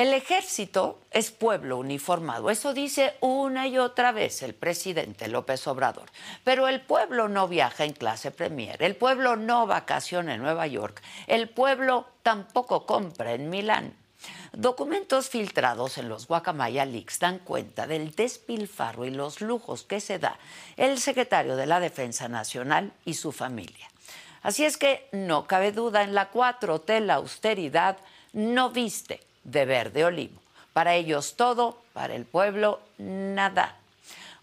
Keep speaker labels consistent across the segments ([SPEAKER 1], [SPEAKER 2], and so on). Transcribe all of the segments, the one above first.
[SPEAKER 1] El ejército es pueblo uniformado, eso dice una y otra vez el presidente López Obrador. Pero el pueblo no viaja en clase premier, el pueblo no vacaciona en Nueva York, el pueblo tampoco compra en Milán. Documentos filtrados en los Guacamaya Leaks dan cuenta del despilfarro y los lujos que se da el secretario de la Defensa Nacional y su familia. Así es que no cabe duda en la 4T la austeridad no viste de verde olivo. Para ellos todo, para el pueblo nada.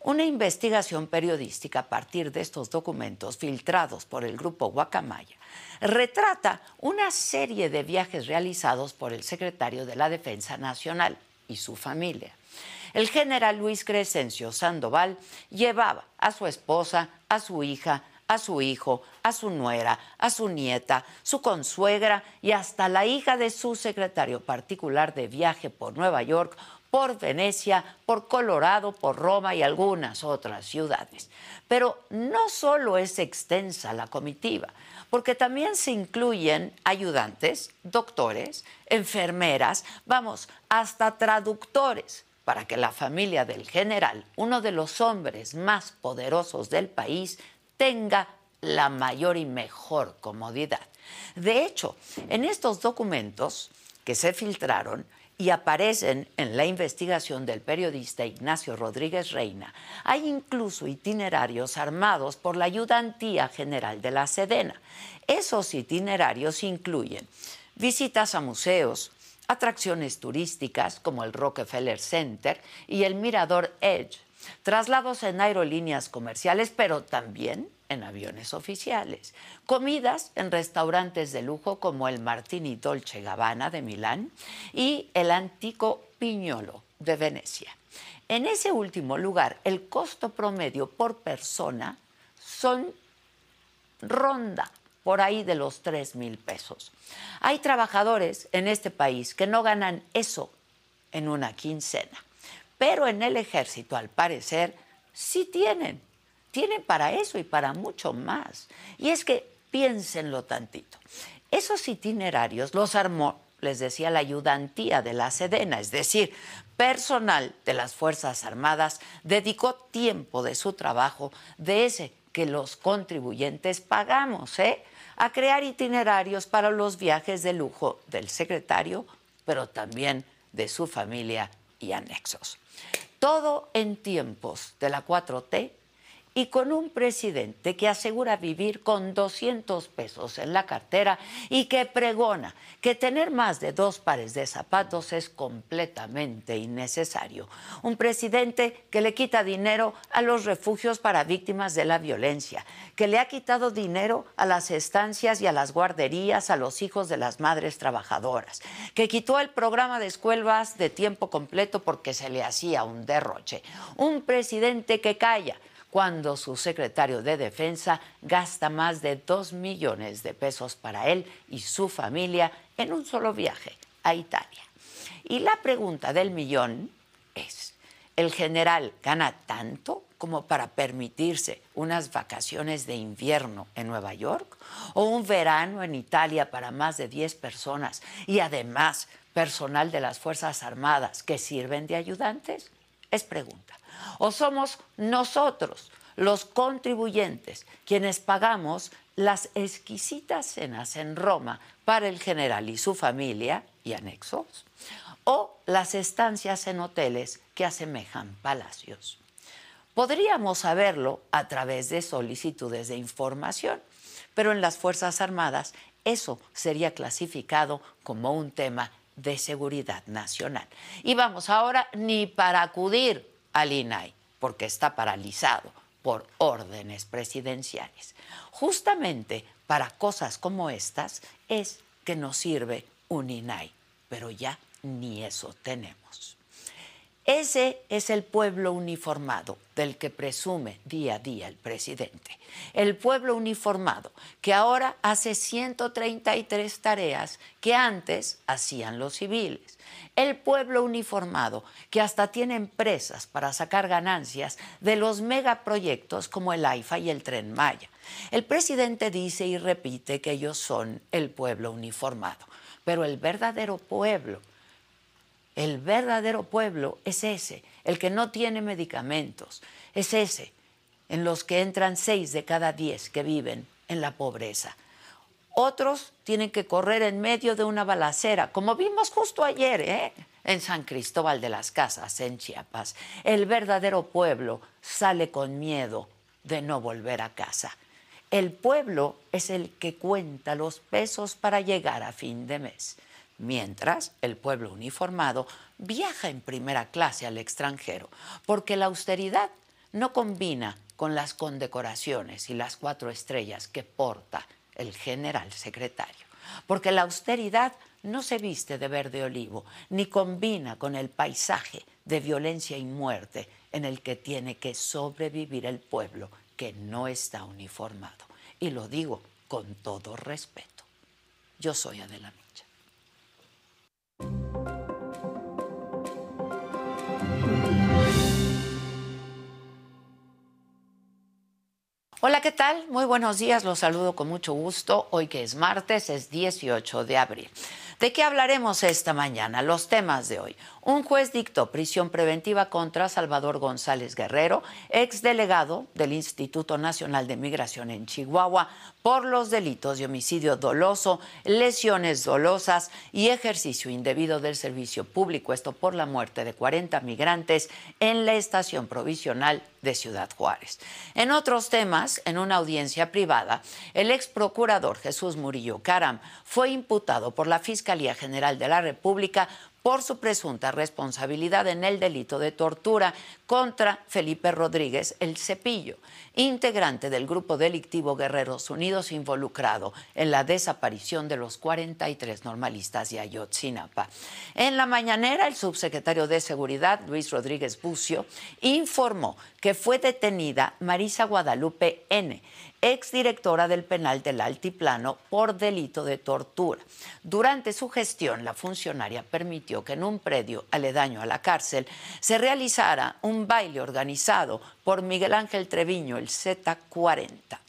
[SPEAKER 1] Una investigación periodística a partir de estos documentos filtrados por el grupo Guacamaya retrata una serie de viajes realizados por el secretario de la Defensa Nacional y su familia. El general Luis Crescencio Sandoval llevaba a su esposa, a su hija, a su hijo, a su nuera, a su nieta, su consuegra y hasta la hija de su secretario particular de viaje por Nueva York, por Venecia, por Colorado, por Roma y algunas otras ciudades. Pero no solo es extensa la comitiva, porque también se incluyen ayudantes, doctores, enfermeras, vamos, hasta traductores para que la familia del general, uno de los hombres más poderosos del país, tenga la mayor y mejor comodidad. De hecho, en estos documentos que se filtraron y aparecen en la investigación del periodista Ignacio Rodríguez Reina, hay incluso itinerarios armados por la ayudantía general de la Sedena. Esos itinerarios incluyen visitas a museos, atracciones turísticas como el Rockefeller Center y el Mirador Edge, traslados en aerolíneas comerciales, pero también en aviones oficiales, comidas en restaurantes de lujo como el Martini Dolce Gabbana de Milán y el Antico Piñolo de Venecia. En ese último lugar, el costo promedio por persona son ronda por ahí de los 3 mil pesos. Hay trabajadores en este país que no ganan eso en una quincena, pero en el ejército, al parecer, sí tienen tienen para eso y para mucho más. Y es que piénsenlo tantito. Esos itinerarios los armó, les decía, la ayudantía de la Sedena, es decir, personal de las Fuerzas Armadas dedicó tiempo de su trabajo, de ese que los contribuyentes pagamos, ¿eh? a crear itinerarios para los viajes de lujo del secretario, pero también de su familia y anexos. Todo en tiempos de la 4T y con un presidente que asegura vivir con 200 pesos en la cartera y que pregona que tener más de dos pares de zapatos es completamente innecesario. Un presidente que le quita dinero a los refugios para víctimas de la violencia, que le ha quitado dinero a las estancias y a las guarderías a los hijos de las madres trabajadoras, que quitó el programa de escuelas de tiempo completo porque se le hacía un derroche. Un presidente que calla cuando su secretario de Defensa gasta más de dos millones de pesos para él y su familia en un solo viaje a Italia. Y la pregunta del millón es, ¿el general gana tanto como para permitirse unas vacaciones de invierno en Nueva York o un verano en Italia para más de 10 personas y además personal de las Fuerzas Armadas que sirven de ayudantes? Es pregunta o somos nosotros los contribuyentes, quienes pagamos las exquisitas cenas en Roma para el general y su familia y anexos, o las estancias en hoteles que asemejan palacios. Podríamos saberlo a través de solicitudes de información, pero en las Fuerzas Armadas eso sería clasificado como un tema de seguridad nacional. Y vamos ahora ni para acudir al INAI, porque está paralizado por órdenes presidenciales. Justamente para cosas como estas es que nos sirve un INAI, pero ya ni eso tenemos. Ese es el pueblo uniformado del que presume día a día el presidente. El pueblo uniformado que ahora hace 133 tareas que antes hacían los civiles. El pueblo uniformado que hasta tiene empresas para sacar ganancias de los megaproyectos como el AIFA y el Tren Maya. El presidente dice y repite que ellos son el pueblo uniformado, pero el verdadero pueblo el verdadero pueblo es ese, el que no tiene medicamentos, es ese, en los que entran seis de cada diez que viven en la pobreza. Otros tienen que correr en medio de una balacera, como vimos justo ayer ¿eh? en San Cristóbal de las Casas, en Chiapas. El verdadero pueblo sale con miedo de no volver a casa. El pueblo es el que cuenta los pesos para llegar a fin de mes mientras el pueblo uniformado viaja en primera clase al extranjero, porque la austeridad no combina con las condecoraciones y las cuatro estrellas que porta el general secretario, porque la austeridad no se viste de verde olivo, ni combina con el paisaje de violencia y muerte en el que tiene que sobrevivir el pueblo que no está uniformado. Y lo digo con todo respeto. Yo soy Adela Hola, ¿qué tal? Muy buenos días, los saludo con mucho gusto. Hoy que es martes, es 18 de abril. ¿De qué hablaremos esta mañana? Los temas de hoy. Un juez dictó prisión preventiva contra Salvador González Guerrero, exdelegado del Instituto Nacional de Migración en Chihuahua, por los delitos de homicidio doloso, lesiones dolosas y ejercicio indebido del servicio público, esto por la muerte de 40 migrantes en la estación provisional de Ciudad Juárez. En otros temas, en una audiencia privada, el ex procurador Jesús Murillo Caram fue imputado por la Fiscalía General de la República por su presunta responsabilidad en el delito de tortura contra Felipe Rodríguez El Cepillo, integrante del grupo delictivo Guerreros Unidos involucrado en la desaparición de los 43 normalistas de Ayotzinapa. En la mañanera, el subsecretario de Seguridad, Luis Rodríguez Bucio, informó que fue detenida Marisa Guadalupe N., exdirectora del penal del Altiplano por delito de tortura. Durante su gestión, la funcionaria permitió que en un predio aledaño a la cárcel se realizara un baile organizado por Miguel Ángel Treviño, el Z40.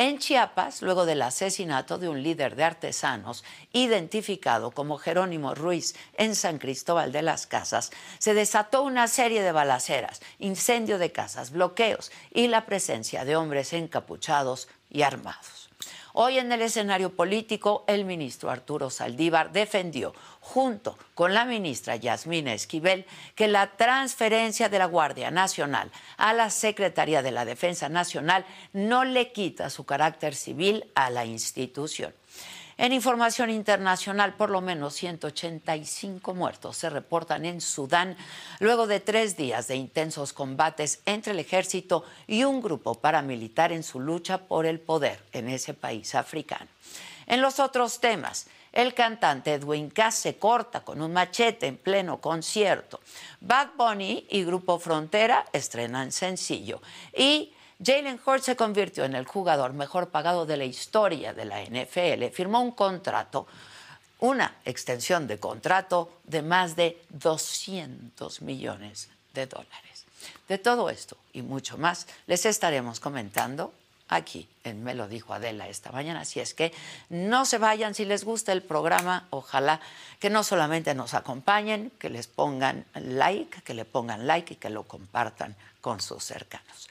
[SPEAKER 1] En Chiapas, luego del asesinato de un líder de artesanos identificado como Jerónimo Ruiz en San Cristóbal de las Casas, se desató una serie de balaceras, incendio de casas, bloqueos y la presencia de hombres encapuchados y armados. Hoy en el escenario político, el ministro Arturo Saldívar defendió, junto con la ministra Yasmina Esquivel, que la transferencia de la Guardia Nacional a la Secretaría de la Defensa Nacional no le quita su carácter civil a la institución. En información internacional, por lo menos 185 muertos se reportan en Sudán luego de tres días de intensos combates entre el ejército y un grupo paramilitar en su lucha por el poder en ese país africano. En los otros temas, el cantante Edwin Cass se corta con un machete en pleno concierto. Bad Bunny y Grupo Frontera estrenan sencillo. Y Jalen Hurts se convirtió en el jugador mejor pagado de la historia de la NFL. Firmó un contrato, una extensión de contrato de más de 200 millones de dólares. De todo esto y mucho más les estaremos comentando aquí en Me lo dijo Adela esta mañana. Así es que no se vayan, si les gusta el programa, ojalá que no solamente nos acompañen, que les pongan like, que le pongan like y que lo compartan con sus cercanos.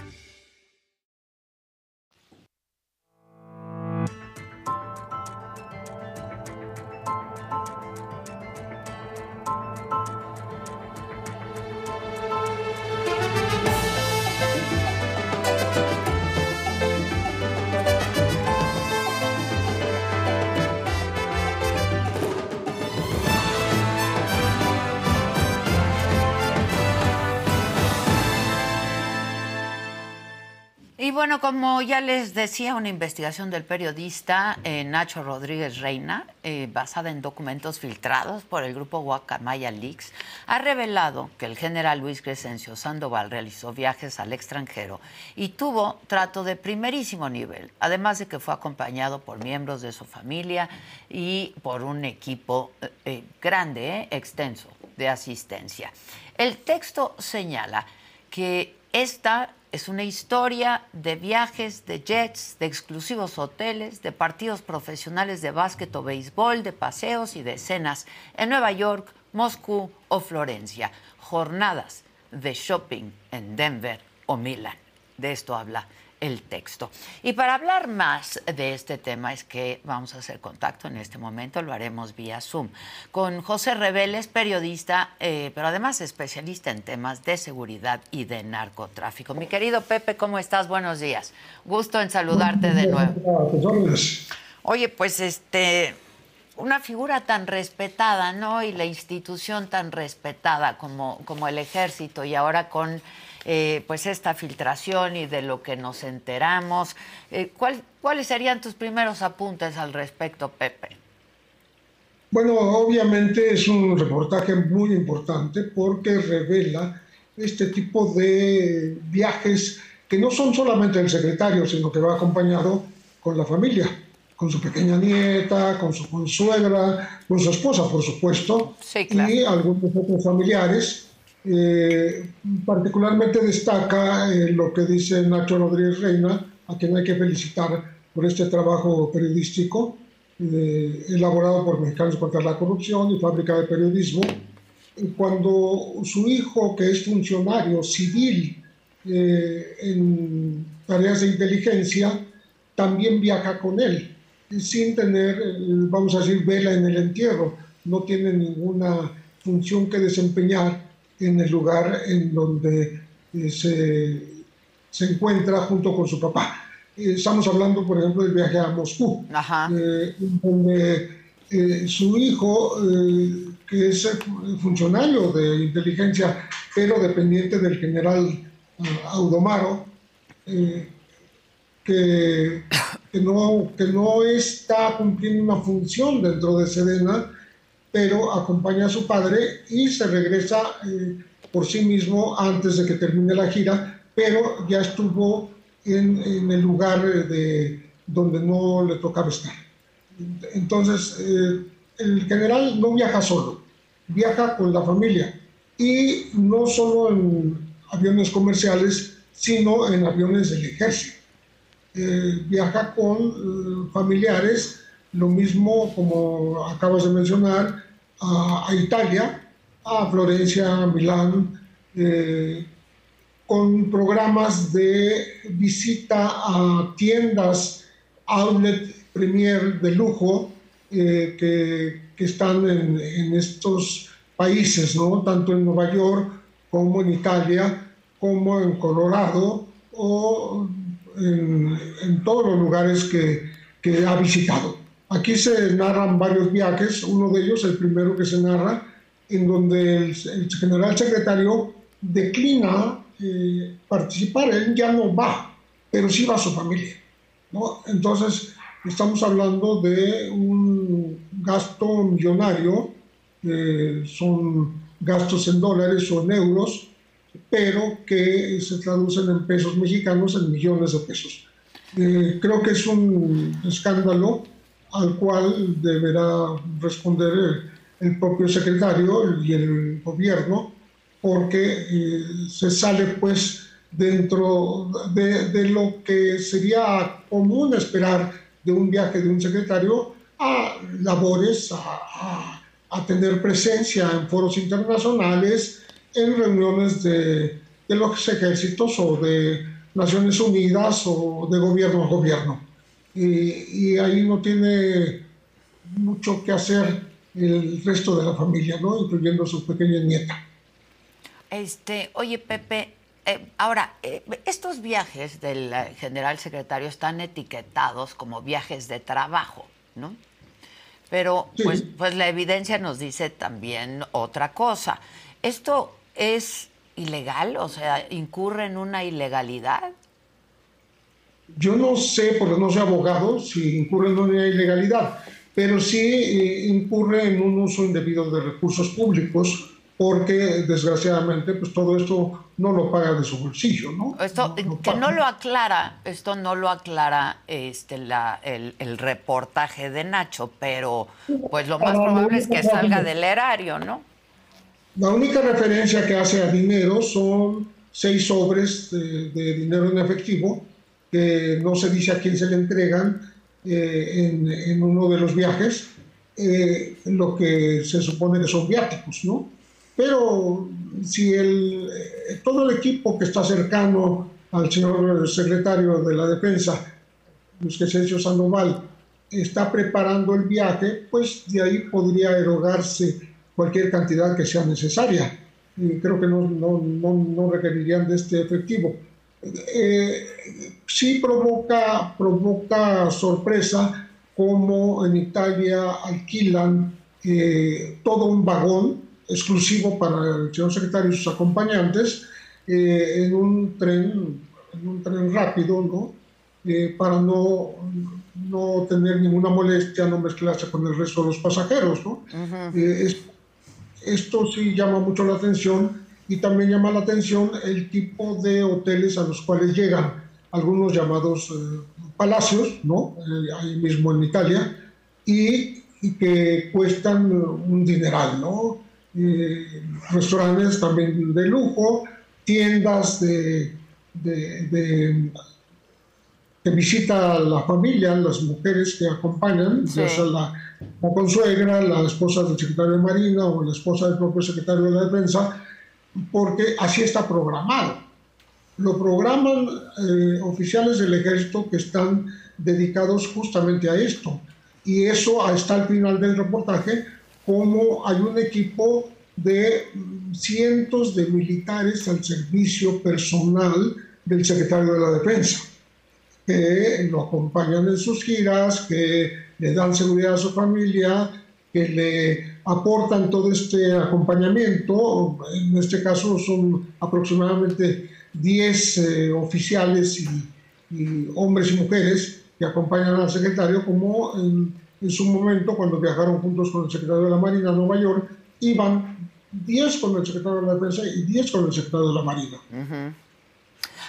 [SPEAKER 1] Y bueno, como ya les decía, una investigación del periodista eh, Nacho Rodríguez Reina, eh, basada en documentos filtrados por el grupo Guacamaya Leaks, ha revelado que el general Luis Crescencio Sandoval realizó viajes al extranjero y tuvo trato de primerísimo nivel, además de que fue acompañado por miembros de su familia y por un equipo eh, grande, extenso, de asistencia. El texto señala que esta es una historia de viajes, de jets, de exclusivos hoteles, de partidos profesionales de básquet o béisbol, de paseos y de cenas en Nueva York, Moscú o Florencia. Jornadas de shopping en Denver o Milán. De esto habla el texto. Y para hablar más de este tema es que vamos a hacer contacto en este momento, lo haremos vía Zoom, con José Reveles, periodista, eh, pero además especialista en temas de seguridad y de narcotráfico. Mi querido Pepe, ¿cómo estás? Buenos días. Gusto en saludarte de nuevo. Oye, pues este una figura tan respetada, ¿no? Y la institución tan respetada como, como el ejército y ahora con eh, pues esta filtración y de lo que nos enteramos. Eh, ¿Cuáles serían tus primeros apuntes al respecto, Pepe?
[SPEAKER 2] Bueno, obviamente es un reportaje muy importante porque revela este tipo de viajes que no son solamente el secretario, sino que va acompañado con la familia, con su pequeña nieta, con su consuegra, con su esposa, por supuesto, y algunos otros familiares eh, particularmente destaca eh, lo que dice Nacho Rodríguez Reina, a quien hay que felicitar por este trabajo periodístico eh, elaborado por Mexicanos contra la Corrupción y Fábrica de Periodismo, cuando su hijo, que es funcionario civil en tareas de inteligencia, también viaja con él, sin tener, vamos a decir, vela en el entierro, no tiene ninguna función que desempeñar en el lugar en donde eh, se, se, encuentra junto con su papá. Eh, estamos hablando, por ejemplo, del viaje a Moscú, eh, donde su hijo, que es funcionario de inteligencia, pero dependiente del general Audomaro, que, que, no, que no está cumpliendo una función dentro de Sedena, pero acompaña a su padre y se regresa eh, por sí mismo antes de que termine la gira, pero ya estuvo en, el lugar de, donde no le tocaba estar. Entonces, eh, el general no viaja solo, viaja con la familia y no solo en aviones comerciales, sino en aviones del ejército. Eh, viaja con familiares lo mismo, como acabas de mencionar, a, Italia, a Florencia, a Milán, eh, con programas de visita a tiendas outlet premier de lujo eh, que, que, están en, en, estos países, ¿no? tanto en Nueva York como en Italia, como en Colorado o en, todos los lugares que, que, ha visitado. Aquí se narran varios viajes, uno de ellos, el primero que se narra, en donde el, general secretario declina eh, participar, él ya no va, pero sí va a su familia. Entonces, estamos hablando de un gasto millonario, eh, son gastos en dólares o en euros, pero que se traducen en pesos mexicanos en millones de pesos. Eh, creo que es un escándalo al cual deberá responder el, propio secretario y el gobierno, porque eh, se sale pues dentro de, lo que sería común esperar de un viaje de un secretario a labores, a, a tener presencia en foros internacionales, en reuniones de, de los ejércitos o de Naciones Unidas o de gobierno a gobierno. Y, y, ahí no tiene mucho que hacer el resto de la familia, ¿no? incluyendo su pequeña nieta.
[SPEAKER 1] Este, oye, Pepe, eh, ahora, eh, estos viajes del eh, general secretario están etiquetados como viajes de trabajo, ¿no? Pero pues, pues la evidencia nos dice también otra cosa. Esto es ilegal? O sea, ¿incurre en una ilegalidad?
[SPEAKER 2] Yo no sé, porque no soy abogado, si incurre en una ilegalidad, pero sí eh, incurre en un uso indebido de recursos públicos, porque desgraciadamente pues todo esto no lo paga de su bolsillo, ¿no?
[SPEAKER 1] Esto que no lo aclara, esto no lo aclara este la, el, el, reportaje de Nacho, pero pues lo más probable es que salga del erario, ¿no?
[SPEAKER 2] La única referencia que hace a dinero son seis sobres de, dinero en efectivo, que no se dice a quién se le entregan eh, en, uno de los viajes, eh, lo que se supone que son viáticos, ¿no? Pero si el, eh, todo el equipo que está cercano al señor secretario de la Defensa, Luis Crescencio Sandoval, está preparando el viaje, pues de ahí podría erogarse cualquier cantidad que sea necesaria. Y creo que no, no, no, requerirían de este efectivo. Eh, sí provoca, provoca sorpresa como en Italia alquilan eh, todo un vagón exclusivo para el señor secretario y sus acompañantes eh, en, un tren, en un tren rápido, ¿no? para no, no tener ninguna molestia, no mezclarse con el resto de los pasajeros. ¿no? Esto sí llama mucho la atención y también llama la atención el tipo de hoteles a los cuales llegan, algunos llamados eh, palacios, ¿no? Eh, ahí mismo en Italia, y, que cuestan un dineral, ¿no? Eh, restaurantes también de lujo, tiendas de, de, que visita la familia, las mujeres que acompañan, ya sea la o consuegra, la esposa del secretario de Marina o la esposa del propio secretario de la Defensa, porque así está programado. Lo programan eh, oficiales del ejército que están dedicados justamente a esto. Y eso está al final del reportaje, como hay un equipo de cientos de militares al servicio personal del secretario de la Defensa, que lo acompañan en sus giras, que le dan seguridad a su familia, que le aportan todo este acompañamiento. En este caso son aproximadamente 10 eh, oficiales y, hombres y mujeres que acompañan al secretario, como en, su momento cuando viajaron juntos con el secretario de la Marina a Nueva York, iban 10 con el secretario de la Defensa y 10 con el secretario de la Marina.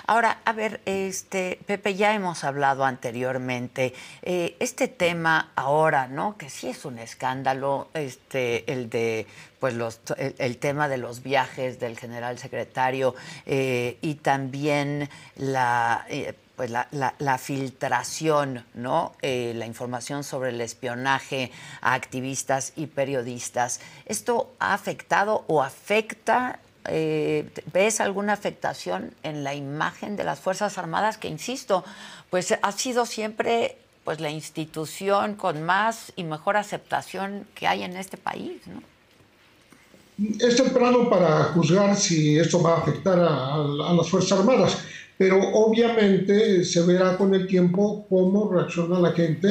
[SPEAKER 1] Ahora, a ver, este, Pepe, ya hemos hablado anteriormente. Eh, este tema ahora, ¿no? Que sí es un escándalo, este, el de pues los, el, tema de los viajes del general secretario eh, y también la eh, pues la, la, filtración, ¿no? la información sobre el espionaje a activistas y periodistas. ¿Esto ha afectado o afecta eh, ¿ves alguna afectación en la imagen de las Fuerzas Armadas? Que, insisto, pues ha sido siempre pues la institución con más y mejor aceptación que hay en este país, ¿no?
[SPEAKER 2] es temprano para juzgar si esto va a afectar a, las Fuerzas Armadas, pero obviamente se verá con el tiempo cómo reacciona la gente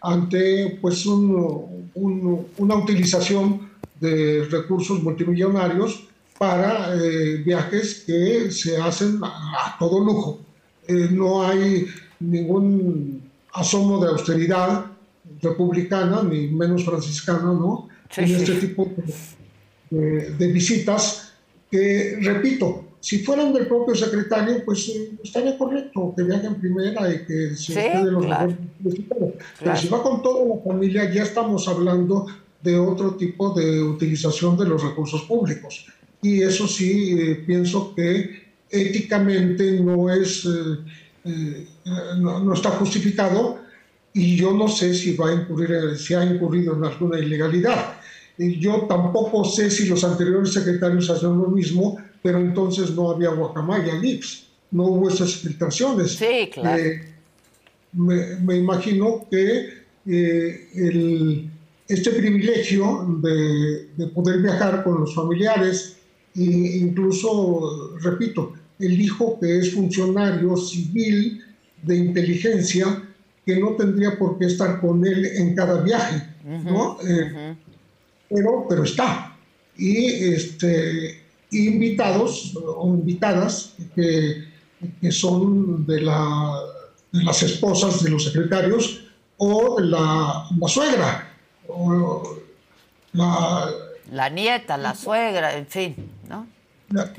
[SPEAKER 2] ante pues, una utilización de recursos multimillonarios para eh, viajes que se hacen a, todo lujo. Eh, no hay ningún asomo de austeridad republicana, ni menos franciscana, ¿no? en este tipo de, visitas, que, repito, si fueran del propio secretario, pues eh, estaría correcto que viajen primera y que se
[SPEAKER 1] de los claro.
[SPEAKER 2] Pero si va con toda la familia, ya estamos hablando de otro tipo de utilización de los recursos públicos. Y eso sí, eh, pienso que éticamente no es, eh, no, no, está justificado y yo no sé si va a incurrir, si ha incurrido en alguna ilegalidad. Yo tampoco sé si los anteriores secretarios hacían lo mismo, pero entonces no había guacamaya, lips, no hubo esas filtraciones.
[SPEAKER 1] Sí, claro. Eh,
[SPEAKER 2] me, imagino que eh, el, este privilegio de, de, poder viajar con los familiares e incluso, repito, el hijo que es funcionario civil de inteligencia, que no tendría por qué estar con él en cada viaje, ¿no? Eh, pero, pero está. Y este, invitados o invitadas que, que son de, la, de, las esposas de los secretarios o la, la suegra. O
[SPEAKER 1] la, la nieta, la suegra, en fin.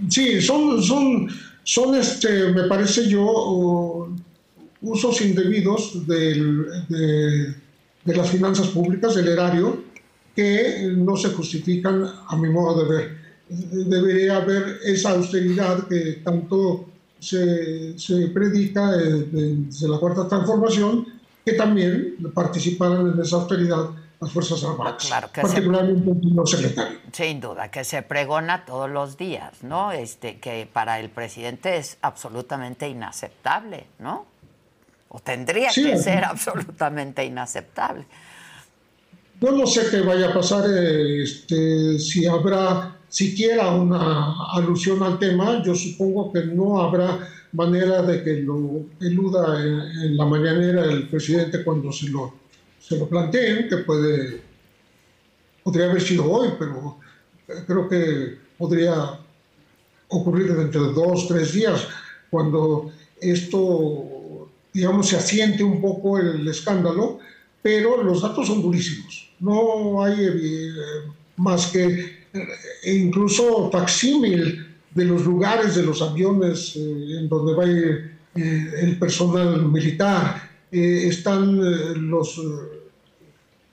[SPEAKER 2] Sí, son, son, son este, me parece yo, usos indebidos del, de, de, las finanzas públicas, del erario, que no se justifican a mi modo de ver. Debería haber esa austeridad que tanto se, se predica desde la cuarta transformación, que también participaran en esa austeridad las Fuerzas Armadas, claro que particularmente el secretario.
[SPEAKER 1] Sin duda, que se pregona todos los días, ¿no? Este, que para el presidente es absolutamente inaceptable, ¿no? O tendría que ser absolutamente inaceptable.
[SPEAKER 2] Yo no sé qué vaya a pasar, este, si habrá siquiera una alusión al tema. Yo supongo que no habrá manera de que lo eluda en, la mañanera el presidente cuando se lo, se lo planteen, que puede, podría haber sido hoy, pero creo que podría ocurrir dentro de dos, tres días, cuando esto, digamos, se asiente un poco el escándalo, pero los datos son durísimos. No hay eh, más que eh, incluso facsímil de los lugares de los aviones eh, en donde va el personal militar, están los,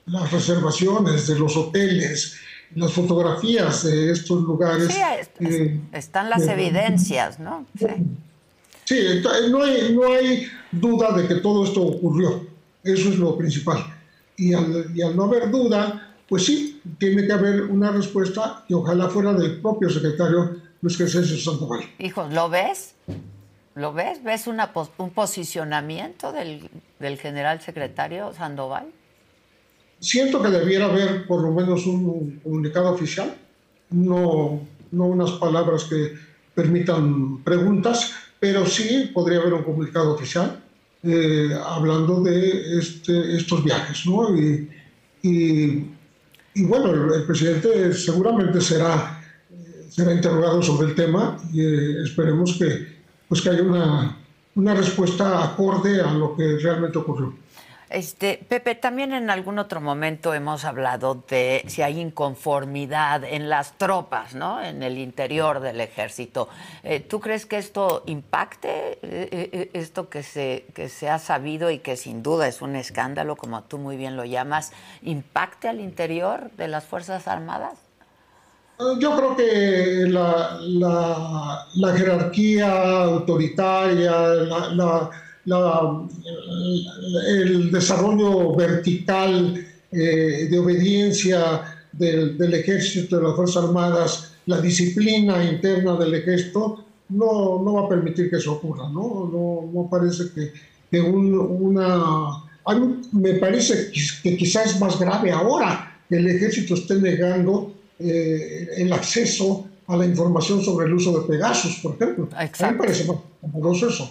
[SPEAKER 2] las reservaciones de los hoteles, las fotografías de estos lugares.
[SPEAKER 1] Sí, están las evidencias, ¿no? Sí.
[SPEAKER 2] sí, no, hay, no hay duda de que todo esto ocurrió, eso es lo principal y al, no haber duda, pues sí, tiene que haber una respuesta y ojalá fuera del propio secretario Luis Crescencio Sandoval.
[SPEAKER 1] Hijos, ¿lo ves? ¿Lo ves? ¿Ves una, un posicionamiento del, del, general secretario Sandoval?
[SPEAKER 2] Siento que debiera haber por lo menos un comunicado oficial, no, no unas palabras que permitan preguntas, pero sí podría haber un comunicado oficial eh, hablando de este, estos viajes, ¿no? Y, y, bueno, el, presidente seguramente será, será interrogado sobre el tema y eh, esperemos que, pues que haya una, una respuesta acorde a lo que realmente ocurrió.
[SPEAKER 1] Este, Pepe, también en algún otro momento hemos hablado de si hay inconformidad en las tropas, ¿no? En el interior del ejército. Eh, ¿Tú crees que esto impacte, eh, eh, esto que se, que se ha sabido y que sin duda es un escándalo, como tú muy bien lo llamas, impacte al interior de las Fuerzas Armadas?
[SPEAKER 2] Yo creo que la, la jerarquía autoritaria, la el desarrollo vertical eh, de obediencia del, ejército, de las Fuerzas Armadas, la disciplina interna del ejército, no, no va a permitir que eso ocurra. No, no, no parece que, que una... A mí me parece que quizás es más grave ahora que el ejército esté negando eh, el acceso a la información sobre el uso de Pegasus, por ejemplo.
[SPEAKER 1] Exacto. A mí
[SPEAKER 2] me parece más eso.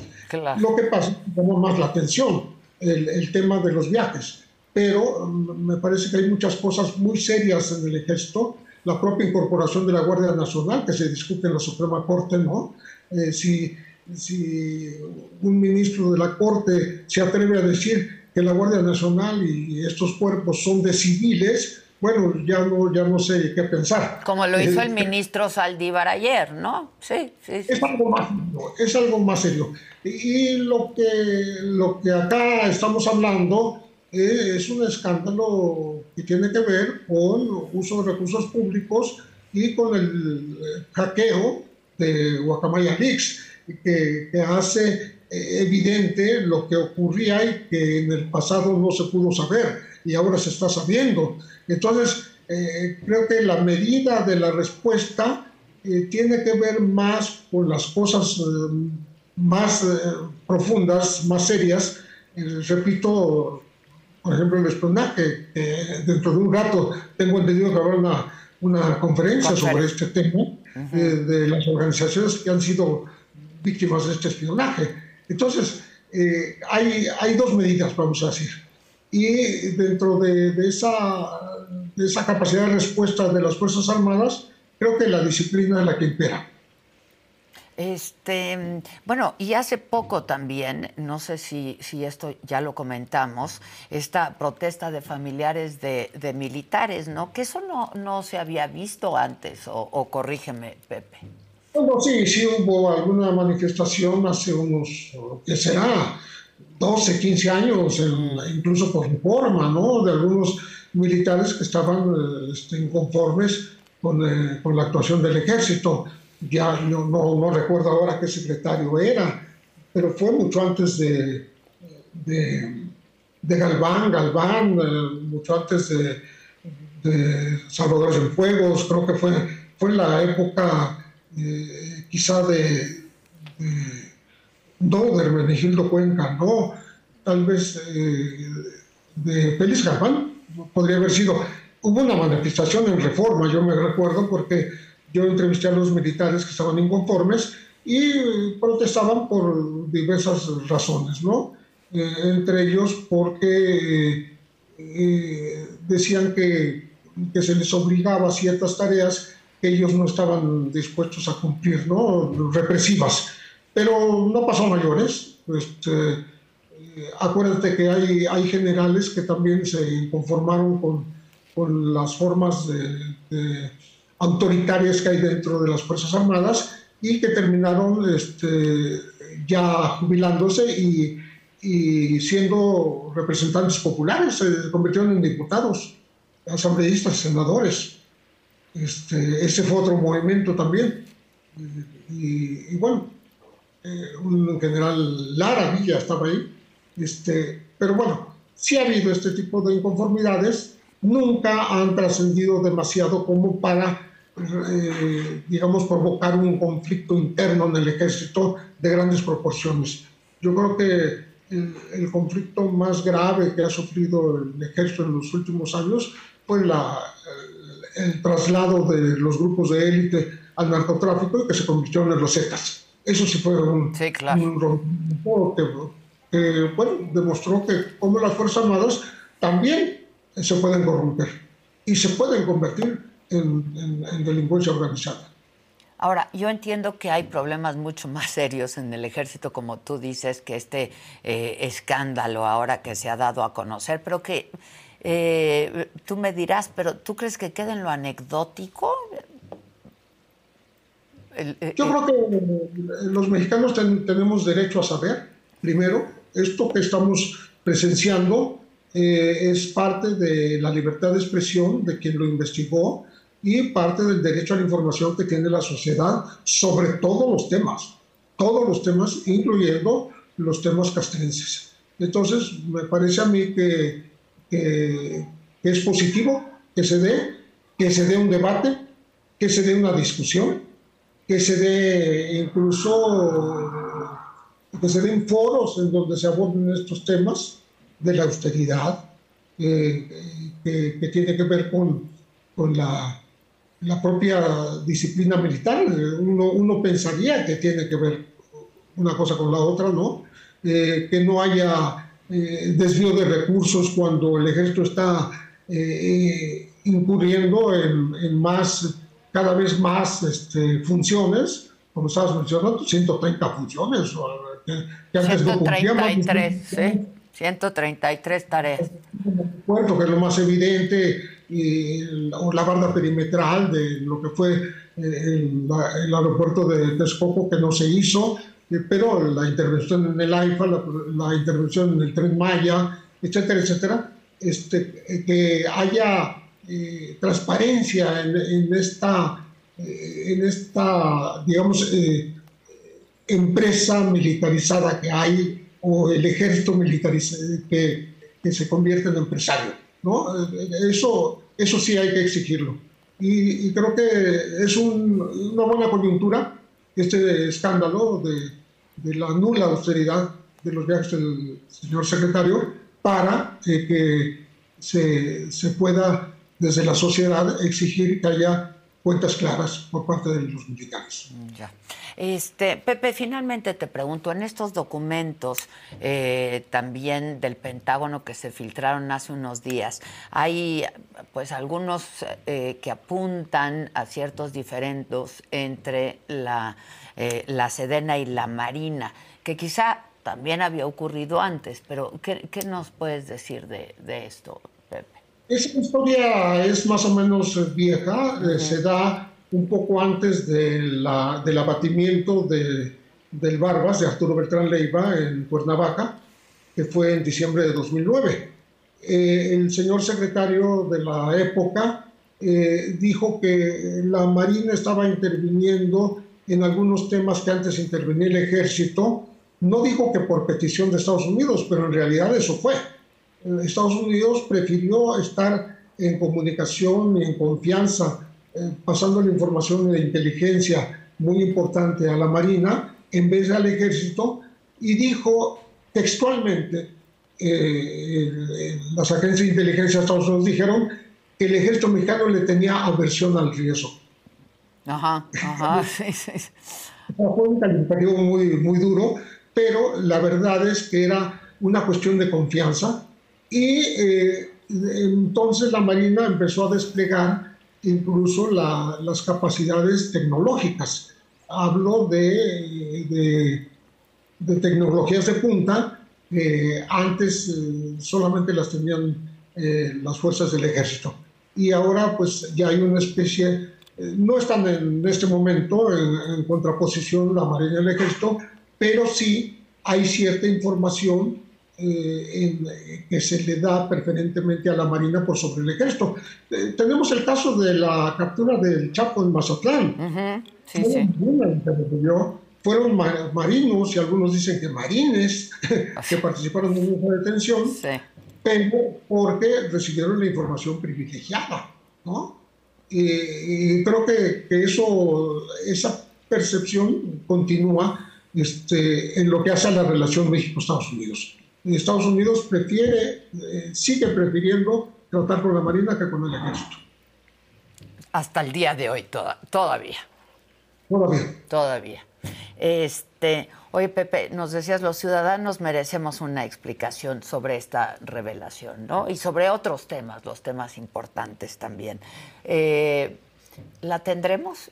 [SPEAKER 2] Lo que pasa es que más la atención el, el, tema de los viajes, pero mm, me parece que hay muchas cosas muy serias en el ejército, la propia incorporación de la Guardia Nacional que se discute en la Suprema Corte, ¿no? Eh, si, si un ministro de la Corte se atreve a decir que la Guardia Nacional y estos cuerpos son de civiles, bueno, ya no, ya no sé qué pensar.
[SPEAKER 1] Como lo hizo el eh, ministro Saldívar ayer, ¿no? Sí, sí, sí.
[SPEAKER 2] Es algo más serio, es algo más serio. Y lo que, lo que acá estamos hablando eh, es un escándalo que tiene que ver con uso de recursos públicos y con el hackeo de Guacamaya Leaks, que, que hace eh, evidente lo que ocurría y que en el pasado no se pudo saber y ahora se está sabiendo. Entonces, eh, creo que la medida de la respuesta eh, tiene que ver más con las cosas eh, más profundas, más serias. repito, por ejemplo, el espionaje, dentro de un rato tengo entendido que habrá una, una conferencia sobre este tema de las organizaciones que han sido víctimas de este espionaje. Entonces, hay, hay dos medidas, vamos a decir y dentro de, de, esa, capacidad de respuesta de las Fuerzas Armadas, creo que la disciplina es la que impera.
[SPEAKER 1] Este, bueno, y hace poco también, no sé si, si esto ya lo comentamos, esta protesta de familiares de, de militares, ¿no? Que eso no, no se había visto antes, o, o corrígeme, Pepe.
[SPEAKER 2] Bueno, sí, sí hubo alguna manifestación hace unos, ¿qué será? 12, 15 años, incluso por reforma, ¿no? De algunos militares que estaban este, inconformes con, eh, con, la actuación del ejército. Ya no, no, recuerdo ahora qué secretario era, pero fue mucho antes de, de, Galván, Galván, eh, mucho antes de, de Salvador Fuegos, creo que fue, fue la época eh, quizá de no de Hermenegildo Cuenca, no, tal vez eh, de Félix Galván, podría haber sido. Hubo una manifestación en reforma, yo me recuerdo, porque yo entrevisté a los militares que estaban inconformes y protestaban por diversas razones, ¿no? Eh, entre ellos porque eh, decían que, que, se les obligaba a ciertas tareas que ellos no estaban dispuestos a cumplir, ¿no? Represivas. Pero no pasó a mayores. Este, eh, acuérdate que hay, hay generales que también se conformaron con, con las formas de, autoritarias que hay dentro de las Fuerzas Armadas y que terminaron este, ya jubilándose y, y, siendo representantes populares, se convirtieron en diputados, asambleístas, senadores. Este, ese fue otro movimiento también. y, y bueno, eh, un general Lara Villa estaba ahí, este, pero bueno, si ha habido este tipo de inconformidades, nunca han trascendido demasiado como para, eh, digamos, provocar un conflicto interno en el ejército de grandes proporciones. Yo creo que el, conflicto más grave que ha sufrido el ejército en los últimos años fue la, el, el traslado de los grupos de élite al narcotráfico y que se convirtieron en los Zetas eso sí fue un,
[SPEAKER 1] sí, claro.
[SPEAKER 2] que, bueno, demostró que como las Fuerzas Armadas también se pueden corromper y se pueden convertir en, delincuencia organizada.
[SPEAKER 1] Ahora, yo entiendo que hay problemas mucho más serios en el ejército, como tú dices, que este eh, escándalo ahora que se ha dado a conocer, pero que eh, tú me dirás, pero ¿tú crees que queda en lo anecdótico?
[SPEAKER 2] Eh, Yo creo que eh, los mexicanos tenemos derecho a saber, primero, esto que estamos presenciando eh, es parte de la libertad de expresión de quien lo investigó y parte del derecho a la información que tiene la sociedad sobre todos los temas, todos los temas, incluyendo los temas castrenses. Entonces, me parece a mí que, que es positivo que se dé, que se dé un debate, que se dé una discusión que se dé incluso que se den foros en donde se aborden estos temas de la austeridad, que, tiene que ver con, con, la, la propia disciplina militar. Uno, uno, pensaría que tiene que ver una cosa con la otra, ¿no? Eh, que no haya eh, desvío de recursos cuando el ejército está eh, incurriendo en, en, más, cada vez más este, funciones, como estabas mencionando, 130 funciones,
[SPEAKER 1] que, que antes 133, ¿sí? 133 tareas.
[SPEAKER 2] Puerto, que es lo más evidente, y la barda perimetral de lo que fue eh, el, el aeropuerto de Texcoco que no se hizo, eh, pero la intervención en el AIFA, la, intervención en el Tren Maya, etcétera, etcétera, este, eh, que haya transparencia en, en, esta, en esta, digamos, empresa militarizada que hay o el ejército militarizado que, que se convierte en empresario. ¿no? Eso, eso sí hay que exigirlo. Y, creo que es una buena coyuntura este escándalo de, de, la nula austeridad de los viajes del señor secretario para que se, se pueda desde la sociedad exigir que haya cuentas claras por parte de los militares.
[SPEAKER 1] Ya. Este, Pepe, finalmente te pregunto, en estos documentos eh, también del Pentágono que se filtraron hace unos días, hay pues algunos eh, que apuntan a ciertos diferendos entre la, eh, la Sedena y la Marina, que quizá también había ocurrido antes, pero ¿qué, qué nos puedes decir de, de esto, Pepe?
[SPEAKER 2] Esa historia es más o menos vieja, se da un poco antes del abatimiento de, del Barbas, de Arturo Beltrán Leiva, en Cuernavaca, que fue en diciembre de 2009. Eh, el señor secretario de la época eh, dijo que la Marina estaba interviniendo en algunos temas que antes intervenía el ejército. No dijo que por petición de Estados Unidos, pero en realidad eso fue. Eh, Estados Unidos prefirió estar en comunicación y en confianza eh, pasando la información de inteligencia muy importante a la Marina en vez de al ejército y dijo textualmente, eh, las agencias de inteligencia de Estados Unidos dijeron que el ejército mexicano le tenía aversión al riesgo.
[SPEAKER 1] Ajá, ajá, sí, sí.
[SPEAKER 2] Fue un calificativo muy, muy duro, pero la verdad es que era una cuestión de confianza y eh, entonces la Marina empezó a desplegar incluso las capacidades tecnológicas. Hablo de, de, tecnologías de punta que antes eh, solamente las tenían eh, las fuerzas del ejército. Y ahora pues ya hay una especie, eh, no están en este momento en, en contraposición la Marina y el ejército, pero sí hay cierta información eh, que se le da preferentemente a la Marina por sobre el ejército. Eh, tenemos el caso de la captura del Chapo en Mazatlán.
[SPEAKER 1] sí, sí.
[SPEAKER 2] Fueron marinos y algunos dicen que marines que participaron en esa detención, pero porque recibieron la información privilegiada. ¿no? Y, creo que, que, eso, esa percepción continúa este, en lo que hace a la relación México-Estados Unidos. Estados Unidos prefiere, eh, sigue prefiriendo tratar con la Marina que con el Ejército.
[SPEAKER 1] Hasta el día de hoy, todavía.
[SPEAKER 2] Todavía.
[SPEAKER 1] Todavía. Este, oye, Pepe, nos decías, los ciudadanos merecemos una explicación sobre esta revelación, ¿no? Y sobre otros temas, los temas importantes también. Eh, ¿La tendremos?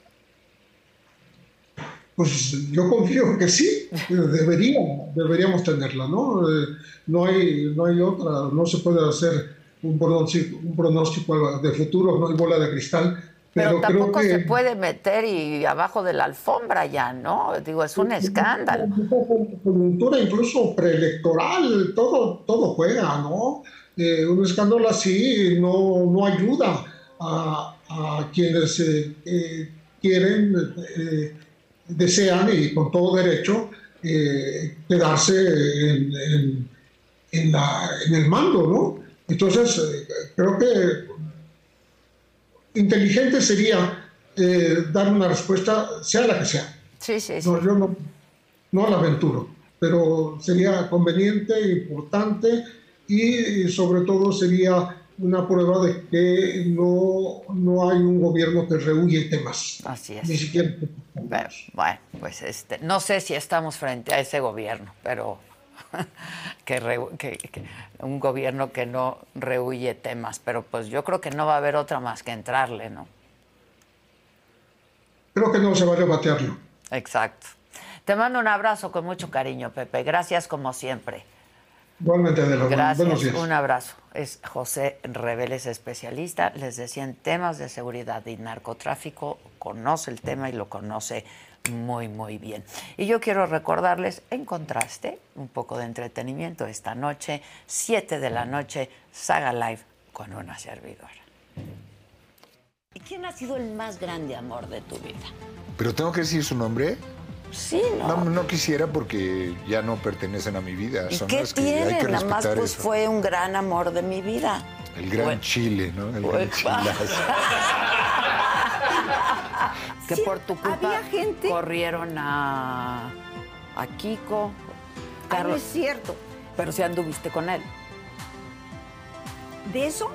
[SPEAKER 2] Pues yo confío que sí, debería, deberíamos tenerla, ¿no? Eh, no, hay, no hay otra, no se puede hacer un pronóstico, un pronóstico de futuro, no hay bola de cristal.
[SPEAKER 1] Pero, tampoco se puede meter y abajo de la alfombra ya, ¿no? Digo, es un escándalo.
[SPEAKER 2] Coyuntura incluso preelectoral, todo, todo juega, ¿no? Eh, un escándalo así no, no ayuda a, a quienes eh, quieren desean y con todo derecho eh, quedarse en, en, la, en, el mando, ¿no? Entonces, eh, creo que inteligente sería eh, dar una respuesta, sea la que sea.
[SPEAKER 1] Sí, sí,
[SPEAKER 2] No, yo no, no la aventuro, pero sería conveniente, importante y sobre todo sería una prueba de que no, no hay un gobierno que rehuye temas.
[SPEAKER 1] Así es.
[SPEAKER 2] Ni siquiera.
[SPEAKER 1] bueno, pues este, no sé si estamos frente a ese gobierno, pero que, un gobierno que no rehuye temas, pero pues yo creo que no va a haber otra más que entrarle, ¿no?
[SPEAKER 2] Creo que no se va a rebatearlo.
[SPEAKER 1] Exacto. Te mando un abrazo con mucho cariño, Pepe. Gracias como siempre.
[SPEAKER 2] Igualmente, Adela.
[SPEAKER 1] Gracias. Un abrazo. Es José Reveles, especialista, les decía, en temas de seguridad y narcotráfico, conoce el tema y lo conoce muy, muy bien. Y yo quiero recordarles, en contraste, un poco de entretenimiento esta noche, 7 de la noche, Saga Live con una servidora. ¿Y quién ha sido el más grande amor de tu vida?
[SPEAKER 3] ¿Pero tengo que decir su nombre?
[SPEAKER 1] Sí, ¿no?
[SPEAKER 3] No, quisiera porque ya no pertenecen a mi vida.
[SPEAKER 1] ¿Y qué tiene? Nada más pues fue un gran amor de mi vida.
[SPEAKER 3] El gran Chile, ¿no? El gran Chile.
[SPEAKER 1] que por tu culpa gente... corrieron a, a Kiko.
[SPEAKER 4] Carlos. es cierto.
[SPEAKER 1] Pero si anduviste con él.
[SPEAKER 4] De eso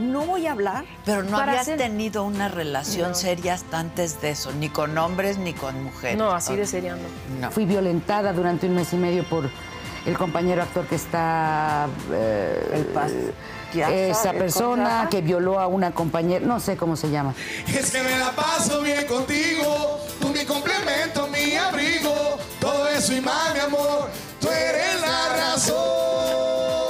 [SPEAKER 4] no voy a hablar.
[SPEAKER 1] Pero no habías tenido una relación seria hasta antes de eso, ni con hombres ni con mujeres.
[SPEAKER 5] No, así de seria
[SPEAKER 6] no. Fui violentada durante un mes y medio por el compañero actor que está...
[SPEAKER 1] Eh, el paz.
[SPEAKER 6] Esa persona que violó a una compañera, no sé cómo se llama.
[SPEAKER 7] Es que me la paso bien contigo, tú mi complemento, mi abrigo, todo eso y más, mi amor, tú eres la razón.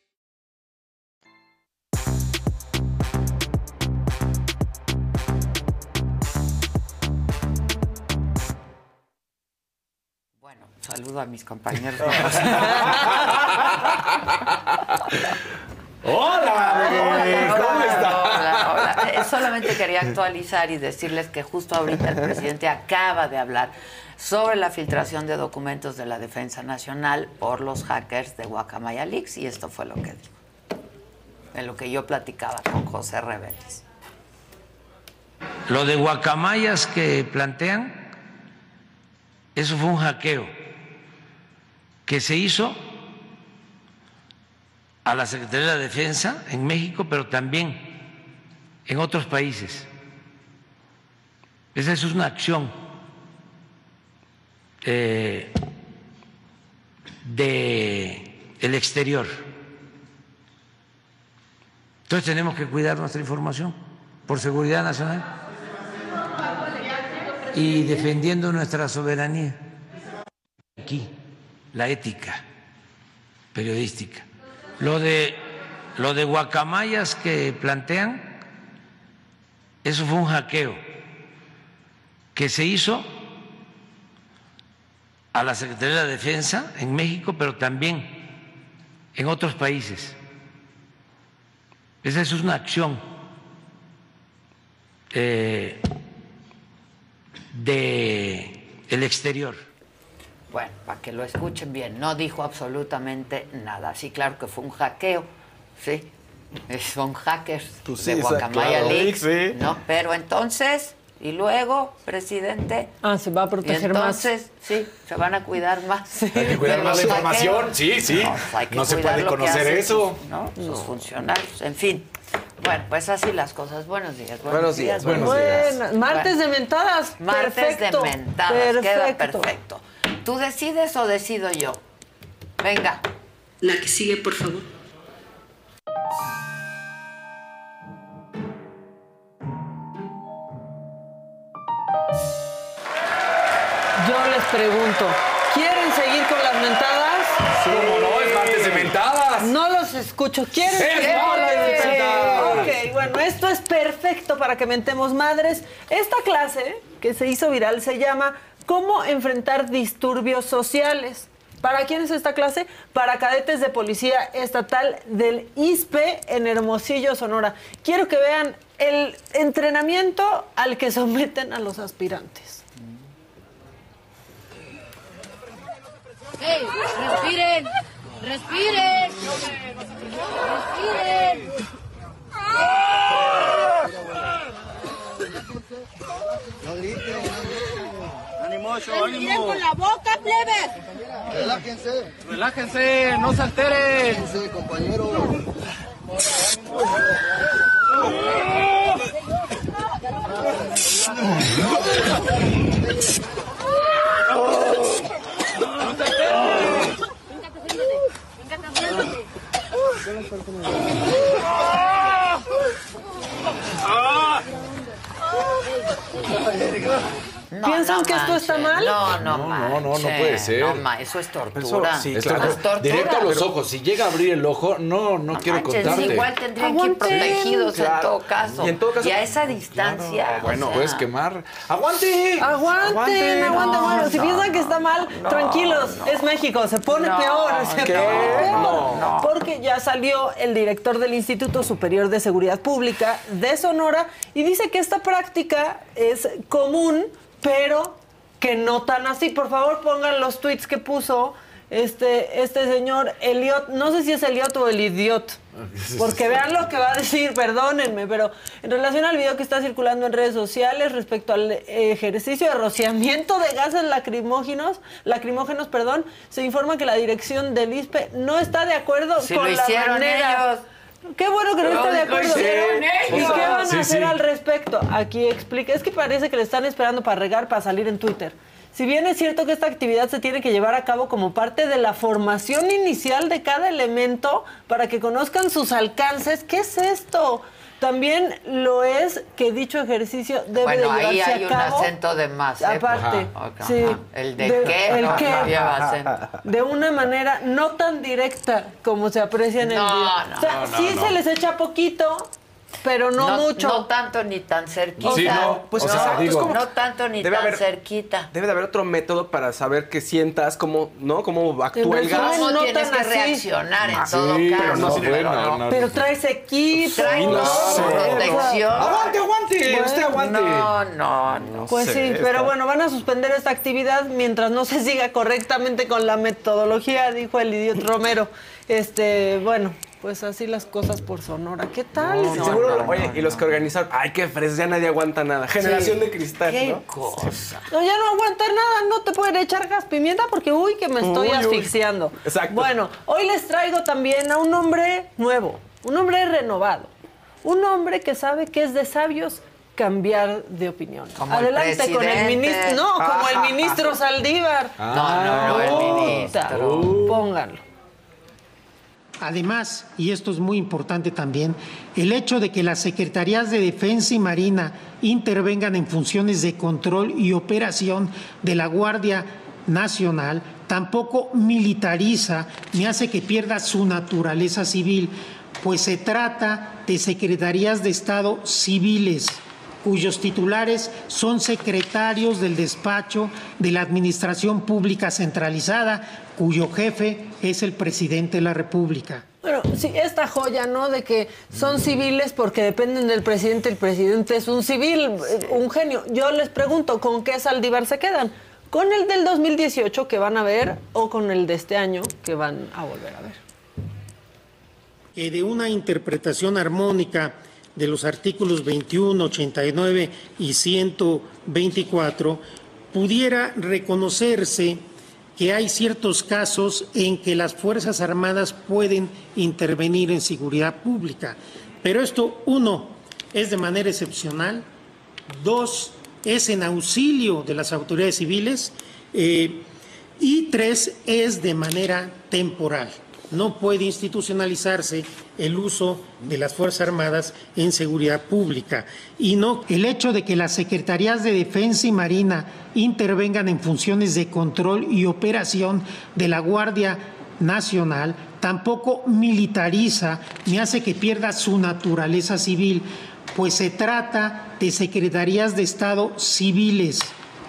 [SPEAKER 1] Saludo a mis compañeros.
[SPEAKER 8] hola, ¿cómo está?
[SPEAKER 1] Hola, hola. Eh, solamente quería actualizar y decirles que justo ahorita el presidente acaba de hablar sobre la filtración de documentos de la Defensa Nacional por los hackers de Guacamaya Leaks y esto fue lo que dijo. En lo que yo platicaba con José Reveles.
[SPEAKER 9] Lo de guacamayas que plantean, eso fue un hackeo que se hizo a la Secretaría de la Defensa en México, pero también en otros países. Esa es una acción eh, de el exterior. Entonces tenemos que cuidar nuestra información por seguridad nacional y defendiendo nuestra soberanía aquí la ética periodística. Lo de, lo de guacamayas que plantean, eso fue un hackeo que se hizo a la Secretaría de la Defensa en México, pero también en otros países. Esa es una acción eh, de el exterior.
[SPEAKER 1] Bueno, para que lo escuchen bien, no dijo absolutamente nada. Sí, claro que fue un hackeo, sí. Son hackers pues de Guacamaya Leaks, ¿no? Pero entonces, y luego, presidente.
[SPEAKER 5] Ah, se va a proteger
[SPEAKER 1] entonces, más. sí, se van a cuidar más.
[SPEAKER 8] Hay que cuidar más la información, sí, sí. No, se puede conocer eso.
[SPEAKER 1] ¿no? Sus funcionarios, en fin. Bueno, pues así las cosas. Buenos días.
[SPEAKER 8] Buenos, días, buenos días.
[SPEAKER 5] Martes de mentadas.
[SPEAKER 1] Martes de mentadas. Queda perfecto. ¿Tú decides o decido yo? Venga.
[SPEAKER 10] La que sigue, por favor.
[SPEAKER 5] Yo les pregunto, ¿quieren seguir con las mentadas?
[SPEAKER 8] ¿Cómo no? Es martes de mentadas.
[SPEAKER 5] No los escucho. ¿Quieren seguir con las mentadas. Ok, bueno, esto es perfecto para que mentemos madres. Esta clase que se hizo viral se llama ¿Cómo enfrentar disturbios sociales? ¿Para quién es esta clase? Para cadetes de policía estatal del ISPE en Hermosillo, Sonora. Quiero que vean el entrenamiento al que someten a los aspirantes.
[SPEAKER 11] ¡Ey! ¡Respiren! ¡Respiren! ¡Respiren!
[SPEAKER 12] No griten.
[SPEAKER 11] ¡Respiren
[SPEAKER 12] ánimo.
[SPEAKER 11] con la boca, plebes!
[SPEAKER 12] Relájense.
[SPEAKER 7] Relájense, no se alteren.
[SPEAKER 12] Relájense, compañero.
[SPEAKER 1] No,
[SPEAKER 5] ¿Piensan
[SPEAKER 1] no
[SPEAKER 5] que esto está mal?
[SPEAKER 1] No, no,
[SPEAKER 8] No, no, no, no puede ser.
[SPEAKER 1] No, ma, eso es
[SPEAKER 8] Eso,
[SPEAKER 1] tortura.
[SPEAKER 8] sí,
[SPEAKER 1] Eso
[SPEAKER 8] claro.
[SPEAKER 1] es tortura.
[SPEAKER 8] Directo a los ojos. Si llega a abrir el ojo, no, no, quiero
[SPEAKER 1] Manches,
[SPEAKER 8] contarte.
[SPEAKER 1] igual tendrían que ir protegidos en
[SPEAKER 8] Claro.
[SPEAKER 1] todo caso.
[SPEAKER 8] Y en todo caso-
[SPEAKER 1] a esa distancia.
[SPEAKER 8] Claro,
[SPEAKER 1] o
[SPEAKER 8] bueno,
[SPEAKER 1] sea,
[SPEAKER 8] puedes quemar. ¡Aguante!
[SPEAKER 5] Aguanten, aguanten.
[SPEAKER 1] no,
[SPEAKER 5] bueno, si
[SPEAKER 1] no,
[SPEAKER 5] piensan que está mal, tranquilos, es México, se pone
[SPEAKER 1] No,
[SPEAKER 5] peor, se
[SPEAKER 1] ¿qué?
[SPEAKER 5] pone peor.
[SPEAKER 1] No.
[SPEAKER 5] Porque ya salió el director del Instituto Superior de Seguridad Pública de Sonora y dice que esta práctica es común, pero que no tan así. Por favor, pongan los tweets que puso este, este señor Eliot, no sé si es Eliot o el idiot. Porque vean lo que va a decir, perdónenme, pero en relación al video que está circulando en redes sociales respecto al ejercicio de rociamiento de gases lacrimógenos, lacrimógenos, perdón, se informa que la dirección del ISPE no está de acuerdo
[SPEAKER 1] Si
[SPEAKER 5] con
[SPEAKER 1] lo
[SPEAKER 5] la
[SPEAKER 1] hicieron
[SPEAKER 5] manera.
[SPEAKER 1] ellos.
[SPEAKER 5] Qué bueno que no está de acuerdo. ¿Y qué van a hacer
[SPEAKER 1] sí.
[SPEAKER 5] al respecto? Aquí explica. Es que parece que le están esperando para regar, para salir en Twitter. Si bien es cierto que esta actividad se tiene que llevar a cabo como parte de la formación inicial de cada elemento para que conozcan sus alcances, ¿qué es esto? También lo es que dicho ejercicio debe
[SPEAKER 1] Bueno,
[SPEAKER 5] de
[SPEAKER 1] ahí
[SPEAKER 5] llevarse
[SPEAKER 1] hay
[SPEAKER 5] a
[SPEAKER 1] un
[SPEAKER 5] cabo.
[SPEAKER 1] acento de más. ¿eh?
[SPEAKER 5] Aparte,
[SPEAKER 1] Ajá,
[SPEAKER 5] sí.
[SPEAKER 1] ajá. El de,
[SPEAKER 5] De-
[SPEAKER 1] qué.
[SPEAKER 5] el
[SPEAKER 1] no,
[SPEAKER 5] qué.
[SPEAKER 1] no lleva acento.
[SPEAKER 5] de una manera no tan directa como se aprecia en el
[SPEAKER 1] No,
[SPEAKER 5] video.
[SPEAKER 1] no,
[SPEAKER 5] o sea,
[SPEAKER 1] no, no,
[SPEAKER 5] sí
[SPEAKER 1] no.
[SPEAKER 5] se les echa poquito, pero no, mucho.
[SPEAKER 1] No tanto ni tan cerquita.
[SPEAKER 13] Sí, no, pues,
[SPEAKER 1] no,
[SPEAKER 13] o sea, es como-
[SPEAKER 1] no tanto ni tan
[SPEAKER 13] haber-
[SPEAKER 1] cerquita.
[SPEAKER 13] Debe de haber otro método para saber que sientas cómo, ¿no? Cómo actúa el gas.
[SPEAKER 1] ¿Cómo
[SPEAKER 5] no
[SPEAKER 1] tienes
[SPEAKER 5] tan
[SPEAKER 1] que
[SPEAKER 5] así.
[SPEAKER 1] reaccionar en
[SPEAKER 13] Ah,
[SPEAKER 1] todo
[SPEAKER 13] sí,
[SPEAKER 1] caso?
[SPEAKER 13] pero no, sí,
[SPEAKER 8] bueno,
[SPEAKER 13] no.
[SPEAKER 8] no.
[SPEAKER 5] Pero traes equipo.
[SPEAKER 1] Protección.
[SPEAKER 13] Aguante, aguante, usted aguante.
[SPEAKER 1] No, no, no.
[SPEAKER 5] Pues
[SPEAKER 13] sé,
[SPEAKER 5] sí, pero bueno, van a suspender esta actividad mientras no se siga correctamente con la metodología, dijo el idiota Romero. Este, bueno, pues así las cosas por Sonora. ¿Qué tal?
[SPEAKER 13] Sí, seguro, oye, y los que organizaron, ay, qué fresas, ya nadie aguanta nada. Generación de cristal,
[SPEAKER 1] Qué
[SPEAKER 13] ¿no?
[SPEAKER 1] cosa.
[SPEAKER 5] No, ya no aguantar nada, no te pueden echar gas pimienta porque uy que me estoy
[SPEAKER 13] Uy, uy.
[SPEAKER 5] asfixiando.
[SPEAKER 13] Exacto.
[SPEAKER 5] Bueno, hoy les traigo también a un hombre nuevo, un hombre renovado, un hombre que sabe que es de sabios cambiar de opinión.
[SPEAKER 1] Como el
[SPEAKER 5] Adelante con el ministro, no, como el ministro Saldívar.
[SPEAKER 1] No, no, no, el ministro.
[SPEAKER 5] Pónganlo.
[SPEAKER 14] Además, y esto es muy importante también, el hecho de que las Secretarías de Defensa y Marina intervengan en funciones de control y operación de la Guardia Nacional tampoco militariza ni hace que pierda su naturaleza civil, pues se trata de secretarías de Estado civiles cuyos titulares son secretarios del despacho de la Administración Pública Centralizada, cuyo jefe es el presidente de la República.
[SPEAKER 5] Bueno, sí, esta joya, ¿no? De que son civiles porque dependen del presidente. El presidente es un civil, eh, un genio. Yo les pregunto, ¿con qué Saldívar se quedan? ¿Con el del 2018 que van a ver o con el de este año que van a volver a ver?
[SPEAKER 14] que de una interpretación armónica de los artículos 21, 89 y 124 pudiera reconocerse que hay ciertos casos en que las Fuerzas Armadas pueden intervenir en seguridad pública. Pero esto, uno, es de manera excepcional, dos, es en auxilio de las autoridades civiles, eh, Y tres, es de manera temporal. No puede institucionalizarse el uso de las Fuerzas Armadas en seguridad pública. Y no el hecho de que las Secretarías de Defensa y Marina intervengan en funciones de control y operación de la Guardia Nacional tampoco militariza ni hace que pierda su naturaleza civil, pues se trata de secretarías de Estado civiles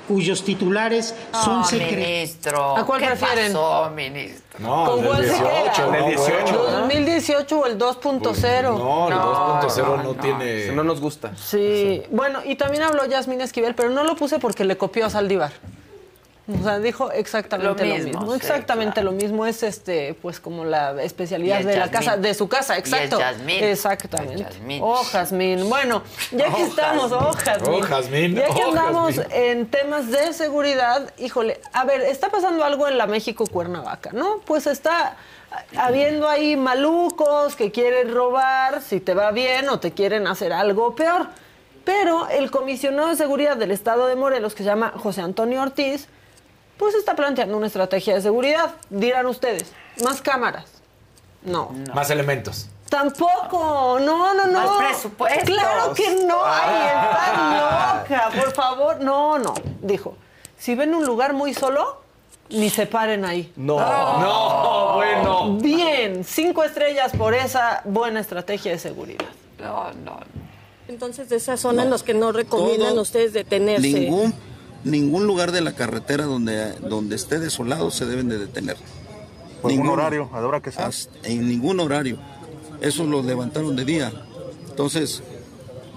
[SPEAKER 14] cuyos titulares son
[SPEAKER 1] No,
[SPEAKER 14] secretarios.
[SPEAKER 1] ministro.
[SPEAKER 5] ¿A cuál
[SPEAKER 1] ¿Qué
[SPEAKER 5] prefieren?
[SPEAKER 1] pasó, ministro?
[SPEAKER 8] No,
[SPEAKER 5] ¿Con
[SPEAKER 8] el
[SPEAKER 5] cuál
[SPEAKER 8] del
[SPEAKER 5] se
[SPEAKER 8] 18,
[SPEAKER 5] queda?
[SPEAKER 8] el del 18. ¿no?
[SPEAKER 5] 2018 o el 2.0.
[SPEAKER 8] No, el
[SPEAKER 1] No,
[SPEAKER 8] 2.0 no,
[SPEAKER 1] no,
[SPEAKER 8] tiene.
[SPEAKER 13] No nos gusta.
[SPEAKER 5] Sí, bueno, y también habló Yasmín Esquivel, pero no lo puse porque le copió a Saldívar. O sea, dijo exactamente
[SPEAKER 1] Lo
[SPEAKER 5] lo
[SPEAKER 1] mismo, sí,
[SPEAKER 5] exactamente lo mismo. Es este, pues como la especialidad
[SPEAKER 1] Y es
[SPEAKER 5] de la casa, de su casa,
[SPEAKER 1] Y
[SPEAKER 5] exacto.
[SPEAKER 1] Yasmín.
[SPEAKER 5] Exactamente.
[SPEAKER 1] Es Yasmín.
[SPEAKER 5] Oh, Jazmín. Bueno, ya que
[SPEAKER 1] Oh,
[SPEAKER 5] estamos, oh, Jazmín.
[SPEAKER 8] Oh, Jazmín.
[SPEAKER 5] Ya que
[SPEAKER 8] Oh,
[SPEAKER 5] andamos
[SPEAKER 8] Jazmín.
[SPEAKER 5] en temas de seguridad, híjole, a ver, está pasando algo en la México Cuernavaca, ¿no? Pues está habiendo ahí malucos que quieren robar, si te va bien o te quieren hacer algo peor. Pero el comisionado de seguridad del estado de Morelos, que se llama José Antonio Ortiz, pues está planteando una estrategia de seguridad. Dirán ustedes, más cámaras. No.
[SPEAKER 8] Más elementos.
[SPEAKER 5] Tampoco, no, no, no.
[SPEAKER 1] Más presupuestos.
[SPEAKER 5] Claro que no,
[SPEAKER 8] Ah.
[SPEAKER 5] está loca, por favor. No, no, dijo. Si ven un lugar muy solo, ni se paren ahí.
[SPEAKER 13] No. No, bueno.
[SPEAKER 5] Bien, cinco estrellas por esa buena estrategia de seguridad.
[SPEAKER 1] No, no.
[SPEAKER 15] Entonces, de esa zona en los que no recomiendan
[SPEAKER 16] Todo-
[SPEAKER 15] ustedes detenerse.
[SPEAKER 16] Ningún, ningún lugar de la carretera donde, donde esté desolado se deben de detener.
[SPEAKER 17] ¿Por
[SPEAKER 16] Ninguno.
[SPEAKER 17] horario? ¿A la hora que sea?
[SPEAKER 16] Hasta- En ningún horario. Eso lo levantaron de día. Entonces,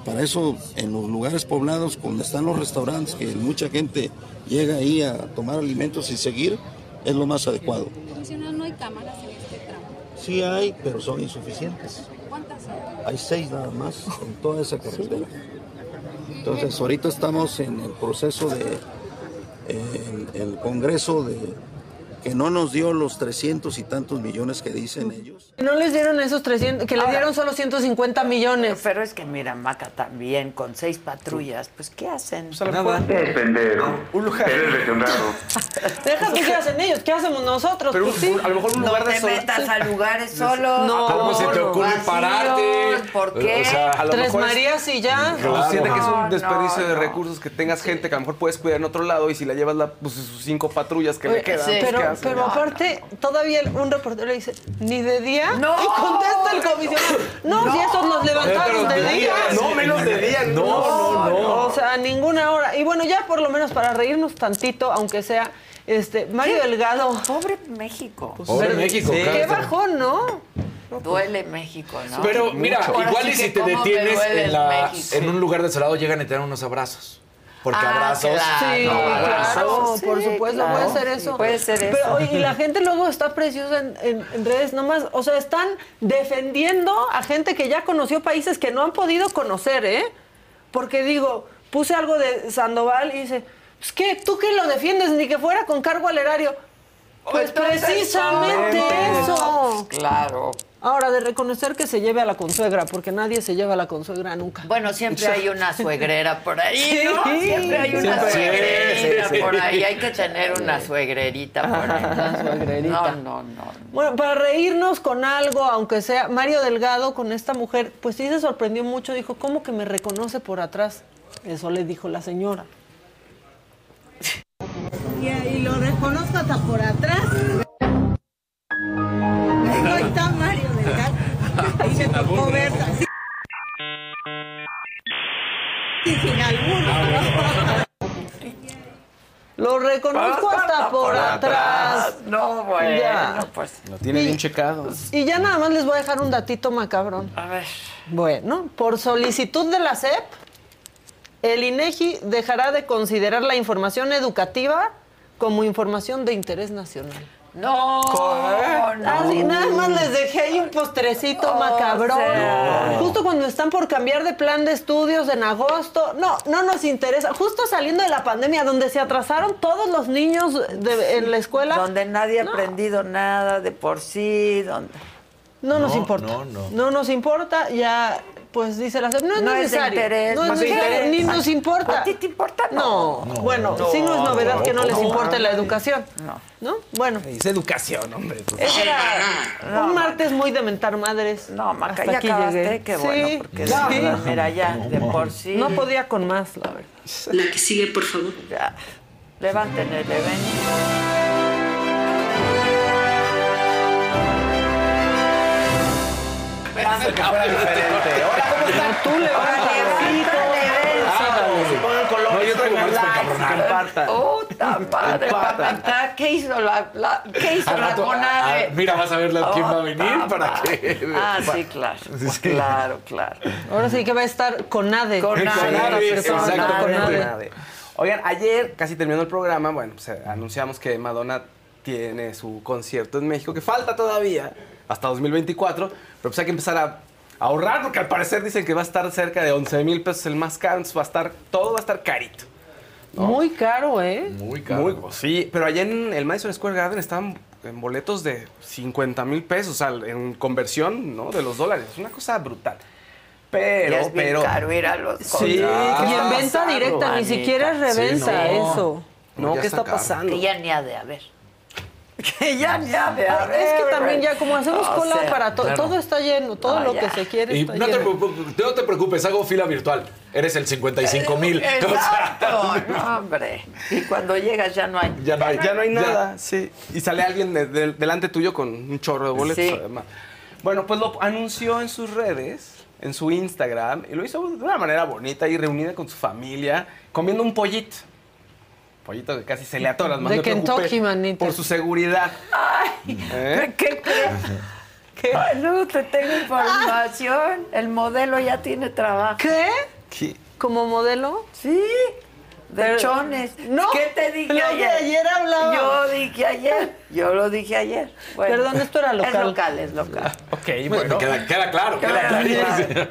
[SPEAKER 16] para eso, en los lugares poblados, donde están los restaurantes, que mucha gente llega ahí a tomar alimentos y seguir, es lo más adecuado.
[SPEAKER 11] Comisionado, no hay cámaras en este tramo.
[SPEAKER 16] Sí hay, pero son insuficientes.
[SPEAKER 11] ¿Cuántas hay?
[SPEAKER 16] Hay seis nada más en toda esa carretera. Entonces, ahorita estamos en el proceso de el Congreso de que no nos dio los 300 y tantos millones que dicen ellos.
[SPEAKER 5] No les dieron esos 300, que le
[SPEAKER 1] Ahora-
[SPEAKER 5] dieron solo 150 millones.
[SPEAKER 1] Pero es que mira, Maca también, con seis patrullas, pues ¿qué hacen?
[SPEAKER 13] Nada.
[SPEAKER 17] pendejo.
[SPEAKER 13] Un lugar.
[SPEAKER 17] Eres lesionado.
[SPEAKER 5] Deja tú qué hacen ellos, ¿qué hacemos nosotros?
[SPEAKER 13] Pero
[SPEAKER 5] Pues sí.
[SPEAKER 13] a lo mejor un
[SPEAKER 1] No
[SPEAKER 13] lugar
[SPEAKER 1] te
[SPEAKER 13] de sol-
[SPEAKER 1] metas a lugares solos.
[SPEAKER 5] No,
[SPEAKER 8] ¿Cómo se te ocurre
[SPEAKER 1] vacíos,
[SPEAKER 8] pararte?
[SPEAKER 1] ¿Por qué?
[SPEAKER 8] O sea,
[SPEAKER 13] a lo
[SPEAKER 5] Tres
[SPEAKER 13] mejor es-
[SPEAKER 5] Marías y ya.
[SPEAKER 13] Pero
[SPEAKER 8] Claro.
[SPEAKER 13] siente que es
[SPEAKER 1] No,
[SPEAKER 13] un desperdicio
[SPEAKER 1] no,
[SPEAKER 13] de
[SPEAKER 1] no.
[SPEAKER 13] recursos que tengas gente que a lo mejor puedes cuidar en otro lado y si la llevas la, pues, sus cinco patrullas que
[SPEAKER 5] Oye,
[SPEAKER 13] le quedan.
[SPEAKER 1] sí.
[SPEAKER 13] pues,
[SPEAKER 5] pero. Pero
[SPEAKER 1] No,
[SPEAKER 5] aparte, todavía un reportero le dice, ¿ni de día?
[SPEAKER 1] No.
[SPEAKER 5] Y contesta el comisionado, no, si estos nos levantaron de día.
[SPEAKER 8] día,
[SPEAKER 13] No, menos de día. No, no, no.
[SPEAKER 5] O sea, ninguna hora. Y bueno, ya por lo menos para reírnos tantito, aunque sea, este, Mario Delgado.
[SPEAKER 1] Pobre México.
[SPEAKER 8] Pobre
[SPEAKER 5] Pero-
[SPEAKER 8] México,
[SPEAKER 5] Qué
[SPEAKER 8] claro.
[SPEAKER 5] bajón, ¿no?
[SPEAKER 1] Duele México, ¿no?
[SPEAKER 8] Pero mira,
[SPEAKER 1] Ahora
[SPEAKER 8] igual
[SPEAKER 1] sí
[SPEAKER 8] y si te detienes en, la- en un lugar desolado, llegan y te dan unos abrazos. Porque
[SPEAKER 1] Ah,
[SPEAKER 8] abrazos.
[SPEAKER 1] claro.
[SPEAKER 5] Sí,
[SPEAKER 1] no,
[SPEAKER 5] claro,
[SPEAKER 1] sí,
[SPEAKER 5] por supuesto,
[SPEAKER 1] claro.
[SPEAKER 5] puede ser eso.
[SPEAKER 1] Puede ser
[SPEAKER 5] Pero,
[SPEAKER 1] eso.
[SPEAKER 5] oye, y la gente luego está preciosa en, en- en redes, nomás, o sea, están defendiendo a gente que ya conoció países que no han podido conocer, ¿eh? Porque digo, puse algo de Sandoval y dice, pues qué, tú que lo defiendes, ni que fuera con cargo al erario. Pues
[SPEAKER 1] Entonces,
[SPEAKER 5] precisamente eso.
[SPEAKER 1] Claro.
[SPEAKER 5] Ahora, de reconocer que se lleve a la consuegra, porque nadie se lleva a la consuegra nunca.
[SPEAKER 1] Bueno, siempre hay una suegrera por ahí,
[SPEAKER 5] Sí.
[SPEAKER 1] ¿no? Siempre hay una
[SPEAKER 5] Siempre.
[SPEAKER 1] suegrerita
[SPEAKER 8] Sí, sí.
[SPEAKER 1] por ahí. Hay que tener una suegrerita por ahí.
[SPEAKER 5] Una suegrerita.
[SPEAKER 1] No, no, no.
[SPEAKER 5] Bueno, para reírnos con algo, aunque sea Mario Delgado con esta mujer, pues sí se sorprendió mucho, dijo, ¿cómo que me reconoce por atrás? Eso le dijo la señora.
[SPEAKER 18] Y, y lo reconozco hasta por atrás. Ahí está Mario Delgado. Ahí me tocó ver así. Y sin alguno.
[SPEAKER 5] Lo reconozco hasta por atrás.
[SPEAKER 1] No, bueno,
[SPEAKER 5] Ya.
[SPEAKER 1] pues.
[SPEAKER 13] Lo tiene bien checado.
[SPEAKER 5] Y ya nada más les voy a dejar un datito macabrón.
[SPEAKER 1] A ver.
[SPEAKER 5] Bueno, por solicitud de la SEP, el INEGI dejará de considerar la información educativa como información de interés nacional.
[SPEAKER 1] No, no.
[SPEAKER 5] Así, nada más les dejé ahí un postrecito
[SPEAKER 1] Oh,
[SPEAKER 5] macabrón.
[SPEAKER 1] sí.
[SPEAKER 5] Justo cuando están por cambiar de plan de estudios en agosto. No, no nos interesa. Justo saliendo de la pandemia, donde se atrasaron todos los niños de- en la escuela.
[SPEAKER 1] Donde nadie ha aprendido nada de por sí, donde...
[SPEAKER 5] No nos
[SPEAKER 8] No,
[SPEAKER 5] importa.
[SPEAKER 8] no, no.
[SPEAKER 5] nos importa. Ya pues dice la no es
[SPEAKER 1] No es
[SPEAKER 5] necesario.
[SPEAKER 1] interés,
[SPEAKER 5] no es necesario,
[SPEAKER 1] interés.
[SPEAKER 5] ni nos importa.
[SPEAKER 1] ¿A ti te importa?
[SPEAKER 5] No, bueno, sí no es novedad que no les importe la educación.
[SPEAKER 1] No.
[SPEAKER 5] ¿No? Bueno.
[SPEAKER 13] Dice educación, hombre. pues.
[SPEAKER 5] Ese era un martes muy de mentar madres.
[SPEAKER 1] No, Maca,
[SPEAKER 5] Hasta
[SPEAKER 1] ya
[SPEAKER 5] aquí
[SPEAKER 1] acabaste,
[SPEAKER 5] llegué.
[SPEAKER 1] qué
[SPEAKER 5] Sí,
[SPEAKER 1] bueno, porque
[SPEAKER 5] sí.
[SPEAKER 1] la verdad, mira, ya, de por sí.
[SPEAKER 5] No podía con más, la verdad.
[SPEAKER 10] La que sigue, por favor.
[SPEAKER 1] Ya, levanten el evento.
[SPEAKER 13] Pensé que fuera diferente.
[SPEAKER 5] Tú le vas
[SPEAKER 13] para.
[SPEAKER 1] Puta madre,
[SPEAKER 13] Compartan.
[SPEAKER 1] papá, ¿qué hizo la, la- qué hizo la
[SPEAKER 8] rato,
[SPEAKER 1] CONADE?
[SPEAKER 8] mira, vas a ver la- quién va a venir
[SPEAKER 1] Puta
[SPEAKER 8] para que-
[SPEAKER 1] Ah, sí, claro.
[SPEAKER 8] Sí.
[SPEAKER 1] Claro, claro.
[SPEAKER 5] Ahora sí que va a estar con ADE.
[SPEAKER 1] Con ADE,
[SPEAKER 13] Exactamente. Oigan, ayer, casi terminando el programa, bueno, pues eh, anunciamos que Madonna tiene su concierto en México, que falta todavía, hasta 2024, pero pues hay que empezar a ahorrar, porque al parecer dicen que va a estar cerca de 11 mil pesos el más caro, entonces va a estar, todo va a estar carito.
[SPEAKER 5] Muy caro, ¿eh?
[SPEAKER 8] Muy caro.
[SPEAKER 13] Muy, sí, pero allá en el Madison Square Garden estaban en boletos de 50 mil pesos, o sea, en conversión, ¿no? De los dólares. Es una cosa brutal. Pero,
[SPEAKER 1] es bien
[SPEAKER 13] pero.
[SPEAKER 1] caro ir a los
[SPEAKER 13] Sí,
[SPEAKER 1] conciertos.
[SPEAKER 13] ¿qué
[SPEAKER 5] Y en venta directa, ni siquiera es reventa,
[SPEAKER 13] Sí, no.
[SPEAKER 5] eso.
[SPEAKER 13] No, ¿qué
[SPEAKER 8] está
[SPEAKER 13] pasando?
[SPEAKER 1] Que ya ni ha de haber. Que ya ni ha de.
[SPEAKER 5] Es que también ya como hacemos
[SPEAKER 1] O
[SPEAKER 5] cola
[SPEAKER 1] sea,
[SPEAKER 5] para todo,
[SPEAKER 8] claro.
[SPEAKER 5] todo está lleno, todo lo
[SPEAKER 1] ya.
[SPEAKER 5] que se quiere
[SPEAKER 8] Y
[SPEAKER 5] está
[SPEAKER 8] no te,
[SPEAKER 5] lleno.
[SPEAKER 8] preocupes, no te preocupes, hago fila virtual. Eres el 55 mil.
[SPEAKER 1] Exacto, no, hombre. Y cuando llegas ya no hay.
[SPEAKER 8] ya no hay,
[SPEAKER 13] Ya no hay nada, sí. Y sale alguien de- de- delante tuyo con un chorro de boletos,
[SPEAKER 1] Sí.
[SPEAKER 13] además. Bueno, pues lo anunció en sus redes, en su Instagram, y lo hizo de una manera bonita y reunida con su familia, comiendo un pollito. Pollito que casi se le ató las manos.
[SPEAKER 5] De Kentucky, manita.
[SPEAKER 13] Por su seguridad. ¿Eh?
[SPEAKER 1] ¿Qué crees? Ay, no, te tengo información. El modelo ya tiene trabajo.
[SPEAKER 5] ¿Qué?
[SPEAKER 13] ¿Qué?
[SPEAKER 5] ¿Como modelo?
[SPEAKER 1] Sí. De
[SPEAKER 5] Pero-
[SPEAKER 1] chones.
[SPEAKER 5] No,
[SPEAKER 1] ¿Qué te dije
[SPEAKER 5] lo
[SPEAKER 1] ayer?
[SPEAKER 5] ayer hablaba.
[SPEAKER 1] Yo dije ayer. Yo lo dije ayer. Bueno,
[SPEAKER 5] Perdón, esto era
[SPEAKER 1] Es
[SPEAKER 5] local.
[SPEAKER 1] local, es local.
[SPEAKER 13] Ok,
[SPEAKER 8] Bueno,
[SPEAKER 13] bueno.
[SPEAKER 8] queda, queda claro.
[SPEAKER 1] Queda
[SPEAKER 8] Queda
[SPEAKER 1] claro.
[SPEAKER 8] clarísimo.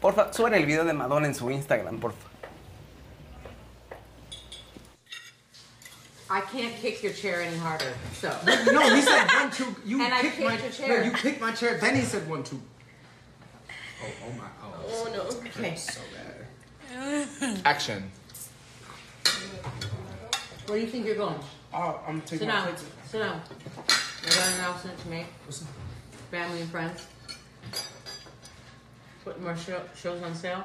[SPEAKER 13] Porfa, suban el video de Madonna en su Instagram, porfa.
[SPEAKER 19] I can't kick your chair any harder. So
[SPEAKER 20] No, he said one, two. You
[SPEAKER 19] And I
[SPEAKER 20] kicked
[SPEAKER 19] kicked
[SPEAKER 20] my
[SPEAKER 19] your chair.
[SPEAKER 20] No, you kicked my chair. Then he said one, two. Oh, oh my. Oh,
[SPEAKER 19] Oh, no. Okay.
[SPEAKER 20] So bad. Action.
[SPEAKER 19] Where do you think you're going?
[SPEAKER 20] Oh, I'm
[SPEAKER 19] Sit
[SPEAKER 20] taking my
[SPEAKER 19] down.
[SPEAKER 20] plates.
[SPEAKER 19] Sit down. You got an announcement to make? Family and friends. Put more show, shows on sale.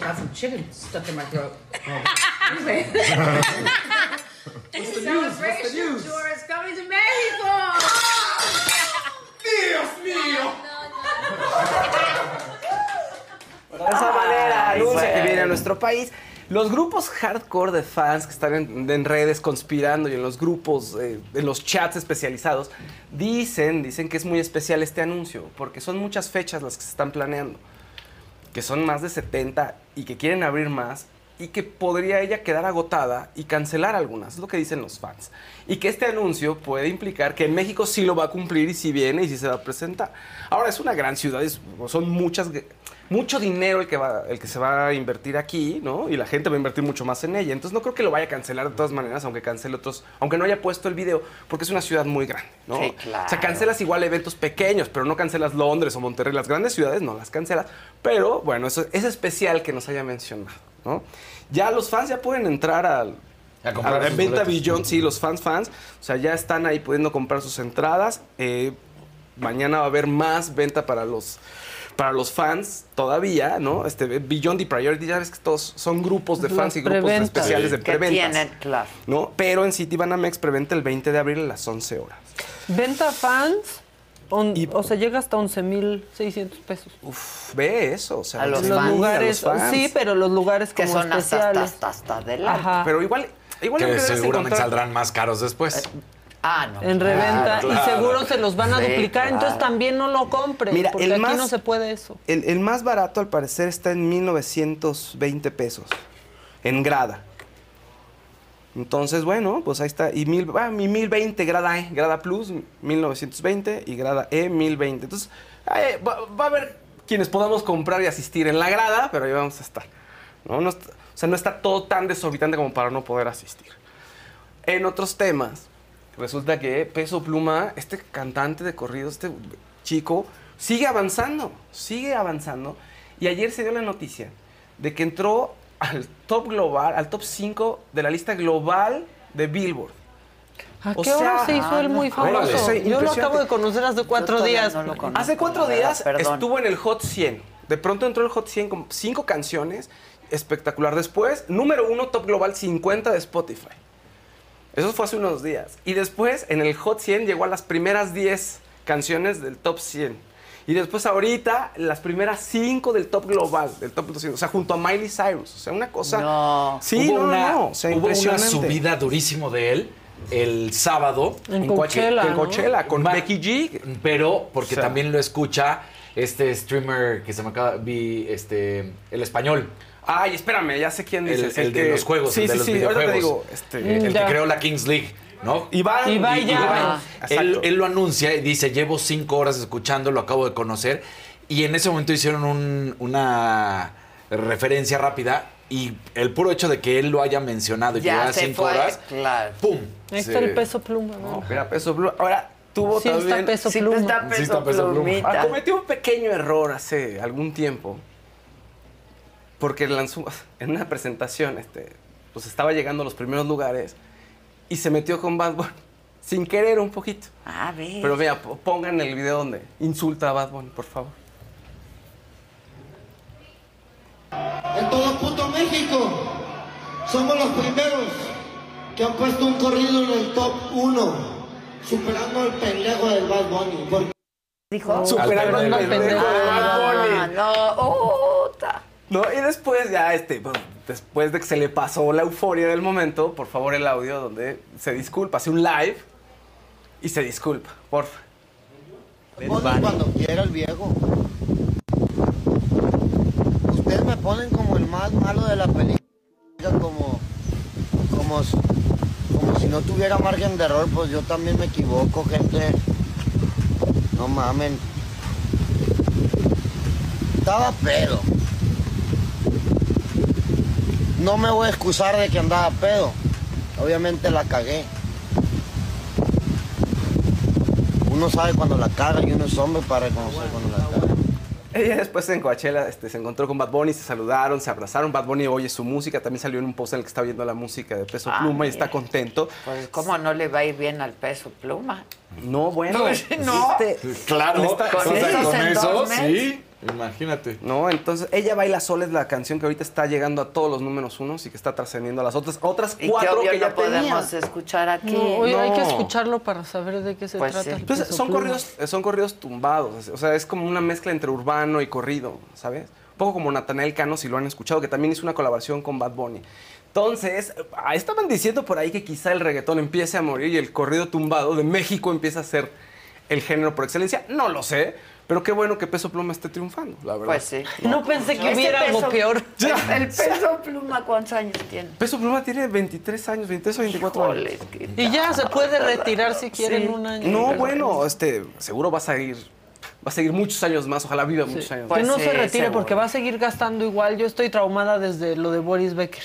[SPEAKER 19] Got some chicken stuck in my throat. Anyway.
[SPEAKER 20] What's the news? What's the news?
[SPEAKER 19] tour is coming to Mexico.
[SPEAKER 20] Dios mío.
[SPEAKER 13] De esa manera anuncia que viene a nuestro país. Los grupos hardcore de fans que están en, en redes conspirando y en los grupos, eh, en los chats especializados, dicen, dicen que es muy especial este anuncio, porque son muchas fechas las que se están planeando, que son más de 70 y que quieren abrir más y que podría ella quedar agotada y cancelar algunas, es lo que dicen los fans. Y que este anuncio puede implicar que en México sí lo va a cumplir y si viene y si se va a presentar. Ahora es una gran ciudad, es- son muchas mucho dinero el que va el que se va a invertir aquí, ¿no? Y la gente va a invertir mucho más en ella. Entonces no creo que lo vaya a cancelar de todas maneras, aunque cancele otros, aunque no haya puesto el video, porque es una ciudad muy grande, ¿no?
[SPEAKER 1] Sí, claro.
[SPEAKER 13] O sea, cancelas igual eventos pequeños, pero no cancelas Londres o Monterrey, las grandes ciudades no las cancelas. Pero bueno, eso es especial que nos haya mencionado, ¿no? Ya los fans ya pueden entrar al
[SPEAKER 8] A comprar sus
[SPEAKER 13] venta. Beyond, sí, los fans fans, o sea, ya están ahí pudiendo comprar sus entradas. Eh, mañana va a haber más venta para los para los fans todavía, ¿no? Este Beyond y Priority, ya ves que todos son grupos de
[SPEAKER 5] Las
[SPEAKER 13] fans y grupos
[SPEAKER 5] preventas.
[SPEAKER 13] especiales de
[SPEAKER 1] Que
[SPEAKER 13] preventas.
[SPEAKER 1] tienen, claro.
[SPEAKER 13] ¿no? Pero en City Banamex preventa el 20 de abril a las 11 horas.
[SPEAKER 5] Venta fans, on- o sea, llega hasta 11,600 pesos.
[SPEAKER 13] Uf, ve eso, o sea,
[SPEAKER 1] A los
[SPEAKER 5] los
[SPEAKER 1] fans.
[SPEAKER 5] lugares,
[SPEAKER 13] a los fans.
[SPEAKER 5] sí, pero los lugares
[SPEAKER 1] Que
[SPEAKER 5] como
[SPEAKER 1] son hasta,
[SPEAKER 5] especiales.
[SPEAKER 1] hasta, hasta adelante.
[SPEAKER 5] Ajá.
[SPEAKER 13] Pero igual, igual
[SPEAKER 8] Que
[SPEAKER 13] que
[SPEAKER 8] seguramente
[SPEAKER 13] encontrar-
[SPEAKER 8] saldrán más caros después.
[SPEAKER 1] Ah, no.
[SPEAKER 5] en reventa
[SPEAKER 8] Claro,
[SPEAKER 5] y
[SPEAKER 8] claro.
[SPEAKER 5] seguro se los van a
[SPEAKER 1] Sí,
[SPEAKER 5] duplicar,
[SPEAKER 1] claro.
[SPEAKER 5] entonces también no lo compren,
[SPEAKER 13] Mira,
[SPEAKER 5] porque
[SPEAKER 13] el
[SPEAKER 5] aquí
[SPEAKER 13] más-
[SPEAKER 5] no se puede eso.
[SPEAKER 13] El, el más barato, al parecer, está en 1920 pesos. En grada. Entonces, bueno, pues ahí está. Y, mil, ah, mi 1020 grada E, grada Plus, 1920 y grada E, 1020. Entonces, eh, va, va a haber quienes podamos comprar y asistir en la grada, pero ahí vamos a estar. ¿no? No está- o sea, no está todo tan desorbitante como para no poder asistir. En otros temas, resulta que Peso Pluma, este cantante de corridos, este chico, sigue avanzando, sigue avanzando. Y ayer se dio la noticia de que entró al top global, al top 5 de la lista global de Billboard.
[SPEAKER 5] ¿A
[SPEAKER 13] O
[SPEAKER 5] qué hora
[SPEAKER 13] sea,
[SPEAKER 5] se hizo él muy famoso?
[SPEAKER 13] órale.
[SPEAKER 5] Yo lo acabo de conocer hace cuatro días.
[SPEAKER 1] no lo conozco.
[SPEAKER 13] Hace cuatro días
[SPEAKER 1] verdad,
[SPEAKER 13] estuvo en el Hot 100. De pronto entró en el Hot 100 con cinco canciones. Espectacular. Después, número uno, Top Global 50 de Spotify. Eso fue hace unos días. Y después, en el Hot 100, llegó a las primeras 10 canciones del Top 100. Y después, ahorita, las primeras 5 del Top Global, del Top 200. O sea, junto a Miley Cyrus. O sea, una cosa...
[SPEAKER 1] No.
[SPEAKER 13] Sí,
[SPEAKER 8] hubo
[SPEAKER 13] no, no,
[SPEAKER 8] una,
[SPEAKER 13] no. O sea,
[SPEAKER 8] hubo una subida durísimo de él el sábado.
[SPEAKER 5] En
[SPEAKER 13] Coache-
[SPEAKER 5] Coachella,
[SPEAKER 13] en
[SPEAKER 5] ¿no?
[SPEAKER 13] Coachella, con
[SPEAKER 8] Ma-
[SPEAKER 13] Becky G.
[SPEAKER 8] Pero porque
[SPEAKER 13] O sea.
[SPEAKER 8] también lo escucha este streamer que se me acaba, vi, este, el español.
[SPEAKER 13] Ay, espérame, ya sé quién
[SPEAKER 8] El,
[SPEAKER 13] dices.
[SPEAKER 8] el de
[SPEAKER 13] que-
[SPEAKER 8] los juegos,
[SPEAKER 13] Sí,
[SPEAKER 8] el de
[SPEAKER 13] sí,
[SPEAKER 8] los
[SPEAKER 13] sí,
[SPEAKER 8] videojuegos.
[SPEAKER 13] ahorita te digo. Este,
[SPEAKER 8] el
[SPEAKER 5] Mm, ya.
[SPEAKER 8] que creó la Kings League, ¿no?
[SPEAKER 13] Iván.
[SPEAKER 5] Ibai
[SPEAKER 13] y-
[SPEAKER 5] Llanos.
[SPEAKER 13] Iván.
[SPEAKER 8] Él, él lo anuncia y dice, llevo cinco horas escuchando, lo acabo de conocer. Y en ese momento hicieron un- una referencia rápida y el puro hecho de que él lo haya mencionado y que
[SPEAKER 1] Ya
[SPEAKER 8] lleva
[SPEAKER 1] se
[SPEAKER 8] cinco
[SPEAKER 1] fue,
[SPEAKER 8] horas,
[SPEAKER 1] claro.
[SPEAKER 8] ¡pum!
[SPEAKER 5] Ahí
[SPEAKER 8] Se-
[SPEAKER 5] está el peso pluma. ¿no?
[SPEAKER 13] No, era peso pluma. Ahora tuvo
[SPEAKER 5] Sí está
[SPEAKER 13] también.
[SPEAKER 5] peso
[SPEAKER 1] Sí,
[SPEAKER 5] pluma.
[SPEAKER 1] está
[SPEAKER 8] Sí,
[SPEAKER 1] peso
[SPEAKER 8] está peso pluma.
[SPEAKER 1] plumita.
[SPEAKER 13] Ah, cometió un pequeño error hace algún tiempo. Porque lanzó en una presentación, este, pues estaba llegando a los primeros lugares y se metió con Bad Bunny. Sin querer un poquito.
[SPEAKER 1] A ver.
[SPEAKER 13] Pero vea, po- pongan el video donde insulta a Bad Bunny, por favor.
[SPEAKER 12] En todo puto México somos los primeros que han puesto un corrido en el top 1, superando al pendejo del Bad Bunny. Porque
[SPEAKER 1] dijo.
[SPEAKER 13] Superando al
[SPEAKER 5] pendejo.
[SPEAKER 13] pendejo de Bad Bunny.
[SPEAKER 1] Ah, no, puta.
[SPEAKER 13] No, y después ya, este, después de que se le pasó la euforia del momento, por favor el audio donde se disculpa, hace un live y se disculpa, porfa.
[SPEAKER 12] ponen cuando quiera el viejo. Ustedes me ponen como el más malo de la película, como, como, como si no tuviera margen de error, pues yo también me equivoco, gente. No mamen. Estaba pedo. No me voy a excusar de que andaba pedo. Obviamente la cagué. Uno sabe cuando la caga y uno es hombre para reconocer cuando la caga.
[SPEAKER 13] Ella después en Coachella este, se encontró con Bad Bunny, se saludaron, se abrazaron. Bad Bunny oye su música, también salió en un post en el que está viendo la música de Peso
[SPEAKER 1] Ah,
[SPEAKER 13] Pluma y está contento.
[SPEAKER 1] Pues, ¿cómo no le va a ir bien al peso pluma?
[SPEAKER 13] No, bueno.
[SPEAKER 1] No.
[SPEAKER 13] este,
[SPEAKER 8] Claro,
[SPEAKER 13] está-
[SPEAKER 8] con,
[SPEAKER 13] sí,
[SPEAKER 8] eso,
[SPEAKER 1] dos meses.
[SPEAKER 8] sí, imagínate.
[SPEAKER 13] No, entonces ella baila sola es la canción que ahorita está llegando a todos los números unos y que está trascendiendo a las otras otras
[SPEAKER 1] Y
[SPEAKER 13] cuatro que ya
[SPEAKER 1] no podemos escuchar aquí.
[SPEAKER 5] No, oye, hay que escucharlo para saber de qué se
[SPEAKER 1] Pues
[SPEAKER 5] trata.
[SPEAKER 1] sí.
[SPEAKER 5] el
[SPEAKER 13] Entonces,
[SPEAKER 5] Peso
[SPEAKER 13] son
[SPEAKER 5] Pluma.
[SPEAKER 13] corridos, eh, son corridos tumbados, o sea, es como una mezcla entre urbano y corrido, ¿sabes? Un poco como Natanael Cano, si lo han escuchado, que también hizo una colaboración con Bad Bunny. Entonces, ah, estaban diciendo por ahí que quizá el reggaetón empiece a morir y el corrido tumbado de México empieza a ser el género por excelencia. No lo sé, pero qué bueno que Peso Pluma esté triunfando, la verdad.
[SPEAKER 1] Pues sí.
[SPEAKER 5] No pensé que
[SPEAKER 1] Este
[SPEAKER 5] hubiera algo
[SPEAKER 1] peso-
[SPEAKER 5] peor.
[SPEAKER 1] El, el peso pluma, ¿cuántos años tiene?
[SPEAKER 13] Peso Pluma tiene 23 años, 23 o 24 años.
[SPEAKER 1] Híjole, que-
[SPEAKER 5] Y ya se puede retirar si quiere
[SPEAKER 1] Sí.
[SPEAKER 5] en un año.
[SPEAKER 13] No, bueno, este, seguro va a seguir, va a seguir muchos años más, ojalá viva muchos años
[SPEAKER 1] Pues
[SPEAKER 5] que no
[SPEAKER 1] sí,
[SPEAKER 5] se retire
[SPEAKER 1] seguro.
[SPEAKER 5] porque va a seguir gastando igual. Yo estoy traumada desde lo de Boris Becker.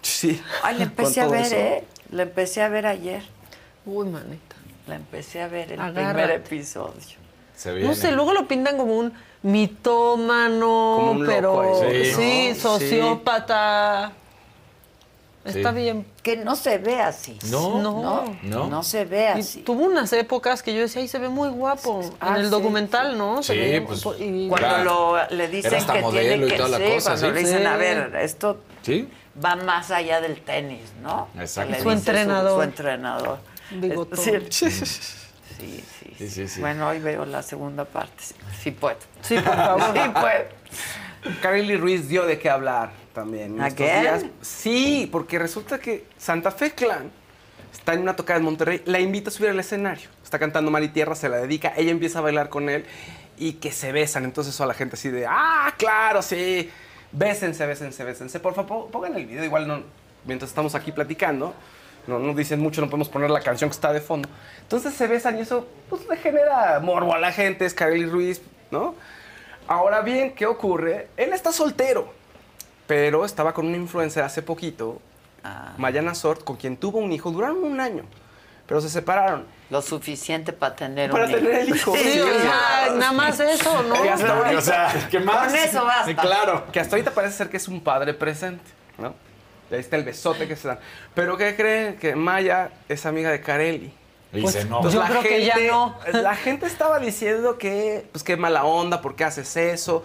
[SPEAKER 13] Sí.
[SPEAKER 1] Ay, le empecé a ver,
[SPEAKER 13] eso.
[SPEAKER 1] ¿eh? Le empecé a ver ayer.
[SPEAKER 5] Uy, manita.
[SPEAKER 1] La empecé a ver el
[SPEAKER 5] Agárrate.
[SPEAKER 1] primer episodio.
[SPEAKER 8] Se viene.
[SPEAKER 5] No sé, luego lo pintan como un mitómano,
[SPEAKER 13] Como un loco
[SPEAKER 5] pero
[SPEAKER 13] ahí,
[SPEAKER 5] sí,
[SPEAKER 13] ¿no?
[SPEAKER 5] sociópata. Está
[SPEAKER 8] Sí.
[SPEAKER 5] bien.
[SPEAKER 1] Que no se ve así.
[SPEAKER 8] No,
[SPEAKER 5] No.
[SPEAKER 8] no.
[SPEAKER 1] No se ve
[SPEAKER 5] Y
[SPEAKER 1] así.
[SPEAKER 5] tuvo unas épocas que yo decía, ay, se ve muy guapo.
[SPEAKER 1] Ah,
[SPEAKER 5] en el
[SPEAKER 1] sí.
[SPEAKER 5] documental, ¿no? Se
[SPEAKER 8] Sí,
[SPEAKER 5] ve-
[SPEAKER 8] pues,
[SPEAKER 5] y-
[SPEAKER 1] Cuando
[SPEAKER 8] Claro.
[SPEAKER 1] lo, le dicen que tiene que
[SPEAKER 8] cosa,
[SPEAKER 1] cuando
[SPEAKER 8] ¿sí?
[SPEAKER 1] le dicen, a ver, esto
[SPEAKER 8] ¿Sí?
[SPEAKER 1] va más allá del tenis, ¿no?
[SPEAKER 8] Exacto.
[SPEAKER 5] Su entrenador.
[SPEAKER 1] Su, entrenador.
[SPEAKER 5] Bigotón.
[SPEAKER 1] Sí, sí, sí,
[SPEAKER 8] Sí, sí, sí.
[SPEAKER 1] Bueno, hoy veo la segunda parte. Sí, sí puedo.
[SPEAKER 5] Sí, por favor.
[SPEAKER 1] Sí puedo.
[SPEAKER 13] Carly Ruiz dio de qué hablar también.
[SPEAKER 1] ¿Again?
[SPEAKER 13] días. Sí, porque resulta que Santa Fe Clan está en una tocada en Monterrey, la invita a subir al escenario. Está cantando Mar y Tierra, se la dedica, ella empieza a bailar con él y que se besan. Entonces a la gente así de, ah, claro, sí, bésense, bésense, bésense. Por favor, pongan el video, igual no, mientras estamos aquí platicando. No nos dicen mucho, no podemos poner la canción que está de fondo. Entonces se besan y eso pues, le genera morbo a la gente, es Carly Ruiz, ¿no? Ahora bien, ¿qué ocurre? Él está soltero, pero estaba con una influencer hace poquito, Mayana Sort, con quien tuvo un hijo, duraron un año. pero se separaron.
[SPEAKER 1] Lo suficiente para tener
[SPEAKER 13] Para
[SPEAKER 1] un hijo.
[SPEAKER 13] tener el hijo.
[SPEAKER 5] Sí, o sea, nada más eso, ¿no?
[SPEAKER 13] Y hasta ahorita-
[SPEAKER 8] O sea, ¿qué más?
[SPEAKER 1] Con eso basta.
[SPEAKER 8] Claro.
[SPEAKER 13] Que hasta ahorita parece ser que es un padre presente, ¿no? Ahí está el besote que se dan. Pero ¿qué creen? Que Maya es amiga de Carelli.
[SPEAKER 5] Pues,
[SPEAKER 8] se enoja.
[SPEAKER 5] yo
[SPEAKER 13] la
[SPEAKER 5] creo que ya no.
[SPEAKER 13] La gente estaba diciendo que, pues qué mala onda, ¿por qué haces eso?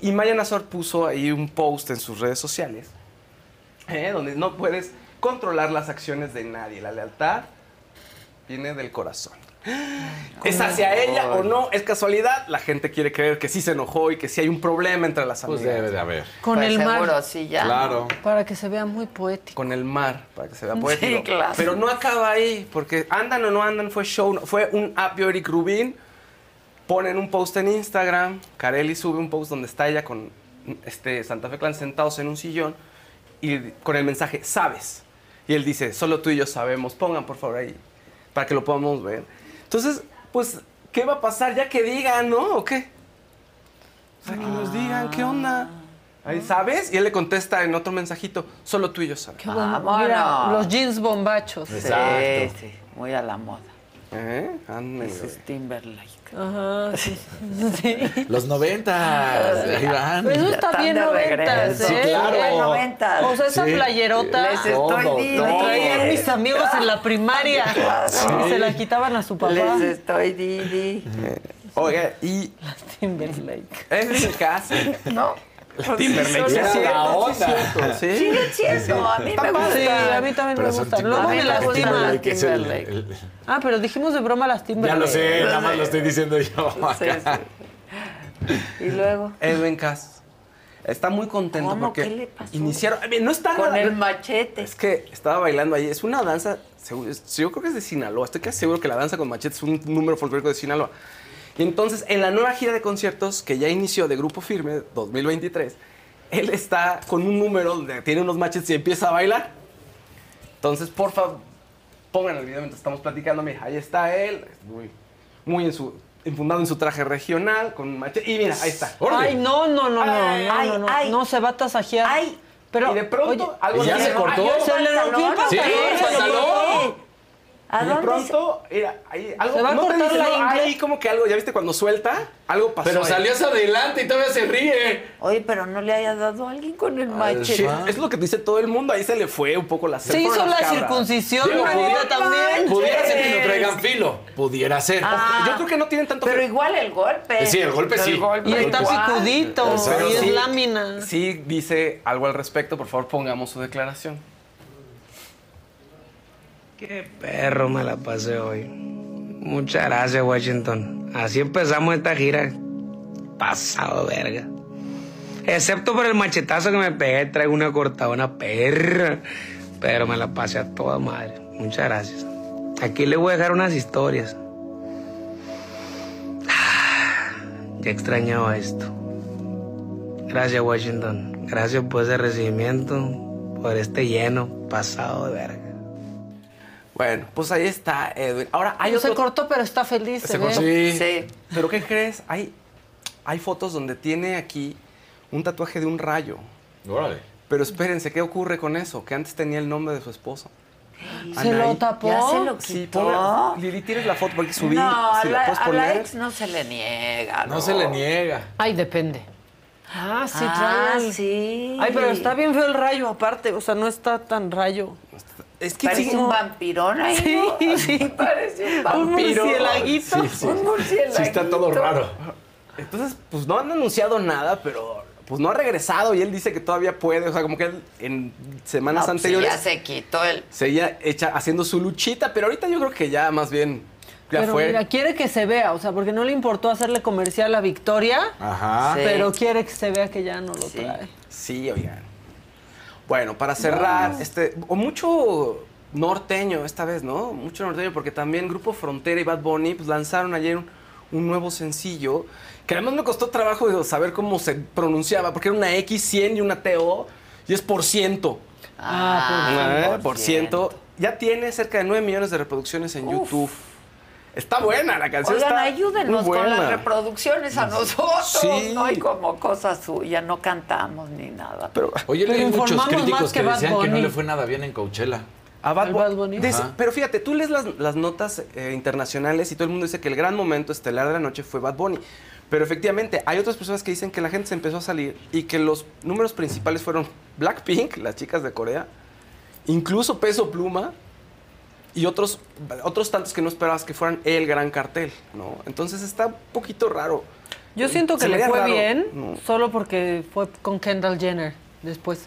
[SPEAKER 13] Y Maya Nazor puso ahí un post en sus redes sociales, ¿eh? donde no puedes controlar las acciones de nadie. La lealtad viene del corazón. ¿Es hacia ella o no? ¿Es casualidad? La gente quiere creer que sí se enojó y que sí hay un problema entre las
[SPEAKER 8] Pues
[SPEAKER 13] amigas.
[SPEAKER 8] debe de haber.
[SPEAKER 5] Con
[SPEAKER 1] Pues
[SPEAKER 5] el mar.
[SPEAKER 1] sí, ya.
[SPEAKER 8] Claro.
[SPEAKER 5] Para que se vea muy poético.
[SPEAKER 13] Con el mar, para que se vea
[SPEAKER 1] Sí,
[SPEAKER 13] poético.
[SPEAKER 1] claro.
[SPEAKER 13] Pero no acaba ahí, porque andan o no andan, fue show, fue un apio Eric Rubin. Ponen un post en Instagram, Carelli sube un post donde está ella con este, Santa Fe Clan sentados en un sillón y con el mensaje, sabes. Y él dice, solo tú y yo sabemos, pongan por favor ahí, para que lo podamos ver. Entonces, pues, ¿qué va a pasar? Ya que digan, ¿no? ¿O qué? O sea, que nos digan, ¿qué onda? Ahí, ¿Sabes? Y él le contesta en otro mensajito, solo tú y yo sabemos.
[SPEAKER 5] Qué bueno.
[SPEAKER 1] Vámonos.
[SPEAKER 5] Mira, los jeans bombachos.
[SPEAKER 1] Sí,
[SPEAKER 8] Exacto.
[SPEAKER 1] sí, muy a la moda.
[SPEAKER 13] ¿Eh? Ándale,
[SPEAKER 1] Ese es Timberlake.
[SPEAKER 5] Ajá, sí. sí.
[SPEAKER 8] Los noventas. Ahí van.
[SPEAKER 5] Pero eso está bien noventas. ¿eh?
[SPEAKER 8] Sí, claro.
[SPEAKER 1] Noventas.
[SPEAKER 5] O sea, esa
[SPEAKER 8] Sí.
[SPEAKER 5] playerota
[SPEAKER 1] Les estoy
[SPEAKER 8] Todo,
[SPEAKER 1] diciendo.
[SPEAKER 8] todo.
[SPEAKER 5] traían mis amigos en la primaria. Y se la quitaban a su papá.
[SPEAKER 1] Les estoy Didi.
[SPEAKER 13] Oiga, y
[SPEAKER 5] Timberlake.
[SPEAKER 13] es en casa.
[SPEAKER 1] No.
[SPEAKER 13] Timberlake.
[SPEAKER 8] sí,
[SPEAKER 13] sí,
[SPEAKER 8] sí,
[SPEAKER 13] sí,
[SPEAKER 8] la
[SPEAKER 13] sí,
[SPEAKER 8] onda.
[SPEAKER 13] cierto, sí.
[SPEAKER 1] Sigue siendo, a mí me gusta.
[SPEAKER 5] Sí, a mí también
[SPEAKER 8] Pero
[SPEAKER 5] me gustan. Luego me
[SPEAKER 1] Timberlake.
[SPEAKER 5] lastima.
[SPEAKER 8] Timberlake es el-
[SPEAKER 1] Timberlake.
[SPEAKER 8] el-
[SPEAKER 5] Ah, pero dijimos de broma las
[SPEAKER 8] Ya
[SPEAKER 5] Timberlake.
[SPEAKER 8] lo sé, nada más lo estoy diciendo yo.
[SPEAKER 1] Sí,
[SPEAKER 8] acá.
[SPEAKER 1] sí. Y luego,
[SPEAKER 13] Edwin Cass. Está muy contento
[SPEAKER 1] ¿Cómo?
[SPEAKER 13] porque
[SPEAKER 1] ¿Qué le pasó?
[SPEAKER 13] iniciaron. No está
[SPEAKER 1] con
[SPEAKER 13] nada-
[SPEAKER 1] el machete.
[SPEAKER 13] Es que estaba bailando ahí. Es una danza. es- Yo creo que es de Sinaloa. Estoy casi seguro que la danza con machete es un número folclórico de Sinaloa. Y entonces, en la nueva gira de conciertos que ya inició de Grupo Firme 2023, él está con un número donde tiene unos machetes y empieza a bailar. Entonces, por favor, pongan el video mientras estamos platicando. Mira, ahí está él, muy, muy en su, enfundado en su traje regional, con un machete. Y mira, ahí está.
[SPEAKER 5] Ay, no, no, no, no,
[SPEAKER 13] Ay,
[SPEAKER 5] no,
[SPEAKER 1] ay,
[SPEAKER 5] no, no,
[SPEAKER 1] ay.
[SPEAKER 5] no se va a tasajear.
[SPEAKER 1] Ay.
[SPEAKER 5] pero
[SPEAKER 13] y de pronto,
[SPEAKER 5] oye,
[SPEAKER 13] algo
[SPEAKER 8] ¿Y ya
[SPEAKER 13] así-
[SPEAKER 8] se cortó?
[SPEAKER 5] Se le rompió el
[SPEAKER 8] Sí,
[SPEAKER 5] pantalón.
[SPEAKER 8] el pantalón.
[SPEAKER 1] ¿A
[SPEAKER 13] Y de
[SPEAKER 1] dónde
[SPEAKER 13] pronto, era, ahí, algo,
[SPEAKER 5] Se va a
[SPEAKER 13] no te
[SPEAKER 5] cortar
[SPEAKER 13] dice,
[SPEAKER 5] la
[SPEAKER 13] no,
[SPEAKER 5] ingle.
[SPEAKER 13] ahí como que algo, ya viste cuando suelta, algo pasó.
[SPEAKER 8] Pero
[SPEAKER 13] ahí.
[SPEAKER 8] salió hacia adelante y todavía se ríe.
[SPEAKER 1] Oye, pero no le haya dado a alguien con el
[SPEAKER 13] Sí,
[SPEAKER 1] machete.
[SPEAKER 13] es lo que dice todo el mundo, ahí se le fue un poco la
[SPEAKER 5] Se hizo la circuncisión,
[SPEAKER 8] Digo, pudiera-
[SPEAKER 5] también.
[SPEAKER 8] Pudiera ser que no traigan filo. Pudiera ser.
[SPEAKER 1] Ah.
[SPEAKER 13] Yo creo que no tienen tanto
[SPEAKER 1] Pero
[SPEAKER 13] que-
[SPEAKER 1] igual el golpe.
[SPEAKER 8] Sí, el golpe sí.
[SPEAKER 5] Y está
[SPEAKER 8] Exacto.
[SPEAKER 5] y es
[SPEAKER 13] sí,
[SPEAKER 5] lámina.
[SPEAKER 13] Sí, dice algo al respecto, por favor pongamos su declaración.
[SPEAKER 21] Qué perro me la pasé hoy. Muchas gracias, Washington. Así empezamos esta gira. Pasado de verga. Excepto por el machetazo que me pegué, traigo una cortadona perra. Pero me la pasé a toda madre. Muchas gracias. Aquí le voy a dejar unas historias. Ya extrañaba esto. Gracias, Washington. Gracias por ese recibimiento, por este lleno pasado de verga.
[SPEAKER 13] Bueno, pues ahí está, Edwin. Ahora hay
[SPEAKER 5] No se cortó, pero está feliz. Se,
[SPEAKER 13] Se
[SPEAKER 5] ve.
[SPEAKER 13] cortó.
[SPEAKER 1] Sí.
[SPEAKER 13] ¿Pero qué crees? Hay, hay fotos donde tiene aquí un tatuaje de un rayo.
[SPEAKER 8] Órale.
[SPEAKER 13] Pero espérense, ¿qué ocurre con eso? Que antes tenía el nombre de su esposa.
[SPEAKER 5] ¿Se lo tapó?
[SPEAKER 1] Ya se lo
[SPEAKER 13] Sí,
[SPEAKER 1] quitó.
[SPEAKER 13] ponla- Lili, tienes la foto porque subí.
[SPEAKER 1] no,
[SPEAKER 13] si
[SPEAKER 1] a
[SPEAKER 13] la
[SPEAKER 1] la,
[SPEAKER 13] puedes
[SPEAKER 1] a la
[SPEAKER 13] poner.
[SPEAKER 1] ex no se le niega.
[SPEAKER 8] No se le niega.
[SPEAKER 5] Ay, depende. Ah, sí,
[SPEAKER 1] Ah,
[SPEAKER 5] trae
[SPEAKER 1] sí.
[SPEAKER 5] Ay, pero está bien feo el rayo aparte, o sea, no está tan rayo.
[SPEAKER 13] Es que
[SPEAKER 1] Parece
[SPEAKER 13] sí,
[SPEAKER 1] un vampirón ahí.
[SPEAKER 5] Sí,
[SPEAKER 1] ¿no?
[SPEAKER 5] sí.
[SPEAKER 1] Parece un
[SPEAKER 5] Un
[SPEAKER 1] vampiro.
[SPEAKER 5] murcielaguito.
[SPEAKER 8] Sí, sí.
[SPEAKER 1] Un murcielaguito.
[SPEAKER 8] Sí, está todo raro.
[SPEAKER 13] Entonces, pues no han anunciado nada, pero pues no ha regresado y él dice que todavía puede. O sea, como que él en semanas
[SPEAKER 1] No, pues,
[SPEAKER 13] anteriores
[SPEAKER 1] ya se quitó el.
[SPEAKER 13] seguía hecha, haciendo su luchita, pero ahorita yo creo que ya más bien ya
[SPEAKER 5] pero
[SPEAKER 13] fue.
[SPEAKER 5] mira, quiere que se vea, o sea, porque no le importó hacerle comercial a Victoria,
[SPEAKER 8] Ajá.
[SPEAKER 1] Sí.
[SPEAKER 5] pero quiere que se vea que ya no lo
[SPEAKER 1] Sí.
[SPEAKER 5] trae.
[SPEAKER 13] Sí, oigan. Bueno, para cerrar, este, o mucho norteño esta vez, ¿no? Mucho norteño, porque también Grupo Frontera y Bad Bunny pues, lanzaron ayer un, un nuevo sencillo, que además me costó trabajo saber cómo se pronunciaba, porque era una X100 y una TO, y es por ciento.
[SPEAKER 1] Ah,
[SPEAKER 13] Ah, por ciento. Ya tiene cerca de 9 millones de reproducciones en YouTube. Está buena la canción.
[SPEAKER 1] Oigan,
[SPEAKER 13] está
[SPEAKER 1] ayúdenos
[SPEAKER 13] muy
[SPEAKER 1] con las
[SPEAKER 13] buena.
[SPEAKER 1] reproducciones a nosotros.
[SPEAKER 13] Sí.
[SPEAKER 1] No hay como cosa suya, no cantamos ni nada.
[SPEAKER 13] Pero,
[SPEAKER 8] Oye,
[SPEAKER 5] Pero
[SPEAKER 8] leí muchos críticos que, decían que no le fue nada bien en Coachella.
[SPEAKER 13] A Bad,
[SPEAKER 5] ¿Al
[SPEAKER 13] Bo-
[SPEAKER 5] Bad Bunny?
[SPEAKER 13] Dice- pero fíjate, tú lees las, las notas eh, internacionales y todo el mundo dice que el gran momento estelar de la noche fue Bad Bunny. Pero efectivamente, hay otras personas que dicen que la gente se empezó a salir y que los números principales fueron Blackpink, las chicas de Corea, incluso Peso Pluma y otros, otros tantos que no esperabas que fueran el gran cartel, ¿no? Entonces está un poquito raro.
[SPEAKER 5] Yo siento que
[SPEAKER 13] Se
[SPEAKER 5] le fue
[SPEAKER 13] raro,
[SPEAKER 5] bien
[SPEAKER 13] ¿no?
[SPEAKER 5] solo porque fue con Kendall Jenner después.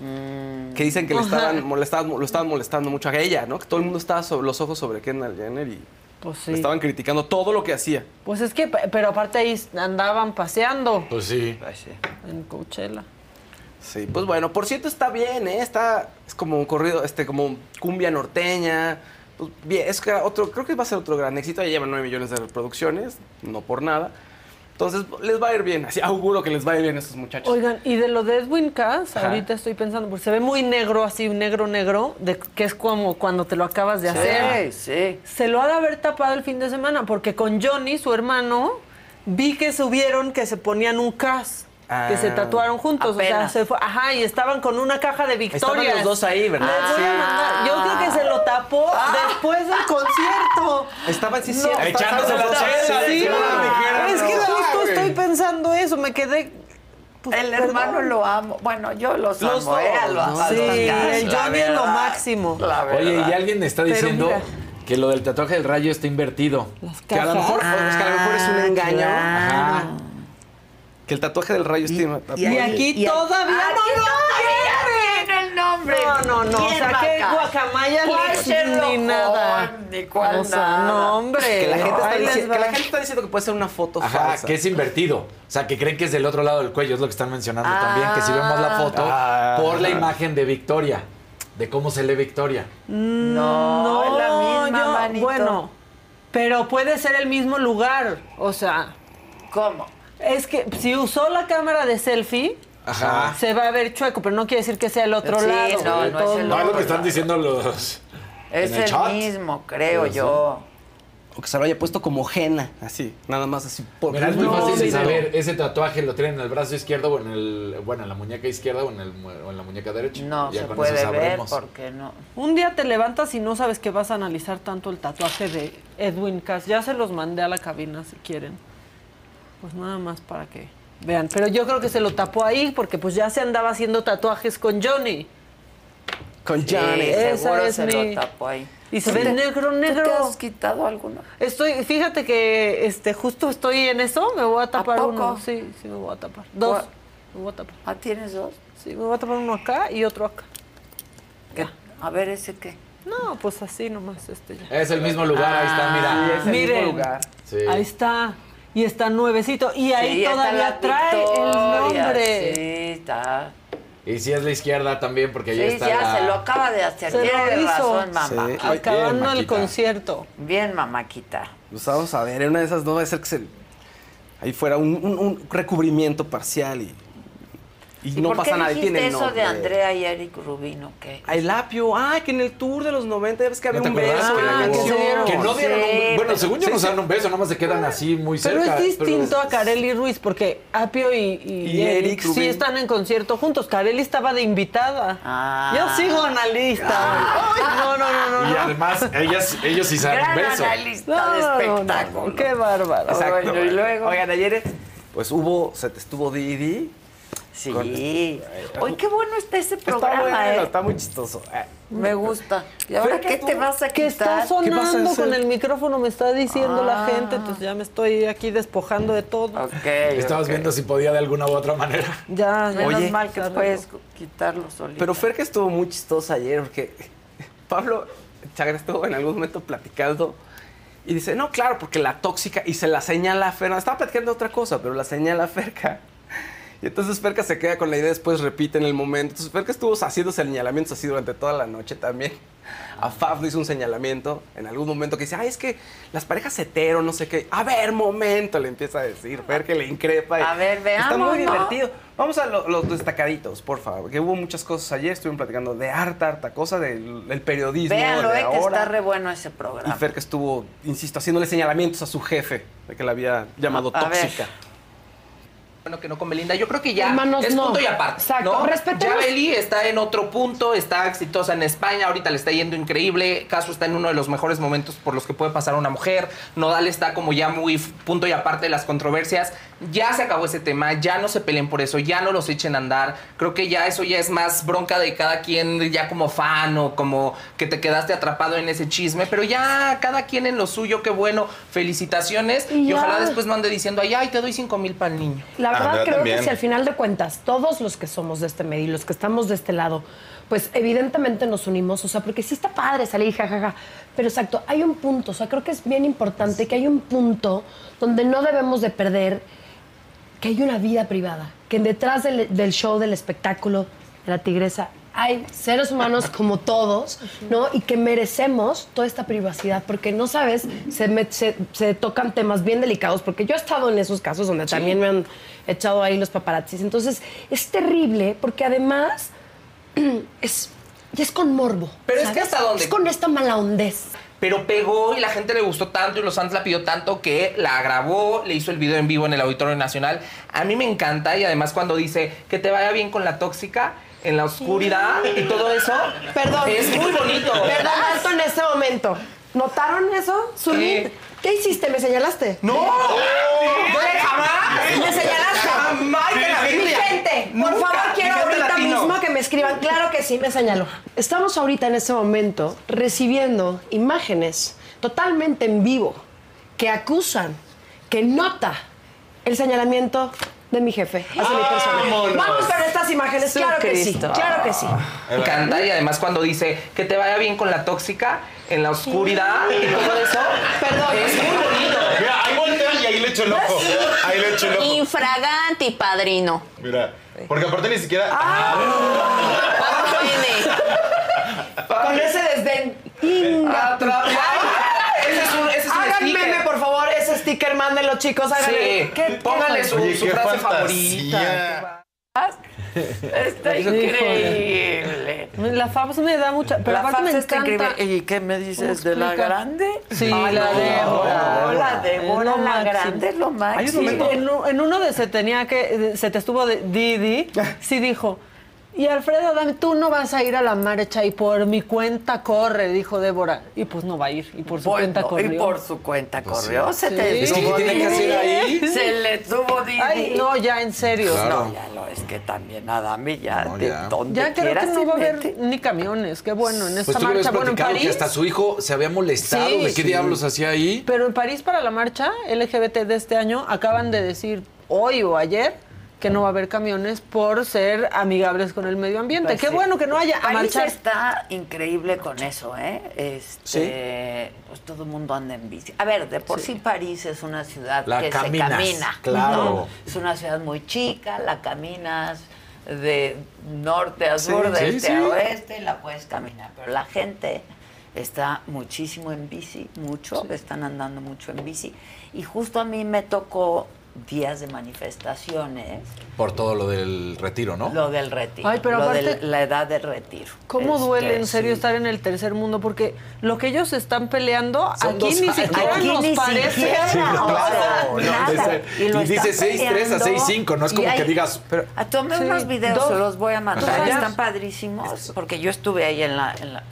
[SPEAKER 13] Que dicen que le estaban, molestaban- lo estaban molestando mucho a ella, ¿no? Que todo el mundo estaba sobre los ojos sobre Kendall Jenner y
[SPEAKER 5] Pues
[SPEAKER 13] le estaban criticando todo lo que hacía.
[SPEAKER 5] Pues es que, pero aparte ahí andaban paseando
[SPEAKER 8] Pues sí.
[SPEAKER 5] en Coachella.
[SPEAKER 13] Sí, pues bueno, por cierto está bien, ¿eh? Está, es como un corrido, este, como cumbia norteña. Pues bien, es que otro, creo que va a ser otro gran éxito. Ya llevan 9 millones de reproducciones, no por nada. Entonces, les va a ir bien. Así auguro que les va a ir bien a estos muchachos.
[SPEAKER 5] Oigan, y de lo de Edwin Cass,
[SPEAKER 13] Ajá.
[SPEAKER 5] ahorita estoy pensando, porque se ve muy negro, así, negro, negro, de, que es como cuando te lo acabas de
[SPEAKER 1] Sí,
[SPEAKER 5] hacer.
[SPEAKER 1] sí.
[SPEAKER 5] Se lo ha de haber tapado el fin de semana, porque con Johnny, su hermano, vi que subieron que se ponían un Cass. Que se
[SPEAKER 13] Ah.
[SPEAKER 5] tatuaron juntos,
[SPEAKER 1] Apenas.
[SPEAKER 5] o sea, se fue, ajá, y estaban con una caja de victorias.
[SPEAKER 13] Estaban los dos ahí, ¿verdad?
[SPEAKER 5] Les voy a
[SPEAKER 13] Sí.
[SPEAKER 5] mandar- Yo creo que se lo tapó después del concierto.
[SPEAKER 13] Estaban, sí,
[SPEAKER 5] No,
[SPEAKER 8] echándose la chela,
[SPEAKER 13] Sí,
[SPEAKER 5] Sí, es que
[SPEAKER 13] no.
[SPEAKER 5] justo estoy pensando eso, me quedé. pues,
[SPEAKER 1] el
[SPEAKER 5] perdón.
[SPEAKER 1] hermano lo amo. Bueno, yo los,
[SPEAKER 13] Los
[SPEAKER 1] amo.
[SPEAKER 13] dos,
[SPEAKER 1] eh, a los-
[SPEAKER 13] ¿no?
[SPEAKER 5] Sí, el Johnny es lo máximo.
[SPEAKER 1] la
[SPEAKER 8] Oye, y alguien está
[SPEAKER 5] Pero
[SPEAKER 8] diciendo que lo del tatuaje del rayo está invertido.
[SPEAKER 5] Las
[SPEAKER 13] Que a lo mejor, es que a lo mejor es un
[SPEAKER 1] Ah,
[SPEAKER 13] engaño.
[SPEAKER 1] claro.
[SPEAKER 13] Ajá. Que el tatuaje del rayo estima.
[SPEAKER 5] Y aquí
[SPEAKER 1] y-
[SPEAKER 5] todavía
[SPEAKER 1] Aquí
[SPEAKER 5] no lo
[SPEAKER 1] tiene el nombre.
[SPEAKER 5] No, no, no. O
[SPEAKER 1] ¿Quién
[SPEAKER 5] sea, que guacamaya
[SPEAKER 1] ¿Cuál
[SPEAKER 5] Leaks
[SPEAKER 1] Sherlock
[SPEAKER 5] ni nada.
[SPEAKER 1] Ni cuál
[SPEAKER 5] O sea,
[SPEAKER 1] nada.
[SPEAKER 5] no, hombre.
[SPEAKER 13] Que la, gente está diciendo, que la gente está diciendo que puede ser una foto
[SPEAKER 8] Ajá,
[SPEAKER 13] falsa.
[SPEAKER 8] que es invertido. O sea, que creen que es del otro lado del cuello, es lo que están mencionando
[SPEAKER 1] Ah.
[SPEAKER 8] también, que si vemos la foto
[SPEAKER 13] Ah.
[SPEAKER 8] por la imagen de Victoria, de cómo se lee Victoria.
[SPEAKER 1] No, es la misma,
[SPEAKER 5] yo-
[SPEAKER 1] manito.
[SPEAKER 5] Bueno, pero puede ser el mismo lugar. O sea,
[SPEAKER 1] ¿Cómo?
[SPEAKER 5] Es que si usó la cámara de selfie,
[SPEAKER 8] Ajá.
[SPEAKER 5] se va a ver chueco, pero no quiere decir que sea el otro
[SPEAKER 1] Sí,
[SPEAKER 5] lado.
[SPEAKER 1] no, no es el
[SPEAKER 8] No es lo que están diciendo los.
[SPEAKER 1] Es
[SPEAKER 8] en el
[SPEAKER 1] el,
[SPEAKER 8] chat.
[SPEAKER 1] mismo, creo
[SPEAKER 8] sí.
[SPEAKER 1] yo.
[SPEAKER 13] O que se lo haya puesto como jena, así, nada más así. Por
[SPEAKER 8] Mira, es muy
[SPEAKER 5] No,
[SPEAKER 8] fácil de saber, ese tatuaje lo tienen en el brazo izquierdo o en el, bueno, en la muñeca izquierda o en, el, o en la muñeca derecha.
[SPEAKER 1] No
[SPEAKER 8] Ya
[SPEAKER 1] se puede ver
[SPEAKER 8] sabremos.
[SPEAKER 1] porque no.
[SPEAKER 5] Un día te levantas y no sabes que vas a analizar tanto el tatuaje de Edwin Cass. Ya se los mandé a la cabina si quieren. Pues nada más para que vean. Pero yo creo que se lo tapó ahí porque pues ya se andaba haciendo tatuajes con Johnny.
[SPEAKER 13] Con
[SPEAKER 1] Sí,
[SPEAKER 13] Johnny.
[SPEAKER 5] Esa
[SPEAKER 1] seguro
[SPEAKER 5] es
[SPEAKER 1] se
[SPEAKER 5] mi-
[SPEAKER 1] lo tapó ahí.
[SPEAKER 5] Y se
[SPEAKER 1] ¿Tú
[SPEAKER 5] ve negro,
[SPEAKER 1] ¿tú
[SPEAKER 5] negro.
[SPEAKER 1] te has quitado alguno?
[SPEAKER 5] Estoy, fíjate que este justo estoy en eso, me voy a tapar
[SPEAKER 1] poco?
[SPEAKER 5] uno. Sí, sí me voy a tapar. Dos.
[SPEAKER 1] ¿Cuál?
[SPEAKER 5] Me voy a tapar.
[SPEAKER 1] ¿Ah, tienes dos?
[SPEAKER 5] Sí, me voy a tapar uno acá y otro acá.
[SPEAKER 1] ¿Qué? A ver, ¿ese qué?
[SPEAKER 5] No, pues así nomás este ya.
[SPEAKER 8] Es el mismo lugar, ahí está, mira.
[SPEAKER 13] Sí, es el
[SPEAKER 5] Miren.
[SPEAKER 13] mismo lugar.
[SPEAKER 8] Sí.
[SPEAKER 5] Ahí está. Y está nuevecito. Y ahí
[SPEAKER 1] Sí,
[SPEAKER 5] todavía
[SPEAKER 1] la
[SPEAKER 5] trae el nombre.
[SPEAKER 1] Sí, está.
[SPEAKER 8] Y si es la izquierda también, porque ahí
[SPEAKER 1] Sí,
[SPEAKER 8] está
[SPEAKER 1] ya
[SPEAKER 8] la-
[SPEAKER 1] se lo acaba de hacer.
[SPEAKER 5] Se lo
[SPEAKER 1] Tiene
[SPEAKER 5] hizo.
[SPEAKER 1] razón, mamá.
[SPEAKER 13] Sí.
[SPEAKER 5] Acabando
[SPEAKER 8] bien,
[SPEAKER 5] el concierto.
[SPEAKER 1] Bien, mamáquita.
[SPEAKER 13] Pues vamos a ver, en una de esas no va a ser que se, ahí fuera un, un- un recubrimiento parcial y, y,
[SPEAKER 1] ¿Y
[SPEAKER 13] no
[SPEAKER 1] por
[SPEAKER 13] pasa
[SPEAKER 1] qué
[SPEAKER 13] nada. y
[SPEAKER 1] dijiste
[SPEAKER 13] tiene
[SPEAKER 1] eso
[SPEAKER 13] nombre.
[SPEAKER 1] de Andrea y Eric Rubino? ¿Qué?
[SPEAKER 13] El apio, ay, que en el tour de los 90 ya ves que había
[SPEAKER 8] ¿No
[SPEAKER 13] un beso en la
[SPEAKER 5] Ah, que
[SPEAKER 8] no dieron
[SPEAKER 1] Sí,
[SPEAKER 8] un... Bueno,
[SPEAKER 1] pero-
[SPEAKER 8] según yo no se dan un beso, nada más se quedan así muy
[SPEAKER 5] Pero
[SPEAKER 8] cerca.
[SPEAKER 5] es distinto a Carelli Ruiz, porque Apio y, y,
[SPEAKER 13] Y
[SPEAKER 5] Eric,
[SPEAKER 13] Eric
[SPEAKER 5] sí
[SPEAKER 13] Rubin.
[SPEAKER 5] están en concierto juntos. Carelli estaba de invitada.
[SPEAKER 1] Ah.
[SPEAKER 5] Yo sigo analista. Ay, no, no, no, no.
[SPEAKER 8] Y
[SPEAKER 5] no.
[SPEAKER 8] además, ellas, ellos sí se dan un beso.
[SPEAKER 1] analista
[SPEAKER 5] No,
[SPEAKER 1] de
[SPEAKER 5] no, no,
[SPEAKER 1] espectáculo.
[SPEAKER 5] no, Qué bárbaro.
[SPEAKER 13] Exacto.
[SPEAKER 1] Bueno, y luego.
[SPEAKER 13] Oigan, ayer pues hubo, se te estuvo Didi.
[SPEAKER 1] Sí.
[SPEAKER 13] Con-
[SPEAKER 1] Oye, qué bueno está ese
[SPEAKER 13] Está
[SPEAKER 1] programa,
[SPEAKER 13] bueno,
[SPEAKER 1] ¿eh?
[SPEAKER 13] está muy chistoso. Eh,
[SPEAKER 1] Me gusta. ¿Y ahora qué
[SPEAKER 13] que
[SPEAKER 1] te vas a
[SPEAKER 5] Que
[SPEAKER 1] quitar?
[SPEAKER 5] está
[SPEAKER 13] ¿Qué vas a
[SPEAKER 5] sonando con el micrófono, me está diciendo la
[SPEAKER 1] Ah.
[SPEAKER 5] gente, entonces ya me estoy aquí despojando de todo.
[SPEAKER 1] Ok.
[SPEAKER 8] Estabas viendo si podía de alguna u otra manera.
[SPEAKER 5] Ya, ya.
[SPEAKER 1] Menos
[SPEAKER 13] Oye.
[SPEAKER 1] mal que puedes quitarlo solito.
[SPEAKER 13] Pero Fer que estuvo muy chistosa ayer porque Pablo Chagra estuvo en algún momento platicando y dice, no, claro, porque la tóxica, y se la señala a Fer, no, estaba platicando de otra cosa, pero la señala a Ferca. Y entonces Ferca se queda con la idea, después repite en el momento. Entonces Ferca estuvo haciendo señalamientos así durante toda la noche también. A Fab le hizo un señalamiento en algún momento que dice, ay, es que las parejas hetero, no sé qué. A ver, momento, le empieza a decir. Fer que le increpa. y-
[SPEAKER 1] A ver,
[SPEAKER 13] Está muy
[SPEAKER 1] veamos,
[SPEAKER 13] divertido. Vamos a lo- los destacaditos, por favor. Que hubo muchas cosas ayer, estuvieron platicando de harta, harta cosa, del, del periodismo
[SPEAKER 1] Véanlo,
[SPEAKER 13] de
[SPEAKER 1] eh, que está re bueno ese
[SPEAKER 13] y
[SPEAKER 1] programa.
[SPEAKER 13] Fer que estuvo, insisto, haciéndole señalamientos a su jefe de que la había llamado
[SPEAKER 1] A ver.
[SPEAKER 22] Bueno que no con Belinda. Yo creo que ya
[SPEAKER 23] Hermanos,
[SPEAKER 22] es
[SPEAKER 23] no.
[SPEAKER 22] punto y aparte.
[SPEAKER 23] Exacto.
[SPEAKER 22] ¿no?
[SPEAKER 23] Respetemos-
[SPEAKER 22] Ya Beli está en otro punto, está exitosa en España, ahorita le está yendo increíble. Caso está en uno de los mejores momentos por los que puede pasar una mujer. Nodal está como ya muy punto y aparte de las controversias. Ya se acabó ese tema, ya no se peleen por eso, ya no los echen a andar. Creo que ya eso ya es más bronca de cada quien, ya como fan o como que te quedaste atrapado en ese chisme. Pero ya cada quien en lo suyo, qué bueno. Felicitaciones.
[SPEAKER 23] Y
[SPEAKER 22] ojalá después no ande diciendo, ay, ay, te doy cinco mil para el niño.
[SPEAKER 23] La verdad creo que si al final de cuentas todos los que somos de este medio y los que estamos de este lado, pues evidentemente nos unimos, o sea, porque sí está padre salir jajaja, pero exacto, hay un punto, o sea, creo que es bien importante que hay un punto donde no debemos de perder que hay una vida privada, que detrás del, del show, del espectáculo de la tigresa, hay seres humanos como todos, ¿no? Y que merecemos toda esta privacidad, porque no sabes, se, me- se- se tocan temas bien delicados, porque yo he estado en esos casos donde también me han echado ahí los paparazzis. Entonces, es terrible, porque además es, es con morbo.
[SPEAKER 22] Pero es que hasta dónde-
[SPEAKER 23] Es con esta mala hondez.
[SPEAKER 22] Pero pegó y la gente le gustó tanto y los fans la pidió tanto que la grabó, le hizo el video en vivo en el Auditorio Nacional. A mí me encanta y además cuando dice que te vaya bien con la tóxica en la oscuridad y todo eso,
[SPEAKER 23] Perdón.
[SPEAKER 22] es muy bonito.
[SPEAKER 23] Perdón, alto en este momento. ¿Notaron eso?
[SPEAKER 22] ¿Qué?
[SPEAKER 23] ¿Qué hiciste? ¿Me señalaste?
[SPEAKER 22] ¡No! ¡Jamás!
[SPEAKER 23] ¿Me señalaste?
[SPEAKER 22] ¡Jamás en la Biblia!
[SPEAKER 23] gente, por
[SPEAKER 22] Nunca.
[SPEAKER 23] favor, quiero ahorita
[SPEAKER 22] latino.
[SPEAKER 23] mismo que me escriban. Claro que sí, me señaló. Estamos ahorita en este momento recibiendo imágenes totalmente en vivo que acusan, que nota el señalamiento de mi jefe hacia mi persona.
[SPEAKER 22] ¡Vámonos!
[SPEAKER 23] Vamos con estas imágenes, claro que sí,
[SPEAKER 22] Jesucristo.
[SPEAKER 23] claro que sí.
[SPEAKER 22] Me encanta y además cuando dice que te vaya bien con la tóxica en la oscuridad y todo eso,
[SPEAKER 23] Perdón.
[SPEAKER 22] es muy bonito.
[SPEAKER 20] Mira, ahí voltea y ahí le echo el ojo. Ahí le echo el ojo.
[SPEAKER 6] Infragante y padrino.
[SPEAKER 20] Mira, porque aparte ni siquiera.
[SPEAKER 23] Con ese desdén. Inga.
[SPEAKER 22] Atrapado. Ese es un, ese es un
[SPEAKER 23] Hagan
[SPEAKER 22] sticker.
[SPEAKER 23] meme, por favor, ese sticker, mándenlo, chicos. Háganle.
[SPEAKER 22] Sí,
[SPEAKER 23] ¿Qué-
[SPEAKER 22] póngale
[SPEAKER 23] qué-
[SPEAKER 22] su,
[SPEAKER 20] Oye,
[SPEAKER 22] su
[SPEAKER 20] qué
[SPEAKER 22] frase
[SPEAKER 20] fantasía.
[SPEAKER 22] favorita.
[SPEAKER 1] Está increíble.
[SPEAKER 5] La Fabs me da mucha. Pero
[SPEAKER 1] la
[SPEAKER 5] aparte me
[SPEAKER 1] está
[SPEAKER 5] encanta.
[SPEAKER 1] increíble. ¿Y qué me dices de la grande?
[SPEAKER 5] Sí,
[SPEAKER 1] Ay,
[SPEAKER 5] la
[SPEAKER 1] no,
[SPEAKER 5] Débora.
[SPEAKER 1] La Débora, la grande es lo máximo.
[SPEAKER 5] En, en uno de se tenía que. Se te estuvo de Didi, sí dijo. Y Alfredo, dame, tú no vas a ir a la marcha y por mi cuenta corre, dijo Débora. Y pues no va a ir. Y por su
[SPEAKER 1] Bueno,
[SPEAKER 5] cuenta corrió.
[SPEAKER 1] y por su cuenta
[SPEAKER 5] Pues
[SPEAKER 1] corrió.
[SPEAKER 5] sí.
[SPEAKER 1] Se te
[SPEAKER 5] Sí. ¿qué
[SPEAKER 1] tuvo
[SPEAKER 5] tiene que hacer ahí?
[SPEAKER 1] Se le tuvo Didi.
[SPEAKER 5] Ay, no, ya, en serio.
[SPEAKER 1] No, ya lo es que también Adame ya, de donde
[SPEAKER 5] Ya creo
[SPEAKER 1] quiera
[SPEAKER 5] que no va a haber ni camiones. Qué bueno, en esta
[SPEAKER 8] Pues habías
[SPEAKER 5] marcha. Bueno, en
[SPEAKER 8] platicado que
[SPEAKER 5] París.
[SPEAKER 8] hasta su hijo se había molestado.
[SPEAKER 5] Sí.
[SPEAKER 8] ¿De qué
[SPEAKER 5] Sí.
[SPEAKER 8] diablos hacía ahí?
[SPEAKER 5] Pero en París para la marcha LGBT de este año acaban de decir hoy o ayer que no va a haber camiones por ser amigables con el medio ambiente.
[SPEAKER 1] Pues
[SPEAKER 5] Qué
[SPEAKER 1] sí.
[SPEAKER 5] bueno que no haya a
[SPEAKER 1] París
[SPEAKER 5] marchar.
[SPEAKER 1] está increíble con eso, ¿eh? Este, Pues todo el mundo anda en bici. A ver, de por sí, París es una ciudad
[SPEAKER 8] La
[SPEAKER 1] que
[SPEAKER 8] caminas,
[SPEAKER 1] se camina.
[SPEAKER 8] claro.
[SPEAKER 1] ¿no? Es una ciudad muy chica, la caminas de norte a
[SPEAKER 8] Sí,
[SPEAKER 1] sur, de
[SPEAKER 8] sí,
[SPEAKER 1] este
[SPEAKER 8] sí.
[SPEAKER 1] a oeste, la puedes caminar. Pero la gente está muchísimo en bici, mucho, están andando mucho en bici. Y justo a mí me tocó días de manifestaciones,
[SPEAKER 8] Por todo lo del retiro, ¿no?
[SPEAKER 1] lo del retiro,
[SPEAKER 5] Ay, pero
[SPEAKER 1] lo de
[SPEAKER 5] aparte-
[SPEAKER 1] la edad de retiro.
[SPEAKER 5] ¿Cómo duele
[SPEAKER 1] Este,
[SPEAKER 5] en serio
[SPEAKER 1] sí.
[SPEAKER 5] estar en el tercer mundo? Porque lo que ellos están peleando
[SPEAKER 8] Son
[SPEAKER 5] aquí ni siquiera
[SPEAKER 1] Aquí
[SPEAKER 5] nos
[SPEAKER 1] ni
[SPEAKER 5] parece.
[SPEAKER 1] siquiera,
[SPEAKER 8] Sí, no,
[SPEAKER 1] o
[SPEAKER 8] claro.
[SPEAKER 1] sea,
[SPEAKER 8] No,
[SPEAKER 1] nada.
[SPEAKER 8] dice-
[SPEAKER 1] Y lo
[SPEAKER 8] y dice
[SPEAKER 1] están
[SPEAKER 8] 6-3 a
[SPEAKER 1] peleando.
[SPEAKER 8] 6-5, no es como que digas. Pero,
[SPEAKER 1] Ah, Tomé
[SPEAKER 5] Sí,
[SPEAKER 1] unos videos,
[SPEAKER 5] dos-
[SPEAKER 1] se los voy a mandar, están padrísimos, porque yo estuve ahí en la, en la,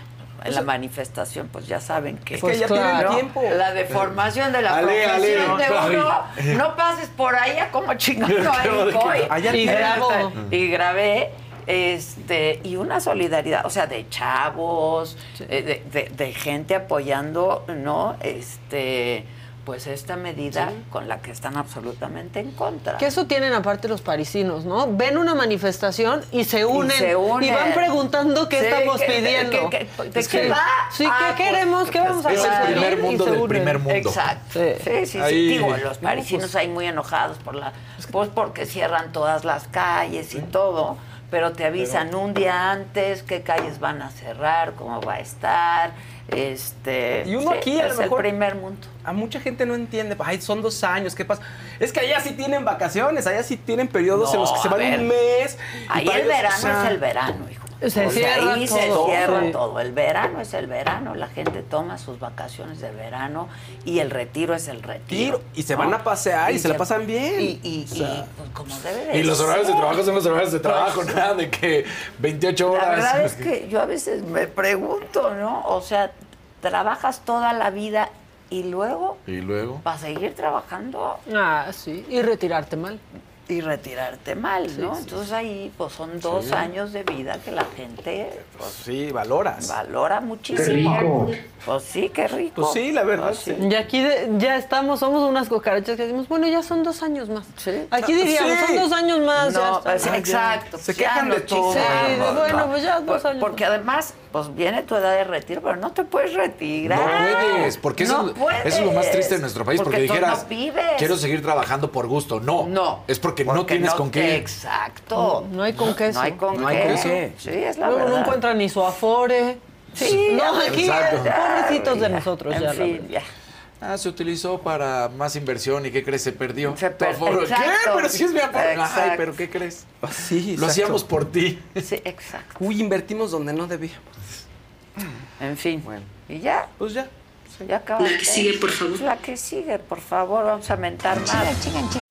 [SPEAKER 1] en la manifestación, pues ya saben que,
[SPEAKER 22] Es que ya tienen
[SPEAKER 1] ¿no?
[SPEAKER 22] tiempo.
[SPEAKER 1] la deformación de la
[SPEAKER 8] Ale,
[SPEAKER 1] de
[SPEAKER 8] no,
[SPEAKER 1] uno, no pases por allá como chingando ahí voy.
[SPEAKER 22] Allá
[SPEAKER 5] Y
[SPEAKER 22] tienen-
[SPEAKER 1] y grabé este y una solidaridad, o sea, de chavos, eh, de, de- de gente apoyando, ¿no? Este, pues esta medida con la que están absolutamente en contra.
[SPEAKER 5] Que eso tienen aparte los parisinos, ¿no? Ven una manifestación y se unen.
[SPEAKER 1] se unen.
[SPEAKER 5] y van preguntando qué
[SPEAKER 1] Sí,
[SPEAKER 5] estamos
[SPEAKER 1] que-
[SPEAKER 5] pidiendo.
[SPEAKER 1] que- que- ¿de
[SPEAKER 5] Es
[SPEAKER 1] qué
[SPEAKER 5] que-
[SPEAKER 1] va?
[SPEAKER 5] Sí,
[SPEAKER 1] Ah,
[SPEAKER 5] ¿qué queremos? ¿Qué vamos a
[SPEAKER 8] es el
[SPEAKER 5] hacer?
[SPEAKER 8] primer mundo del primer mundo.
[SPEAKER 1] Exacto.
[SPEAKER 5] Sí.
[SPEAKER 1] Sí, sí, sí.
[SPEAKER 8] Ahí-
[SPEAKER 1] Digo, los parisinos ahí muy enojados por la, pues porque cierran todas las calles y todo, pero te avisan un día antes qué calles van a cerrar, cómo va a estar. Este,
[SPEAKER 22] Y uno
[SPEAKER 1] sí,
[SPEAKER 22] aquí a
[SPEAKER 1] es
[SPEAKER 22] lo mejor
[SPEAKER 1] el primer mundo.
[SPEAKER 22] A mucha gente no entiende, ay, son dos años, ¿qué pasa? Es que allá sí tienen vacaciones, allá sí tienen periodos en los que se van
[SPEAKER 1] ver.
[SPEAKER 22] un mes.
[SPEAKER 1] Ahí el
[SPEAKER 22] o
[SPEAKER 1] verano
[SPEAKER 22] sea,
[SPEAKER 1] es el verano, hijo.
[SPEAKER 5] Se
[SPEAKER 1] O sea,
[SPEAKER 5] cierra
[SPEAKER 1] ahí se
[SPEAKER 5] todo.
[SPEAKER 1] cierra
[SPEAKER 5] Sí.
[SPEAKER 1] todo. El verano es el verano, la gente toma sus vacaciones de verano y el retiro es el retiro.
[SPEAKER 13] Y se van a pasear y se la pasan bien.
[SPEAKER 1] Y, y-
[SPEAKER 13] O sea,
[SPEAKER 1] y, pues, como debe de
[SPEAKER 8] Y los horarios de trabajo son los horarios de trabajo,
[SPEAKER 1] Pues,
[SPEAKER 8] nada de que 28 horas.
[SPEAKER 1] La verdad es que yo a veces me pregunto, ¿no? O sea, trabajas toda la vida y luego
[SPEAKER 8] Y luego.
[SPEAKER 1] para seguir trabajando
[SPEAKER 5] Ah, sí. Y retirarte mal.
[SPEAKER 1] Y retirarte mal, ¿no?
[SPEAKER 13] Sí, sí,
[SPEAKER 1] Entonces ahí pues son dos
[SPEAKER 13] Sí.
[SPEAKER 1] años de vida que la gente pues,
[SPEAKER 13] sí, valoras.
[SPEAKER 1] valora muchísimo. Pues sí, qué rico.
[SPEAKER 13] Pues sí, la verdad,
[SPEAKER 1] Pues
[SPEAKER 13] sí.
[SPEAKER 5] Y aquí de- ya estamos, somos unas cucarachas que decimos, bueno, ya son dos años más. Aquí diríamos,
[SPEAKER 1] Sí.
[SPEAKER 5] son dos años más. ya
[SPEAKER 1] No, pues, exacto.
[SPEAKER 13] Se quejan de todo.
[SPEAKER 5] Sí, bueno,
[SPEAKER 1] ¿no?
[SPEAKER 5] pues ya dos años
[SPEAKER 1] Porque además, pues viene tu edad de retiro, pero no te puedes retirar.
[SPEAKER 8] No puedes, porque eso,
[SPEAKER 1] No
[SPEAKER 8] es- eso es lo más triste de nuestro país, porque,
[SPEAKER 1] Porque
[SPEAKER 8] dijeras,
[SPEAKER 1] no vives.
[SPEAKER 8] quiero seguir trabajando por gusto. No,
[SPEAKER 1] No.
[SPEAKER 8] es porque, no tienes
[SPEAKER 1] no
[SPEAKER 8] con
[SPEAKER 1] te-
[SPEAKER 8] qué.
[SPEAKER 1] Exacto.
[SPEAKER 5] No hay con queso.
[SPEAKER 1] No hay con
[SPEAKER 8] No hay
[SPEAKER 1] qué.
[SPEAKER 8] con qué.
[SPEAKER 1] Sí, es la
[SPEAKER 5] Luego no
[SPEAKER 1] verdad.
[SPEAKER 5] encuentran ni su afore.
[SPEAKER 1] Sí,
[SPEAKER 5] no, aquí,
[SPEAKER 8] exacto.
[SPEAKER 5] pobrecitos de nosotros.
[SPEAKER 1] En
[SPEAKER 5] ya,
[SPEAKER 1] fin, ya.
[SPEAKER 8] Ah, se utilizó para más inversión y ¿qué crees? Se perdió.
[SPEAKER 1] Se per-
[SPEAKER 8] aforo. ¿Qué? Pero si es mi aforo. Ay, pero ¿qué crees?
[SPEAKER 13] Ah, sí,
[SPEAKER 8] Lo hacíamos por ti.
[SPEAKER 1] Sí, exacto.
[SPEAKER 13] Uy, invertimos donde no debíamos.
[SPEAKER 1] En fin.
[SPEAKER 13] Bueno.
[SPEAKER 1] Y ya,
[SPEAKER 13] Pues ya.
[SPEAKER 1] ya acabaste.
[SPEAKER 10] La que sigue, por favor.
[SPEAKER 1] La que sigue, por favor. Vamos a mentar más.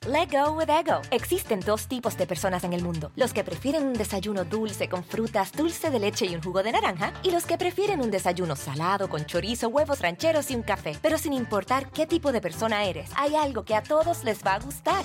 [SPEAKER 24] Let go with ego. Existen dos tipos de personas en el mundo: los que prefieren un desayuno dulce con frutas, dulce de leche y un jugo de naranja, y los que prefieren un desayuno salado con chorizo, huevos rancheros y un café. Pero sin importar qué tipo de persona eres, hay algo que a todos les va a gustar.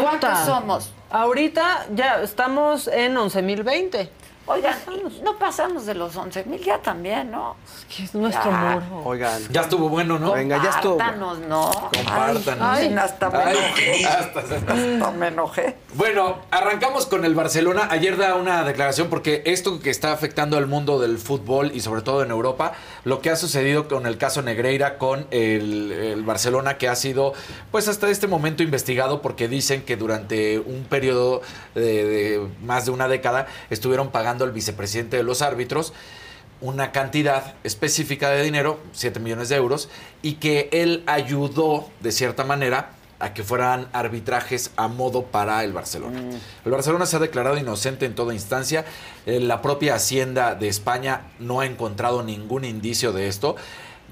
[SPEAKER 1] ¿Cuántos somos?
[SPEAKER 5] Ahorita ya estamos en 11.020.
[SPEAKER 1] Oigan, no pasamos de los 11 mil ya también, ¿no?
[SPEAKER 5] Que es nuestro
[SPEAKER 1] Ya.
[SPEAKER 5] muro.
[SPEAKER 13] Oigan.
[SPEAKER 8] Ya estuvo bueno, ¿no?
[SPEAKER 13] Venga, ya estuvo.
[SPEAKER 1] Compártanos, ¿no?
[SPEAKER 8] Compártanos.
[SPEAKER 1] Ay, ay, hasta me
[SPEAKER 8] Ay,
[SPEAKER 1] enojé.
[SPEAKER 8] hasta
[SPEAKER 1] Hasta me enojé.
[SPEAKER 8] Bueno, arrancamos con el Barcelona. Ayer da una declaración porque esto que está afectando al mundo del fútbol y sobre todo en Europa, lo que ha sucedido con el caso Negreira, con el, el Barcelona que ha sido, pues hasta este momento investigado porque dicen que durante un periodo de, de más de una década estuvieron pagando al vicepresidente de los árbitros una cantidad específica de dinero, 7 millones de euros, y que él ayudó de cierta manera a que fueran arbitrajes a modo para el Barcelona. El Barcelona se ha declarado inocente en toda instancia. Eh, La propia Hacienda de España no ha encontrado ningún indicio de esto.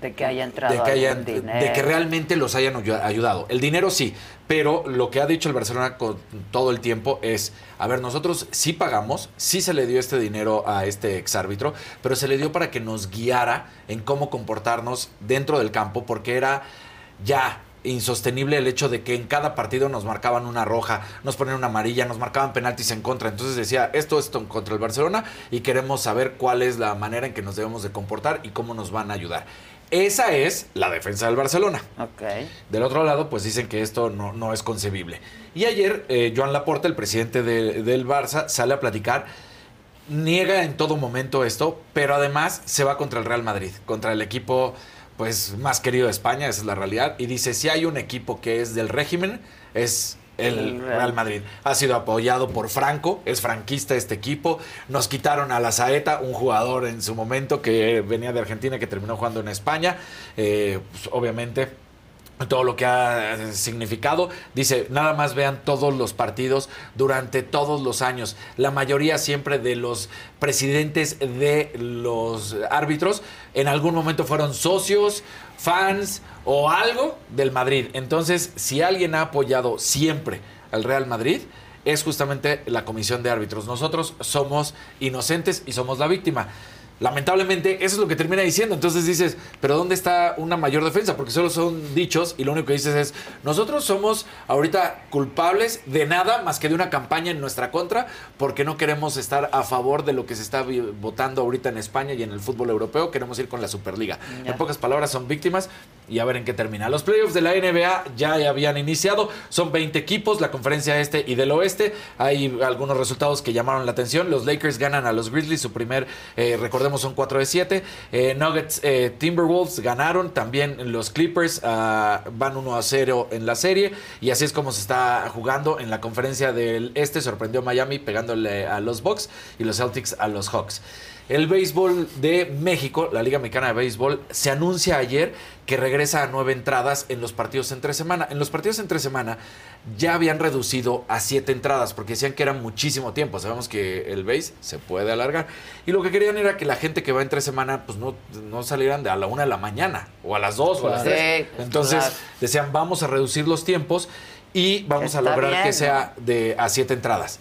[SPEAKER 1] De que haya entrado
[SPEAKER 8] De que, hayan-
[SPEAKER 1] dinero.
[SPEAKER 8] de que realmente los hayan ayu- ayudado. El dinero sí, pero lo que ha dicho el Barcelona con todo el tiempo es, a ver, nosotros sí pagamos, sí se le dio este dinero a este exárbitro, pero se le dio para que nos guiara en cómo comportarnos dentro del campo, porque era ya insostenible el hecho de que en cada partido nos marcaban una roja, nos ponían una amarilla, nos marcaban penaltis en contra. Entonces decía, esto es contra el Barcelona y queremos saber cuál es la manera en que nos debemos de comportar y cómo nos van a ayudar. Esa es la defensa del Barcelona. Del otro lado, pues dicen que esto no, no es concebible. Y ayer, eh, Joan Laporta, el presidente de- del Barça, sale a platicar, niega en todo momento esto, pero además se va contra el Real Madrid, contra el equipo pues más querido de España, esa es la realidad, y dice, si hay un equipo que es del régimen, es el.
[SPEAKER 1] Real
[SPEAKER 8] Madrid. Ha sido apoyado por Franco, es franquista este equipo. Nos quitaron a la Saeta, un jugador en su momento que venía de Argentina, que terminó jugando en España. Eh, pues, obviamente todo lo que ha eh, significado. Dice, nada más vean todos los partidos durante todos los años. La mayoría siempre de los presidentes de los árbitros en algún momento fueron socios, fans o algo del Madrid. Entonces, si alguien ha apoyado siempre al Real Madrid, es justamente la comisión de árbitros. Nosotros somos inocentes y somos la víctima. Lamentablemente, eso es lo que termina diciendo. Entonces dices, pero ¿dónde está una mayor defensa? Porque solo son dichos y lo único que dices es, nosotros somos ahorita culpables de nada más que de una campaña en nuestra contra porque no queremos estar a favor de lo que se está votando ahorita en España y en el fútbol europeo. Queremos ir con la Superliga. En pocas palabras, son víctimas y a ver en qué termina. Los playoffs de la NBA ya habían iniciado. Son 20 equipos, la conferencia este y del oeste. Hay algunos resultados que llamaron la atención. Los Lakers ganan a los Grizzlies, su primer, eh, recordemos, son 4 de 7. Eh, Nuggets, eh, Timberwolves ganaron. También los Clippers ah, van 1 a 0 en la serie. Y así es como se está jugando en la conferencia del este. Sorprendió Miami pegándole a los Bucks y los Celtics a los Hawks. El béisbol de México, la Liga Mexicana de Béisbol, se anuncia ayer que regresa a nueve entradas en los partidos entre semana. En los partidos entre semana ya habían reducido a siete entradas porque decían que era muchísimo tiempo. Sabemos que el béis se puede alargar. Y lo que querían era que la gente que va entre semana pues no, no salieran de a la una de la mañana o a las dos o a las tres.
[SPEAKER 1] pues,
[SPEAKER 8] Entonces
[SPEAKER 1] claro.
[SPEAKER 8] decían vamos a reducir los tiempos y vamos a lograr
[SPEAKER 1] bien,
[SPEAKER 8] que sea de a siete entradas.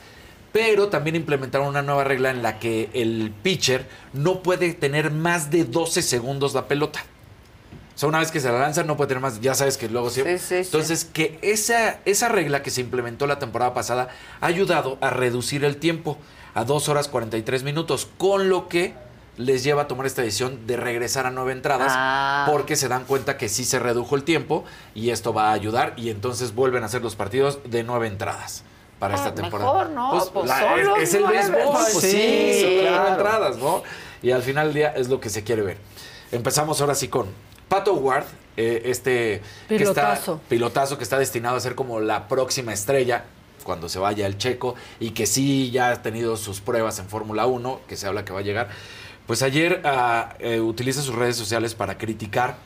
[SPEAKER 8] Pero también implementaron una nueva regla en la que el pitcher no puede tener más de 12 segundos la pelota. O sea, una vez que se la lanza no puede tener más, ya sabes que luego siempre. Entonces, que esa, esa regla que se implementó la temporada pasada ha ayudado a reducir el tiempo a 2 horas 43 minutos, con lo que les lleva a tomar esta decisión de regresar a nueve entradas
[SPEAKER 1] Ah.
[SPEAKER 8] porque se dan cuenta que sí se redujo el tiempo y esto va a ayudar y entonces vuelven a hacer los partidos de nueve entradas para esta
[SPEAKER 1] Ah,
[SPEAKER 8] temporada.
[SPEAKER 1] mejor, ¿no? Pues
[SPEAKER 8] la-
[SPEAKER 1] son
[SPEAKER 8] es, el béisbol,
[SPEAKER 1] pues
[SPEAKER 8] pues
[SPEAKER 1] sí,
[SPEAKER 8] sí, son
[SPEAKER 1] claro.
[SPEAKER 8] entradas, ¿no? Y al final del día es lo que se quiere ver. Empezamos ahora sí con Pato Ward, eh, este que
[SPEAKER 5] Pilotazo.
[SPEAKER 8] está, pilotazo que está destinado a ser como la próxima estrella cuando se vaya el checo y que sí ya ha tenido sus pruebas en Fórmula 1, que se habla que va a llegar. Pues ayer ah, eh, utiliza sus redes sociales para criticar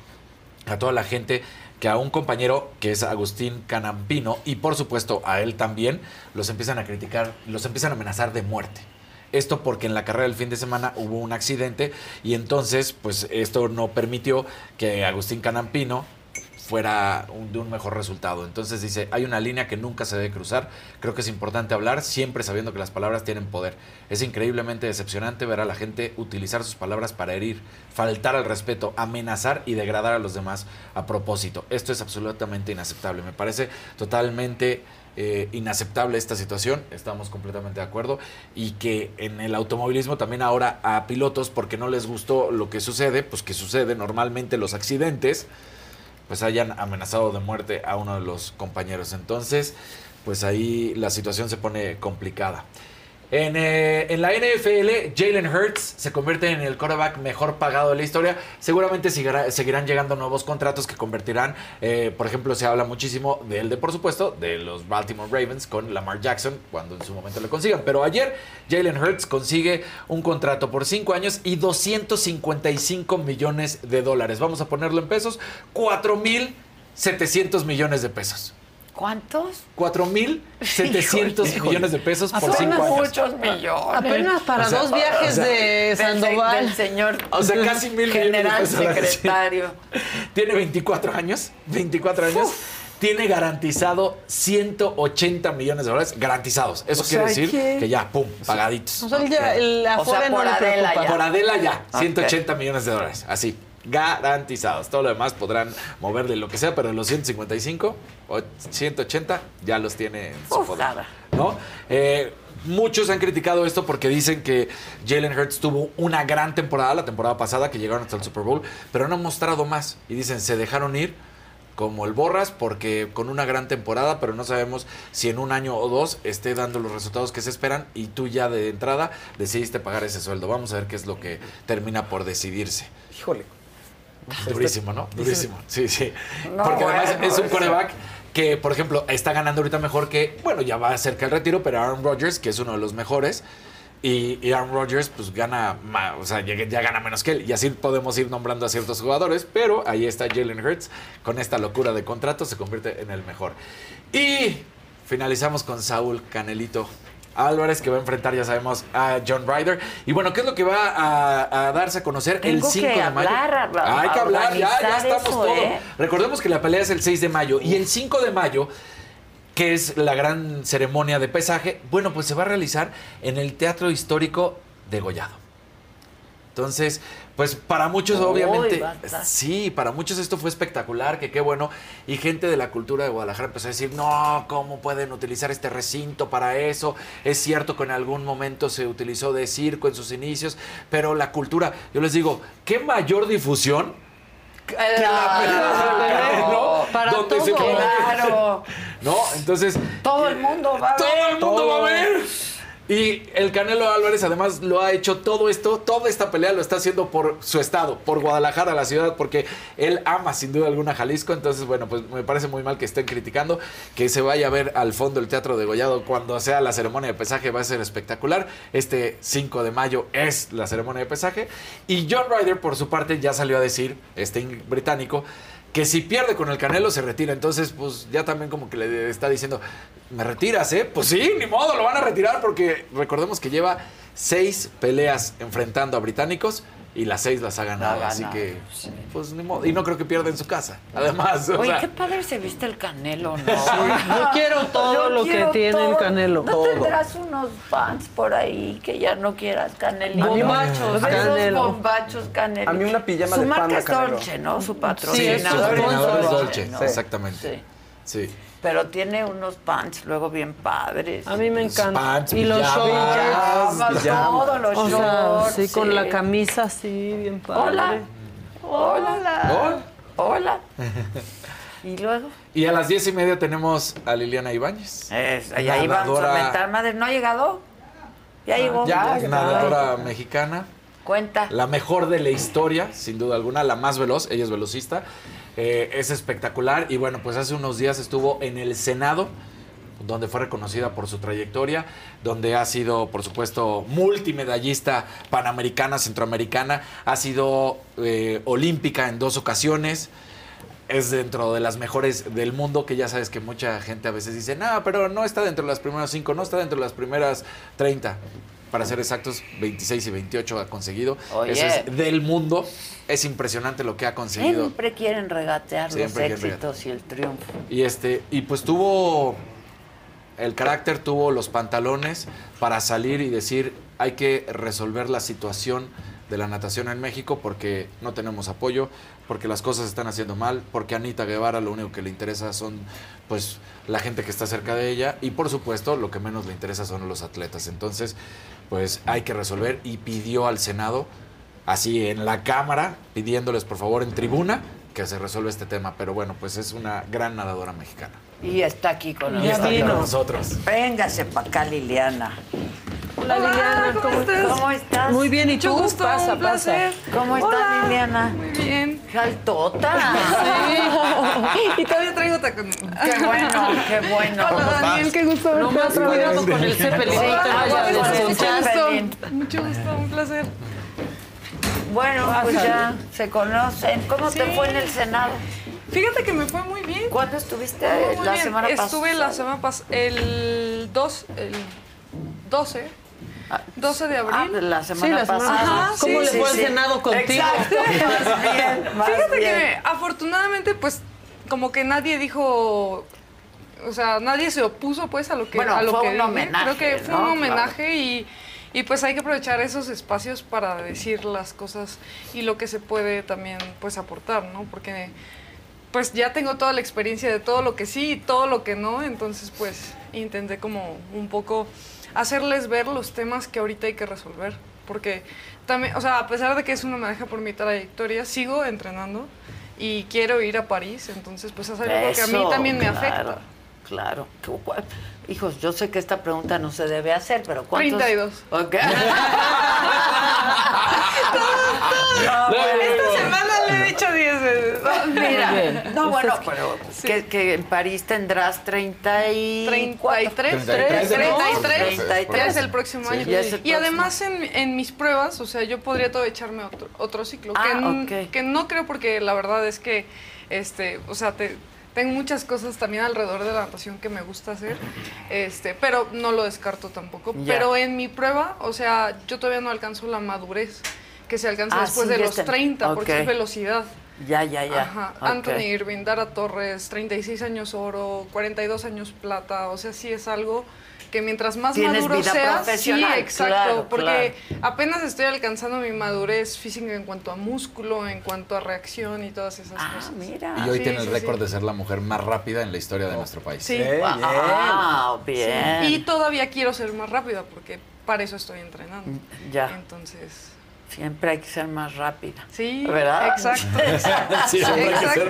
[SPEAKER 8] a toda la gente que a un compañero que es Agustín Canampino y por supuesto a él también los empiezan a criticar, los empiezan a amenazar de muerte. Esto porque en la carrera del fin de semana hubo un accidente y entonces pues esto no permitió que Agustín Canampino fuera un- de un mejor resultado. Entonces dice, hay una línea que nunca se debe cruzar. Creo que es importante hablar siempre sabiendo que las palabras tienen poder. Es increíblemente decepcionante ver a la gente utilizar sus palabras para herir, faltar al respeto, amenazar y degradar a los demás a propósito. Esto es absolutamente inaceptable. Me parece totalmente eh, inaceptable esta situación, estamos completamente de acuerdo, y que en el automovilismo también ahora a pilotos, porque no les gustó lo que sucede, pues que sucede normalmente los accidentes, pues hayan amenazado de muerte a uno de los compañeros. Entonces, pues ahí la situación se pone complicada. En, eh, en la NFL, Jalen Hurts se convierte en el quarterback mejor pagado de la historia. Seguramente seguirá- seguirán llegando nuevos contratos que convertirán, eh, por ejemplo, se habla muchísimo de él, de por supuesto, de los Baltimore Ravens con Lamar Jackson, cuando en su momento le consigan. Pero ayer Jalen Hurts consigue un contrato por 5 años y 255 millones de dólares. Vamos a ponerlo en pesos, 4.700 millones de pesos.
[SPEAKER 1] ¿Cuántos?
[SPEAKER 8] 4.700
[SPEAKER 1] Híjole.
[SPEAKER 8] millones de pesos por
[SPEAKER 1] Apenas
[SPEAKER 8] 5 años.
[SPEAKER 1] muchos millones.
[SPEAKER 5] Apenas para
[SPEAKER 8] O sea,
[SPEAKER 5] dos viajes
[SPEAKER 8] o sea,
[SPEAKER 5] de Sandoval.
[SPEAKER 1] Del señor
[SPEAKER 8] O sea, casi mil millones de
[SPEAKER 1] general
[SPEAKER 8] pesos
[SPEAKER 1] secretario.
[SPEAKER 8] Tiene 24 años, 24 años. Tiene garantizado 180 millones de dólares garantizados. Eso
[SPEAKER 5] O
[SPEAKER 8] quiere
[SPEAKER 5] sea,
[SPEAKER 8] decir que ya, pum, pagaditos.
[SPEAKER 5] O sea, ya, no
[SPEAKER 1] por
[SPEAKER 5] le
[SPEAKER 1] Adela
[SPEAKER 5] preocupa.
[SPEAKER 1] ya.
[SPEAKER 8] Por Adela ya,
[SPEAKER 1] Ok.
[SPEAKER 8] 180 millones de dólares. Así, garantizados. Todo lo demás podrán moverle lo que sea, pero los 155 o 180 ya los tiene en su poder. ¿no? Eh, muchos han criticado esto porque dicen que Jalen Hurts tuvo una gran temporada la temporada pasada que llegaron hasta el Super Bowl, pero no han mostrado más. Y dicen, se dejaron ir como el Borras porque con una gran temporada, pero no sabemos si en un año o dos esté dando los resultados que se esperan y tú ya de entrada decidiste pagar ese sueldo. Vamos a ver qué es lo que termina por decidirse.
[SPEAKER 13] Híjole.
[SPEAKER 8] Durísimo, ¿no? Durísimo. Sí, sí.
[SPEAKER 1] No,
[SPEAKER 8] Porque además es un coreback que, por ejemplo, está ganando ahorita mejor que, bueno, ya va cerca del retiro, pero Aaron Rodgers, que es uno de los mejores. Y, y Aaron Rodgers, pues gana, ma- o sea, ya, ya gana menos que él. Y así podemos ir nombrando a ciertos jugadores, pero ahí está Jalen Hurts. Con esta locura de contrato se convierte en el mejor. Y finalizamos con Saúl Canelito Álvarez, que va a enfrentar, ya sabemos, a John Ryder. Y bueno, ¿qué es lo que va a, a darse a conocer el
[SPEAKER 1] Tengo
[SPEAKER 8] 5
[SPEAKER 1] que
[SPEAKER 8] de mayo?
[SPEAKER 1] hablar, a-
[SPEAKER 8] Hay que hablar, ya, ya estamos
[SPEAKER 1] eso,
[SPEAKER 8] todos.
[SPEAKER 1] ¿eh?
[SPEAKER 8] Recordemos que la pelea es el 6 de mayo y el 5 de mayo, que es la gran ceremonia de pesaje, bueno, pues se va a realizar en el Teatro Histórico de Gollado. Entonces, pues para muchos obviamente, sí, para muchos esto fue espectacular, que qué bueno. Y gente de la cultura de Guadalajara empezó a decir, no, ¿cómo pueden utilizar este recinto para eso? Es cierto que en algún momento se utilizó de circo en sus inicios, pero la cultura, yo les digo, ¿qué mayor difusión? que la Canelo,
[SPEAKER 1] Para todo. Claro.
[SPEAKER 8] ¿No? Entonces,
[SPEAKER 1] Todo el mundo va a ver.
[SPEAKER 8] todo el mundo va a ver. Y el Canelo Álvarez además lo ha hecho todo esto, toda esta pelea lo está haciendo por su estado, por Guadalajara, la ciudad, porque él ama sin duda alguna Jalisco. Entonces, bueno, pues me parece muy mal que estén criticando, que se vaya a ver al fondo el Teatro de Gollado cuando sea la ceremonia de pesaje, va a ser espectacular. Este 5 de mayo es la ceremonia de pesaje. Y John Ryder, por su parte, ya salió a decir, este británico, que si pierde con el Canelo se retira. Entonces, pues ya también como que le está diciendo, me retiras, ¿eh? Pues sí, ni modo, lo van a retirar porque recordemos que lleva seis peleas enfrentando a británicos y las seis las ha ganado. Así
[SPEAKER 1] ganado,
[SPEAKER 8] que, pues ni modo. Y no creo que pierda en su casa, además. o
[SPEAKER 1] Oye,
[SPEAKER 8] sea.
[SPEAKER 1] qué padre se viste el Canelo, ¿no?
[SPEAKER 5] Yo quiero todo
[SPEAKER 1] Yo
[SPEAKER 5] lo que
[SPEAKER 1] quiero
[SPEAKER 5] tiene el. Canelo.
[SPEAKER 1] ¿No
[SPEAKER 5] Todo.
[SPEAKER 1] tendrás unos fans por ahí que ya no quieras Canelito?
[SPEAKER 5] Bombachos,
[SPEAKER 1] Esos
[SPEAKER 5] Canelo.
[SPEAKER 1] bombachos Canelo.
[SPEAKER 13] A mí una pijama
[SPEAKER 1] Su
[SPEAKER 13] de
[SPEAKER 1] marca es
[SPEAKER 13] Canelo.
[SPEAKER 1] Dolce, ¿no? Su
[SPEAKER 8] Sí,
[SPEAKER 1] patrocinador.
[SPEAKER 8] su patrocinador es
[SPEAKER 1] Dolce,
[SPEAKER 8] Dolce,
[SPEAKER 1] ¿no?
[SPEAKER 8] exactamente.
[SPEAKER 1] Sí.
[SPEAKER 8] Sí.
[SPEAKER 1] Pero tiene unos pants luego bien padres.
[SPEAKER 5] A mí me encanta.
[SPEAKER 8] Pants,
[SPEAKER 5] y los
[SPEAKER 8] pijamas,
[SPEAKER 5] shorts.
[SPEAKER 8] pijamas.
[SPEAKER 1] Todos los
[SPEAKER 5] O sea,
[SPEAKER 1] shorts.
[SPEAKER 5] sí, con la camisa así, bien padre.
[SPEAKER 1] Hola. Hola.
[SPEAKER 8] Hola.
[SPEAKER 1] Hola. ¿Y luego?
[SPEAKER 8] Y a las diez y media tenemos a Liliana Ibáñez.
[SPEAKER 1] Es, y ahí vamos a
[SPEAKER 8] Nadadora-
[SPEAKER 1] mentar madre. ¿No ha llegado? Ya llegó.
[SPEAKER 8] Ya, nadadora mexicana.
[SPEAKER 1] Cuenta.
[SPEAKER 8] La mejor de la historia, sin duda alguna, la más veloz, ella es velocista. Eh, es espectacular y bueno, pues hace unos días estuvo en el Senado, donde fue reconocida por su trayectoria, donde ha sido, por supuesto, multimedallista panamericana, centroamericana, ha sido eh, olímpica en dos ocasiones. Es dentro de las mejores del mundo, que ya sabes que mucha gente a veces dice, no, pero no está dentro de las primeras cinco, no está dentro de las primeras 30. Para ser exactos, 26 y 28 ha conseguido.
[SPEAKER 1] Oye.
[SPEAKER 8] Eso es del mundo. Es impresionante lo que ha conseguido.
[SPEAKER 1] Siempre quieren regatear
[SPEAKER 8] Siempre
[SPEAKER 1] los éxitos y el triunfo.
[SPEAKER 8] Y este, y pues tuvo el carácter, tuvo los pantalones para salir y decir hay que resolver la situación de la natación en México porque no tenemos apoyo, porque las cosas se están haciendo mal, porque a Anita Guevara lo único que le interesa son pues la gente que está cerca de ella y por supuesto lo que menos le interesa son los atletas. Entonces, pues hay que resolver y pidió al Senado así en la cámara pidiéndoles por favor en tribuna que se resuelva este tema, pero bueno, pues es una gran nadadora mexicana.
[SPEAKER 1] Y está aquí con
[SPEAKER 8] Y está aquí con
[SPEAKER 1] nosotros.
[SPEAKER 8] nosotros.
[SPEAKER 1] Véngase para acá, Liliana.
[SPEAKER 5] Hola, Liliana, ¿cómo estás?
[SPEAKER 1] ¿Cómo estás?
[SPEAKER 5] Muy bien, ¿y
[SPEAKER 11] Mucho
[SPEAKER 5] tú?
[SPEAKER 11] gusto,
[SPEAKER 5] pasa,
[SPEAKER 11] un placer.
[SPEAKER 5] pasa.
[SPEAKER 1] ¿Cómo estás,
[SPEAKER 11] Hola.
[SPEAKER 1] Liliana?
[SPEAKER 11] Muy bien.
[SPEAKER 1] Jaltota.
[SPEAKER 11] Sí. Y todavía traigo tacón.
[SPEAKER 1] Qué bueno, qué bueno.
[SPEAKER 11] Hola, Daniel, qué gusto verte
[SPEAKER 5] No más cuidado con el Zeppelin, no te
[SPEAKER 1] Hola,
[SPEAKER 5] vayas a
[SPEAKER 1] con el
[SPEAKER 5] desconchar.
[SPEAKER 1] Zeppelin.
[SPEAKER 11] Mucho gusto, un placer.
[SPEAKER 1] Bueno, pues ya se conocen. ¿Cómo te
[SPEAKER 11] Sí.
[SPEAKER 1] fue en el Senado?
[SPEAKER 11] Fíjate que me fue muy bien.
[SPEAKER 1] ¿Cuándo estuviste
[SPEAKER 11] Muy, muy
[SPEAKER 1] la
[SPEAKER 11] bien.
[SPEAKER 1] semana pasada?
[SPEAKER 11] Estuve la semana pasada, el 2, el 12, 12 de abril.
[SPEAKER 1] Ah, la semana
[SPEAKER 5] Sí, la semana
[SPEAKER 1] pasada.
[SPEAKER 11] Ajá,
[SPEAKER 5] ¿Cómo
[SPEAKER 11] sí,
[SPEAKER 5] le
[SPEAKER 11] sí,
[SPEAKER 5] fue al
[SPEAKER 11] sí.
[SPEAKER 5] Senado contigo?
[SPEAKER 1] Exacto, más bien, más
[SPEAKER 11] Fíjate
[SPEAKER 1] bien.
[SPEAKER 11] que afortunadamente, pues, como que nadie dijo, o sea, nadie se opuso, pues, a lo que,
[SPEAKER 1] Bueno,
[SPEAKER 11] a lo
[SPEAKER 1] fue
[SPEAKER 11] que
[SPEAKER 1] un homenaje,
[SPEAKER 11] Creo que fue
[SPEAKER 1] ¿no?
[SPEAKER 11] un homenaje y, y, pues hay que aprovechar esos espacios para decir las cosas y lo que se puede también, pues, aportar, ¿no? Porque, pues, ya tengo toda la experiencia de todo lo que sí y todo lo que no, entonces, pues, intenté como un poco hacerles ver los temas que ahorita hay que resolver. Porque también, o sea, a pesar de que es un homenaje por mi trayectoria, sigo entrenando y quiero ir a París, entonces pues es algo que a mí
[SPEAKER 1] Eso,
[SPEAKER 11] también me
[SPEAKER 1] claro,
[SPEAKER 11] afecta.
[SPEAKER 1] Claro. Guay. Hijos, yo sé que esta pregunta no se debe hacer, pero ¿cuántos?
[SPEAKER 11] 32.
[SPEAKER 1] Ok.
[SPEAKER 11] Esta semana le he dicho 10 veces.
[SPEAKER 1] Mira, no, bueno,
[SPEAKER 5] Pues es
[SPEAKER 1] pero que, que en París tendrás 30 y...
[SPEAKER 11] 33,
[SPEAKER 8] 33,
[SPEAKER 11] 33,
[SPEAKER 1] 33.
[SPEAKER 11] ya es el próximo
[SPEAKER 8] Sí.
[SPEAKER 11] año.
[SPEAKER 1] Es el
[SPEAKER 11] y
[SPEAKER 1] próximo.
[SPEAKER 11] además en, en mis pruebas, o sea, yo podría todo echarme otro, otro ciclo.
[SPEAKER 1] Ah,
[SPEAKER 11] que, n-
[SPEAKER 1] ok.
[SPEAKER 11] que no creo porque la verdad es que, este, o sea, te- tengo muchas cosas también alrededor de la natación que me gusta hacer, este, pero no lo descarto tampoco. Pero en mi prueba, o sea, yo todavía no alcanzo la madurez que se alcanza
[SPEAKER 1] Ah,
[SPEAKER 11] después
[SPEAKER 1] sí,
[SPEAKER 11] de los
[SPEAKER 1] está.
[SPEAKER 11] 30, porque es velocidad.
[SPEAKER 1] Ya, ya, ya.
[SPEAKER 11] Ajá. Anthony Irving, Dara Torres, 36 años oro, 42 años plata, o sea, sí es algo que mientras más
[SPEAKER 1] Tienes
[SPEAKER 11] maduro
[SPEAKER 1] profesional,
[SPEAKER 11] sí, exacto,
[SPEAKER 1] claro,
[SPEAKER 11] porque apenas estoy alcanzando mi madurez física en cuanto a músculo, en cuanto a reacción y todas esas cosas.
[SPEAKER 1] mira.
[SPEAKER 8] Y hoy
[SPEAKER 11] Sí,
[SPEAKER 8] tiene el
[SPEAKER 11] sí,
[SPEAKER 8] récord
[SPEAKER 11] sí.
[SPEAKER 8] de ser la mujer más rápida en la historia de nuestro país.
[SPEAKER 11] Sí.
[SPEAKER 1] Wow, bien.
[SPEAKER 11] Sí, Y todavía quiero ser más rápida porque para eso estoy entrenando.
[SPEAKER 1] Ya.
[SPEAKER 11] Entonces,
[SPEAKER 1] Siempre hay que ser más rápida.
[SPEAKER 11] Sí,
[SPEAKER 1] ¿verdad?
[SPEAKER 11] exacto.
[SPEAKER 1] Sí,
[SPEAKER 11] Siempre hay que ser.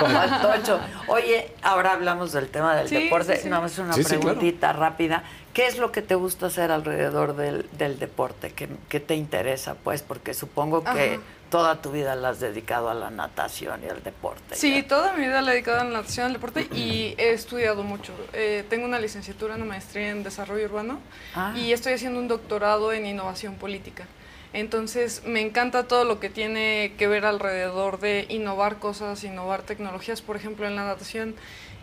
[SPEAKER 1] Como Tocho. Oye, ahora hablamos del tema del
[SPEAKER 11] Sí,
[SPEAKER 1] deporte.
[SPEAKER 11] sí, sí.
[SPEAKER 1] Nada más una
[SPEAKER 8] Sí, sí, claro.
[SPEAKER 1] preguntita rápida. ¿Qué es lo que te gusta hacer alrededor del, del deporte? ¿Qué, qué te interesa? Pues porque supongo que
[SPEAKER 11] Ajá.
[SPEAKER 1] toda tu vida la has dedicado a la natación y al deporte.
[SPEAKER 11] Sí, toda mi vida la he dedicado a la natación, al deporte y he estudiado mucho. Eh, tengo una licenciatura, una maestría en desarrollo urbano
[SPEAKER 1] Ah.
[SPEAKER 11] y estoy haciendo un doctorado en innovación política. Entonces me encanta todo lo que tiene que ver alrededor de innovar cosas, innovar tecnologías, por ejemplo en la natación.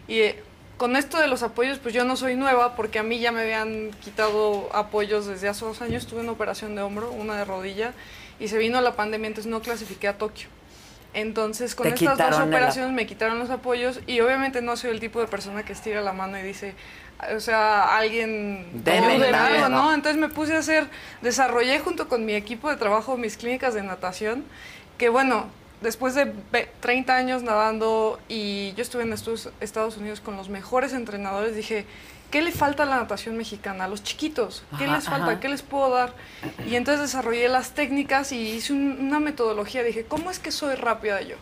[SPEAKER 11] Y eh, con esto de los apoyos, pues yo no soy nueva porque a mí ya me habían quitado apoyos desde hace dos años. Tuve una operación de hombro, una de rodilla y se vino la pandemia, entonces no clasifiqué a Tokio. Entonces, con
[SPEAKER 1] Te
[SPEAKER 11] estas dos operaciones me quitaron los apoyos y obviamente no soy el tipo de persona que estira la mano y dice, o sea, alguien ayúdeme,
[SPEAKER 1] algo,
[SPEAKER 11] ¿no?
[SPEAKER 1] ¿no?
[SPEAKER 11] Entonces me puse a hacer, desarrollé junto con mi equipo de trabajo mis clínicas de natación, que bueno, después de ve- 30 años nadando y yo estuve en Estados Unidos con los mejores entrenadores, dije, ¿qué le falta a la natación mexicana? A los chiquitos, ¿qué
[SPEAKER 1] Ajá,
[SPEAKER 11] les falta?
[SPEAKER 1] ajá.
[SPEAKER 11] ¿Qué les puedo dar? Y entonces desarrollé las técnicas y hice un- una metodología. Dije, ¿cómo es que soy rápida yo?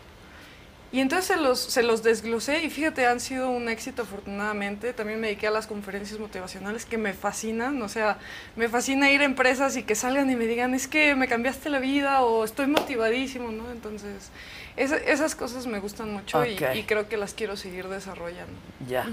[SPEAKER 11] Y entonces se los, se los desglosé y fíjate, han sido un éxito afortunadamente. También me dediqué a las conferencias motivacionales que me fascinan. O sea, me fascina ir a empresas y que salgan y me digan, es que me cambiaste la vida o estoy motivadísimo, ¿no? Entonces, esa- esas cosas me gustan mucho y, creo que las quiero seguir desarrollando.
[SPEAKER 1] Ya,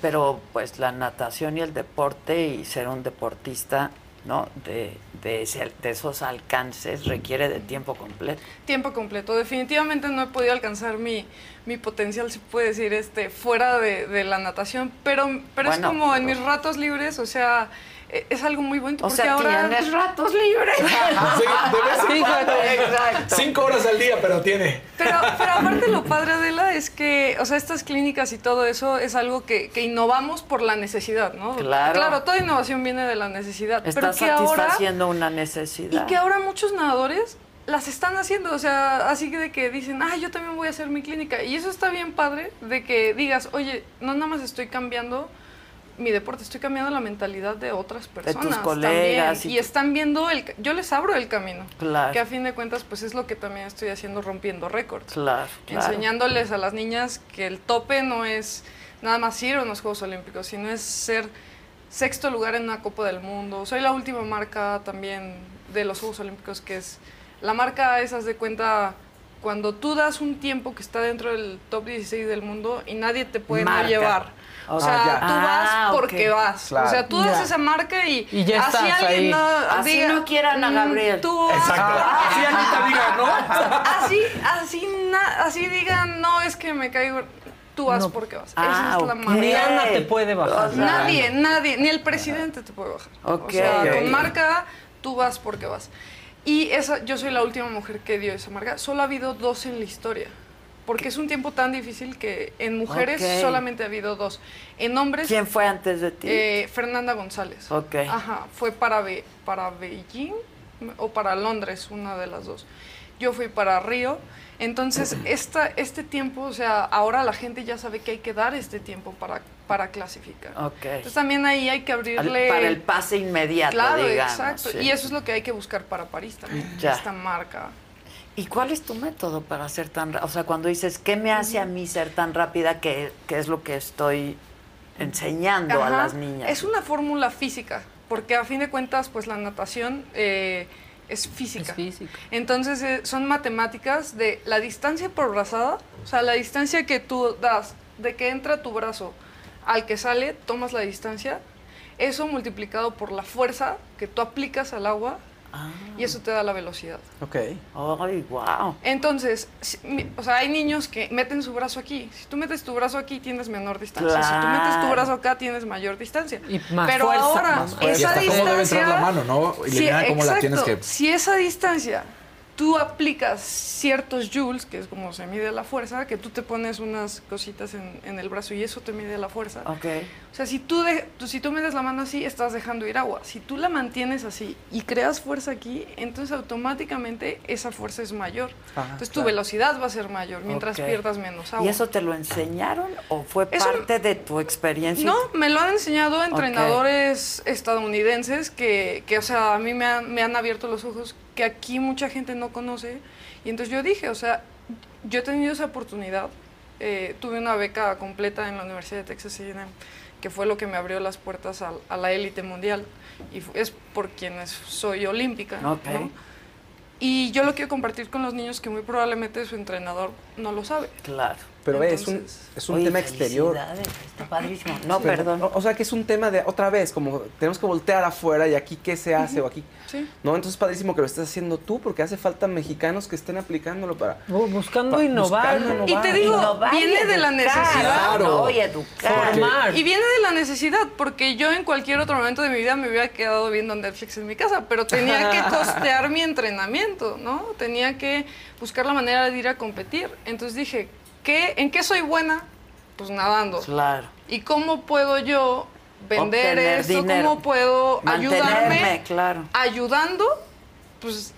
[SPEAKER 1] pero pues la natación y el deporte y ser un deportista, ¿no? De, de, ese- de esos alcances requiere de tiempo completo.
[SPEAKER 11] Tiempo completo. Definitivamente no he podido alcanzar mi, mi potencial, se puede decir, este, fuera de, de la natación, pero, pero es como en
[SPEAKER 1] pero-
[SPEAKER 11] mis ratos libres, o sea, es algo muy bonito.
[SPEAKER 1] O
[SPEAKER 11] porque
[SPEAKER 1] sea,
[SPEAKER 11] ahora...
[SPEAKER 1] tienes ratos libres.
[SPEAKER 8] Sí, de vez en cuando.
[SPEAKER 1] Exacto.
[SPEAKER 8] Cinco horas al día, pero tiene.
[SPEAKER 11] Pero, pero aparte lo padre, Adela, es que, o sea, estas clínicas y todo eso es algo que, que innovamos por la necesidad, ¿no?
[SPEAKER 1] Claro.
[SPEAKER 11] Claro, toda innovación viene de la necesidad.
[SPEAKER 1] Estás
[SPEAKER 11] pero que ahora,
[SPEAKER 1] satisfaciendo una necesidad.
[SPEAKER 11] y que ahora muchos nadadores las están haciendo, o sea, así que de que dicen, ah, yo también voy a hacer mi clínica. Y eso está bien padre, de que digas, oye, no nada más estoy cambiando mi deporte, estoy cambiando la mentalidad de otras personas
[SPEAKER 1] colegas
[SPEAKER 11] también.
[SPEAKER 1] y
[SPEAKER 11] Y, están viendo, el, yo les abro el camino.
[SPEAKER 1] Claro.
[SPEAKER 11] Que a fin de cuentas, pues es lo que también estoy haciendo, rompiendo récords.
[SPEAKER 1] Claro, claro.
[SPEAKER 11] Enseñándoles a las niñas que el tope no es nada más ir a unos Juegos Olímpicos, sino es ser sexto lugar en una Copa del Mundo. Soy la última marca también de los Juegos Olímpicos que es la marca esas de cuenta cuando tú das un tiempo que está dentro del top 16 del mundo y nadie te puede no llevar. O
[SPEAKER 1] Ah,
[SPEAKER 11] sea,
[SPEAKER 1] ya.
[SPEAKER 11] tú vas
[SPEAKER 1] Ah,
[SPEAKER 11] porque vas.
[SPEAKER 13] Claro.
[SPEAKER 11] O sea, tú das esa marca y,
[SPEAKER 13] Y ya
[SPEAKER 11] así
[SPEAKER 13] estás
[SPEAKER 11] alguien
[SPEAKER 13] ahí.
[SPEAKER 11] no
[SPEAKER 1] Así
[SPEAKER 11] diga,
[SPEAKER 1] no quieran a
[SPEAKER 11] "Mm,
[SPEAKER 1] Gabriel".
[SPEAKER 11] Tú
[SPEAKER 8] Exacto. Así Anita diga, ¿no?
[SPEAKER 11] así, así, na- así digan, no, es que me caigo. Tú vas porque vas.
[SPEAKER 1] Ah,
[SPEAKER 11] Esa es la
[SPEAKER 1] ok.
[SPEAKER 11] marca.
[SPEAKER 5] Ni Ana te puede bajar.
[SPEAKER 1] O sea,
[SPEAKER 11] Nadie, nadie, ni el presidente te puede bajar. O sea,
[SPEAKER 1] Ok.
[SPEAKER 11] con marca, tú vas porque vas. Y esa, yo soy la última mujer que dio esa marca. Solo ha habido dos en la historia. Porque es un tiempo tan difícil que en mujeres solamente ha habido dos. En hombres,
[SPEAKER 1] ¿Quién fue antes de ti?
[SPEAKER 11] eh, Fernanda González.
[SPEAKER 1] Ok.
[SPEAKER 11] Ajá, fue para, Be- para Beijing o para Londres, una de las dos. Yo fui para Río. Entonces, esta, este tiempo, o sea, ahora la gente ya sabe que hay que dar este tiempo para, para clasificar.
[SPEAKER 1] Ok.
[SPEAKER 11] Entonces también ahí hay que
[SPEAKER 1] Al-
[SPEAKER 11] abrirle...
[SPEAKER 1] para el pase inmediato,
[SPEAKER 11] Claro,
[SPEAKER 1] digamos.
[SPEAKER 11] exacto.
[SPEAKER 1] sí.
[SPEAKER 11] Y eso es lo que hay que buscar para París también.
[SPEAKER 1] Ya.
[SPEAKER 11] Esta marca.
[SPEAKER 1] ¿Y cuál es tu método para ser tan rápida? O sea, cuando dices, ¿qué me hace a mí ser tan rápida? que es lo que estoy enseñando a las niñas?
[SPEAKER 11] Es una fórmula física, porque a fin de cuentas, pues la natación eh, es física.
[SPEAKER 5] Es física.
[SPEAKER 11] Entonces eh, son matemáticas de la distancia por brazada, o sea, la distancia que tú das de que entra tu brazo al que sale, tomas la distancia, eso multiplicado por la fuerza que tú aplicas al agua y eso te da la velocidad.
[SPEAKER 13] Ok.
[SPEAKER 1] ¡Ay, wow!
[SPEAKER 11] Entonces, si- mi- o sea, hay niños que meten su brazo aquí. Si tú metes tu brazo aquí, tienes menor distancia. Si tú metes tu
[SPEAKER 1] Claro.
[SPEAKER 11] brazo acá, tienes mayor distancia.
[SPEAKER 5] Y más
[SPEAKER 11] Pero
[SPEAKER 5] fuerza,
[SPEAKER 11] ahora,
[SPEAKER 5] más
[SPEAKER 11] esa
[SPEAKER 8] hasta cómo debe
[SPEAKER 11] distancia...
[SPEAKER 8] entrar la mano, ¿no? Y
[SPEAKER 11] Sí,
[SPEAKER 8] eliminar cómo la tienes
[SPEAKER 11] exacto.
[SPEAKER 8] que.
[SPEAKER 11] Si esa distancia tú aplicas ciertos joules, que es como se mide la fuerza, que tú te pones unas cositas en, en el brazo y eso te mide la fuerza.
[SPEAKER 1] Ok.
[SPEAKER 11] O sea, si tú, de- tú- si tú metes la mano así, estás dejando ir agua. Si tú la mantienes así y creas fuerza aquí, entonces automáticamente esa fuerza es mayor.
[SPEAKER 1] Ah,
[SPEAKER 11] entonces tu velocidad va a ser mayor mientras pierdas menos agua.
[SPEAKER 1] ¿Y eso te lo enseñaron o fue
[SPEAKER 11] Eso-
[SPEAKER 1] parte de tu experiencia?
[SPEAKER 11] No, me lo han enseñado entrenadores estadounidenses que, que, o sea, a mí me han, me han abierto los ojos que aquí mucha gente no conoce. Y entonces yo dije, o sea, yo he tenido esa oportunidad. eh, tuve una beca completa en la Universidad de Texas A&M, que fue lo que me abrió las puertas a, la élite mundial. Y es por quienes soy olímpica. Y yo lo quiero compartir con los niños que muy probablemente su entrenador no lo sabe.
[SPEAKER 1] Claro.
[SPEAKER 13] Pero ve, es un, es un
[SPEAKER 11] Oye,
[SPEAKER 13] tema exterior.
[SPEAKER 11] felicidades,
[SPEAKER 1] está padrísimo. No,
[SPEAKER 13] Sí,
[SPEAKER 1] perdón.
[SPEAKER 13] O, o sea, que es un tema de, otra vez, como tenemos que voltear afuera y aquí qué se hace o aquí.
[SPEAKER 11] Sí.
[SPEAKER 13] No, entonces padrísimo que lo estés haciendo tú porque hace falta mexicanos que estén aplicándolo para...
[SPEAKER 5] buscando innovar.
[SPEAKER 13] buscando
[SPEAKER 11] Y te digo,
[SPEAKER 1] Innovar
[SPEAKER 11] viene de la necesidad.
[SPEAKER 1] ¿no? Y educar.
[SPEAKER 11] Y viene de la necesidad, porque yo en cualquier otro momento de mi vida me hubiera quedado viendo Netflix en mi casa, pero tenía que costear mi entrenamiento, ¿no? Tenía que buscar la manera de ir a competir. Entonces dije, ¿qué, ¿en qué soy buena? Pues nadando.
[SPEAKER 1] Claro.
[SPEAKER 11] ¿Y cómo puedo yo vender
[SPEAKER 1] Obtener
[SPEAKER 11] esto?
[SPEAKER 1] dinero.
[SPEAKER 11] ¿Cómo puedo
[SPEAKER 1] Mantenerme,
[SPEAKER 11] ayudarme?
[SPEAKER 1] claro.
[SPEAKER 11] Ayudando, pues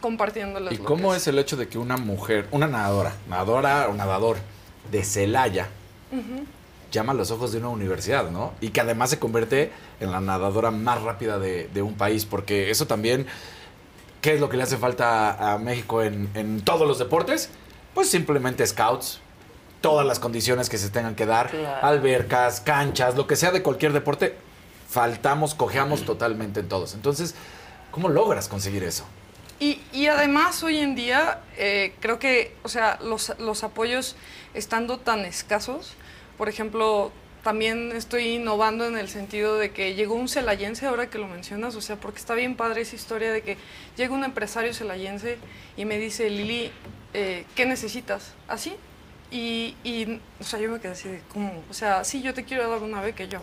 [SPEAKER 11] compartiendo las
[SPEAKER 8] ¿Y cómo es el hecho de que una mujer, una nadadora, nadadora o nadador de Celaya, llama a los ojos de una universidad, ¿no? Y que además se convierte en la nadadora más rápida de, de un país, porque eso también, ¿qué es lo que le hace falta a México en, en todos los deportes? Pues simplemente scouts, todas las condiciones que se tengan que dar,
[SPEAKER 1] Claro.
[SPEAKER 8] albercas, canchas, lo que sea de cualquier deporte, faltamos, cojeamos totalmente en todos. Entonces, ¿cómo logras conseguir eso?
[SPEAKER 11] Y, y además hoy en día eh, creo que, o sea, los, los apoyos estando tan escasos, por ejemplo, también estoy innovando en el sentido de que llegó un celayense, ahora que lo mencionas, o sea, porque está bien padre esa historia de que llega un empresario celayense y me dice, Lili, eh, ¿qué necesitas? ¿Así? Y, y, o sea, yo me quedé así de, ¿cómo? O sea, sí, yo te quiero dar una beca, yo...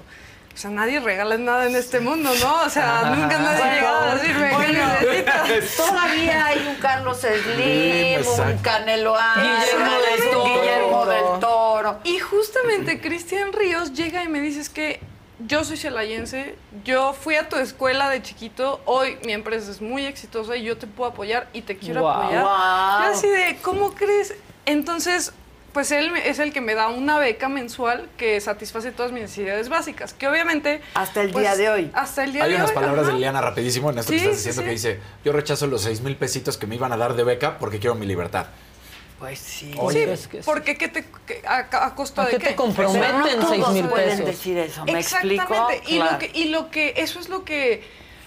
[SPEAKER 11] O sea, nadie regala nada en este mundo, ¿no? O sea, nunca nadie ha llegado a decirme necesitas.
[SPEAKER 1] Todavía hay un Carlos Slim, un. Canelo Álvarez,
[SPEAKER 11] Guillermo del
[SPEAKER 1] un
[SPEAKER 11] Toro.
[SPEAKER 1] Guillermo del Toro.
[SPEAKER 11] Y justamente Cristian Ríos llega y me dice es que yo soy celayense, yo fui a tu escuela de chiquito, hoy mi empresa es muy exitosa y yo te puedo apoyar y te quiero apoyar. Yo así de, ¿cómo crees? Entonces, pues él me- es el que me da una beca mensual que satisface todas mis necesidades básicas, que obviamente...
[SPEAKER 1] Hasta el
[SPEAKER 11] pues,
[SPEAKER 1] día de hoy.
[SPEAKER 11] Hasta el día
[SPEAKER 8] Hay
[SPEAKER 11] de
[SPEAKER 8] unas
[SPEAKER 11] hoy.
[SPEAKER 8] palabras
[SPEAKER 11] ajá.
[SPEAKER 8] de Liliana rapidísimo en esto
[SPEAKER 11] Sí,
[SPEAKER 8] que estás
[SPEAKER 11] sí,
[SPEAKER 8] diciendo
[SPEAKER 11] sí.
[SPEAKER 8] que dice, yo rechazo los seis mil pesitos que me iban a dar de beca porque quiero mi libertad.
[SPEAKER 1] Pues sí.
[SPEAKER 11] Sí, porque ¿qué te, qué- a, a costa
[SPEAKER 5] ¿A
[SPEAKER 11] de
[SPEAKER 5] qué
[SPEAKER 11] qué?
[SPEAKER 5] te comprometen
[SPEAKER 11] no
[SPEAKER 5] seis mil
[SPEAKER 11] pueden
[SPEAKER 5] pesos?
[SPEAKER 1] decir eso, ¿me
[SPEAKER 11] Exactamente.
[SPEAKER 1] explico?
[SPEAKER 11] Y,
[SPEAKER 1] Claro.
[SPEAKER 11] lo que, y lo que, eso es lo que,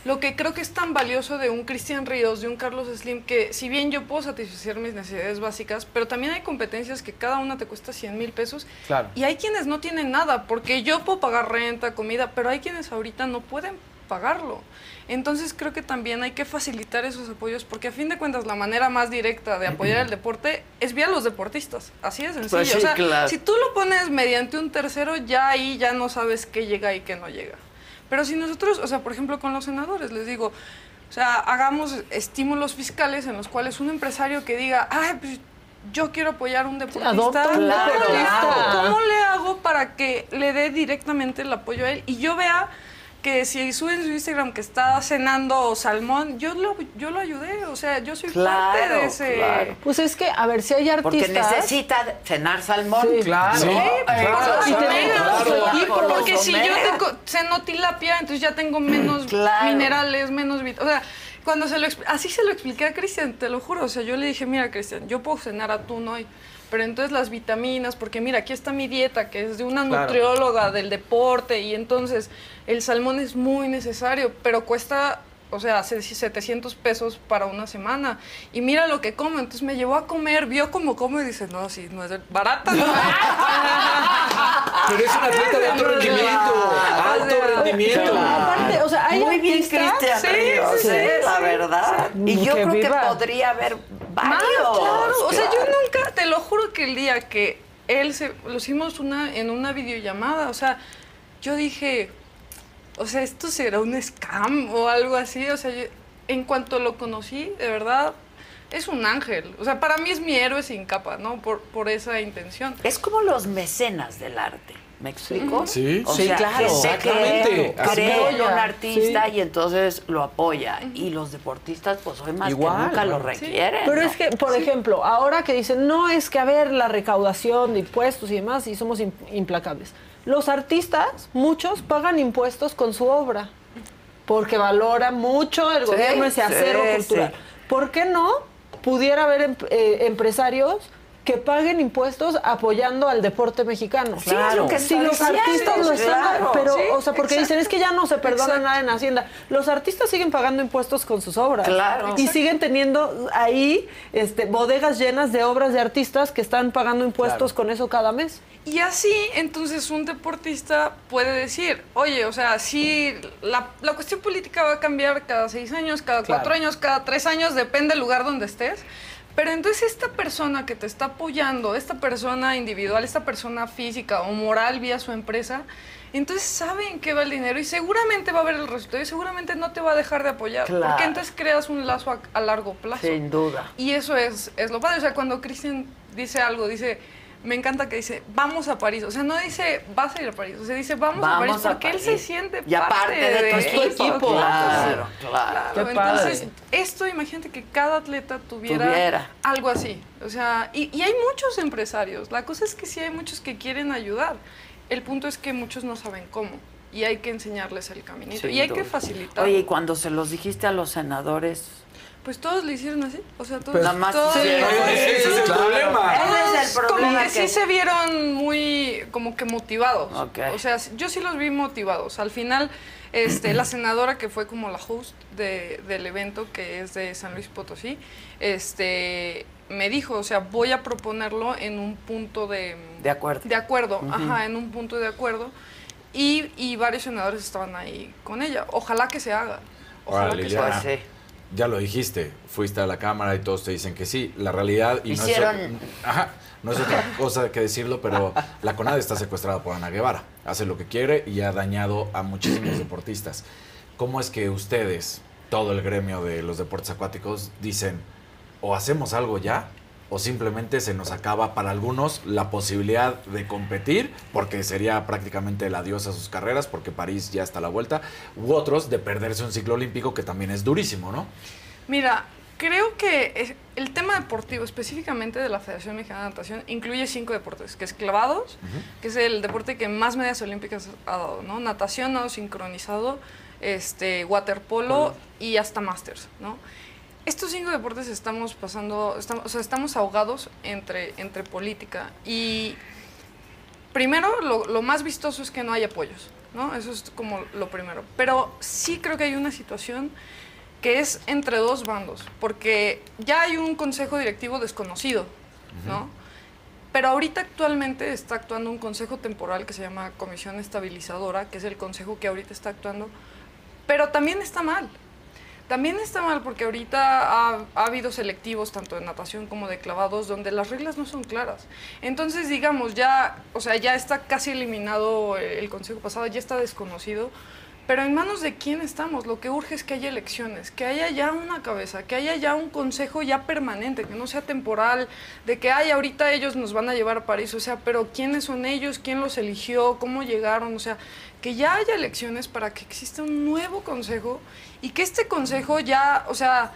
[SPEAKER 11] lo que creo que es tan valioso de un Cristian Ríos, de un Carlos Slim, que si bien yo puedo satisfacer mis necesidades básicas, pero también hay competencias que cada una te cuesta 100 mil pesos.
[SPEAKER 13] Claro.
[SPEAKER 11] Y hay quienes no tienen nada, porque yo puedo pagar renta, comida, pero hay quienes ahorita no pueden pagarlo. Entonces creo que también hay que facilitar esos apoyos, porque a fin de cuentas la manera más directa de apoyar el deporte es vía los deportistas. Así de sencillo.
[SPEAKER 1] Pues sí,
[SPEAKER 11] o sea,
[SPEAKER 1] claro.
[SPEAKER 11] si tú lo pones mediante un tercero, ya ahí ya no sabes qué llega y qué no llega. Pero si nosotros, o sea, por ejemplo, con los senadores, les digo, o sea, hagamos estímulos fiscales en los cuales un empresario que diga, ay, pues yo quiero apoyar a un deportista,
[SPEAKER 5] adopta un
[SPEAKER 11] ¿cómo, le
[SPEAKER 5] deportista.
[SPEAKER 11] hago? ¿cómo le hago para que le dé directamente el apoyo a él? Y yo vea que si sube en su Instagram que está cenando salmón, yo lo, yo lo ayudé, o sea, yo soy parte de ese...
[SPEAKER 1] claro.
[SPEAKER 5] Pues es que, a ver, si hay
[SPEAKER 1] Porque
[SPEAKER 5] artistas...
[SPEAKER 1] necesita cenar salmón.
[SPEAKER 5] Sí.
[SPEAKER 13] Claro.
[SPEAKER 1] Sí,
[SPEAKER 13] Claro.
[SPEAKER 5] Y
[SPEAKER 11] porque si yo tengo, ceno tilapia, entonces ya tengo menos
[SPEAKER 1] Claro.
[SPEAKER 11] minerales, menos O sea, cuando se lo así se lo expliqué a Cristian, te lo juro. O sea, yo le dije, mira, Cristian, yo puedo cenar atún hoy. Pero entonces las vitaminas, porque mira, aquí está mi dieta, que es de una
[SPEAKER 13] Claro.
[SPEAKER 11] nutrióloga del deporte, y entonces el salmón es muy necesario, pero cuesta, o sea, se- 700 pesos para una semana. Y mira lo que como, entonces me llevó a comer, vio cómo como y dice, no, sí, no es barata, no
[SPEAKER 8] Pero es un atleta de alto rendimiento. Alto rendimiento.
[SPEAKER 5] Pero aparte, o sea, hay
[SPEAKER 1] Muy bien. Cristian
[SPEAKER 11] Sí,
[SPEAKER 1] Ríos,
[SPEAKER 11] sí, sí,
[SPEAKER 1] la
[SPEAKER 11] sí,
[SPEAKER 1] verdad.
[SPEAKER 5] sí.
[SPEAKER 1] Y yo
[SPEAKER 5] Que
[SPEAKER 1] creo
[SPEAKER 5] viva.
[SPEAKER 1] que podría haber varios.
[SPEAKER 11] Claro, claro. O sea, yo nunca, te lo juro que el día que él se, lo hicimos una, en una videollamada, o sea, yo dije, o sea, esto será un scam o algo así, o sea, yo- en cuanto lo conocí, de verdad, es un ángel. O sea, para mí es mi héroe sin capa, ¿no? Por, por esa intención.
[SPEAKER 1] Es como los mecenas del arte. ¿Me explico?
[SPEAKER 8] Sí.
[SPEAKER 1] O
[SPEAKER 8] Sí,
[SPEAKER 1] sea,
[SPEAKER 8] claro,
[SPEAKER 1] gente cree en un artista
[SPEAKER 5] Sí.
[SPEAKER 1] y entonces lo apoya. Y los deportistas, pues hoy más
[SPEAKER 5] Igual,
[SPEAKER 1] que nunca lo
[SPEAKER 5] claro.
[SPEAKER 1] requieren.
[SPEAKER 5] Pero
[SPEAKER 1] ¿no?
[SPEAKER 5] es que, por ejemplo, ahora que dicen, no es que a ver la recaudación de impuestos y demás, y somos im- implacables. Los artistas, muchos, pagan impuestos con su obra, porque valora mucho el
[SPEAKER 1] Sí,
[SPEAKER 5] gobierno ese
[SPEAKER 1] sí,
[SPEAKER 5] acero cultural.
[SPEAKER 1] sí.
[SPEAKER 5] ¿Por qué no pudiera haber em- eh, empresarios que paguen impuestos apoyando al deporte mexicano?
[SPEAKER 1] Sí, es lo que
[SPEAKER 5] si los artistas lo están,
[SPEAKER 1] claro.
[SPEAKER 5] pero,
[SPEAKER 1] Sí,
[SPEAKER 5] o sea, porque
[SPEAKER 1] exacto.
[SPEAKER 5] dicen, es que ya no se perdona
[SPEAKER 11] Exacto.
[SPEAKER 5] nada en Hacienda. Los artistas siguen pagando impuestos con sus obras.
[SPEAKER 1] Claro.
[SPEAKER 5] Y
[SPEAKER 1] Exacto.
[SPEAKER 5] siguen teniendo ahí este, bodegas llenas de obras de artistas que están pagando impuestos con eso cada mes.
[SPEAKER 11] Y así, entonces, un deportista puede decir, oye, o sea, sí, la, la cuestión política va a cambiar cada seis años, cada
[SPEAKER 13] Claro.
[SPEAKER 11] cuatro años, cada tres años, depende del lugar donde estés. Pero entonces esta persona que te está apoyando, esta persona individual, esta persona física o moral vía su empresa, entonces sabe en qué va el dinero y seguramente va a ver el resultado y seguramente no te va a dejar de apoyar.
[SPEAKER 1] Claro.
[SPEAKER 11] Porque entonces creas un lazo a, a largo plazo.
[SPEAKER 1] Sin duda.
[SPEAKER 11] Y eso es, es lo padre. O sea, cuando Cristian dice algo, dice, me encanta que dice, vamos a París. O sea, no dice, vas a ir a París. O sea, dice, vamos, a París
[SPEAKER 1] a
[SPEAKER 11] porque él se siente
[SPEAKER 1] Y aparte de tu equipo. Claro, claro.
[SPEAKER 11] Entonces,
[SPEAKER 1] padre.
[SPEAKER 11] esto, imagínate que cada atleta tuviera,
[SPEAKER 1] Tuviera.
[SPEAKER 11] algo así. O sea, y, y hay muchos empresarios. La cosa es que sí hay muchos que quieren ayudar. El punto es que muchos no saben cómo. Y hay que enseñarles el caminito. Y hay que facilitar.
[SPEAKER 1] Oye, y cuando se los dijiste a los senadores,
[SPEAKER 11] Pues todos le hicieron así. O sea, todos.
[SPEAKER 1] Pues nada más
[SPEAKER 11] todos-
[SPEAKER 1] hicieron- Ese es el
[SPEAKER 11] Claro.
[SPEAKER 1] problema. Ese es el
[SPEAKER 11] Como
[SPEAKER 1] problema
[SPEAKER 11] que
[SPEAKER 1] que-
[SPEAKER 11] sí se vieron muy como que motivados.
[SPEAKER 1] Ok.
[SPEAKER 11] O sea, yo sí los vi motivados. Al final, este, la senadora que fue como la host de- del evento, que es de San Luis Potosí, este me dijo, o sea, voy a proponerlo en un punto de,
[SPEAKER 1] de acuerdo.
[SPEAKER 11] de acuerdo, ajá, en un punto de acuerdo. Y, y varios senadores estaban ahí con ella. Ojalá que se haga. Ojalá que se haga.
[SPEAKER 8] Ya lo dijiste, fuiste a la cámara y todos te dicen que sí. La realidad, y
[SPEAKER 1] Hicieron-
[SPEAKER 8] no es, ajá, no es otra cosa que decirlo, pero la CONADE está secuestrada por Ana Guevara. Hace lo que quiere y ha dañado a muchísimos deportistas. ¿Cómo es que ustedes, todo el gremio de los deportes acuáticos, dicen o hacemos algo ya o simplemente se nos acaba para algunos la posibilidad de competir, porque sería prácticamente el adiós a sus carreras, porque París ya está a la vuelta, u otros de perderse un ciclo olímpico que también es durísimo, ¿no?
[SPEAKER 11] Mira, creo que el tema deportivo, específicamente de la Federación Mexicana de Natación, incluye cinco deportes, que es clavados, que es el deporte que más medallas olímpicas ha dado, ¿no? Natación, nado sincronizado, este, waterpolo y hasta masters, ¿no? Estos cinco deportes estamos pasando, estamos, o sea, estamos ahogados entre, entre política y primero lo, lo más vistoso es que no hay apoyos, ¿no? Eso es como lo primero. Pero sí creo que hay una situación que es entre dos bandos, porque ya hay un consejo directivo desconocido, ¿no? Pero ahorita actualmente está actuando un consejo temporal que se llama Comisión Estabilizadora, que es el consejo que ahorita está actuando, pero también está mal. También está mal porque ahorita ha, ha habido selectivos tanto de natación como de clavados donde las reglas no son claras. Entonces, digamos, ya, o sea, ya está casi eliminado el, el consejo pasado, ya está desconocido. Pero en manos de quién estamos, lo que urge es que haya elecciones, que haya ya una cabeza, que haya ya un consejo ya permanente, que no sea temporal, de que ay, ahorita ellos nos van a llevar a París, o sea, pero quiénes son ellos, quién los eligió, cómo llegaron, o sea, que ya haya elecciones para que exista un nuevo consejo y que este consejo ya, o sea,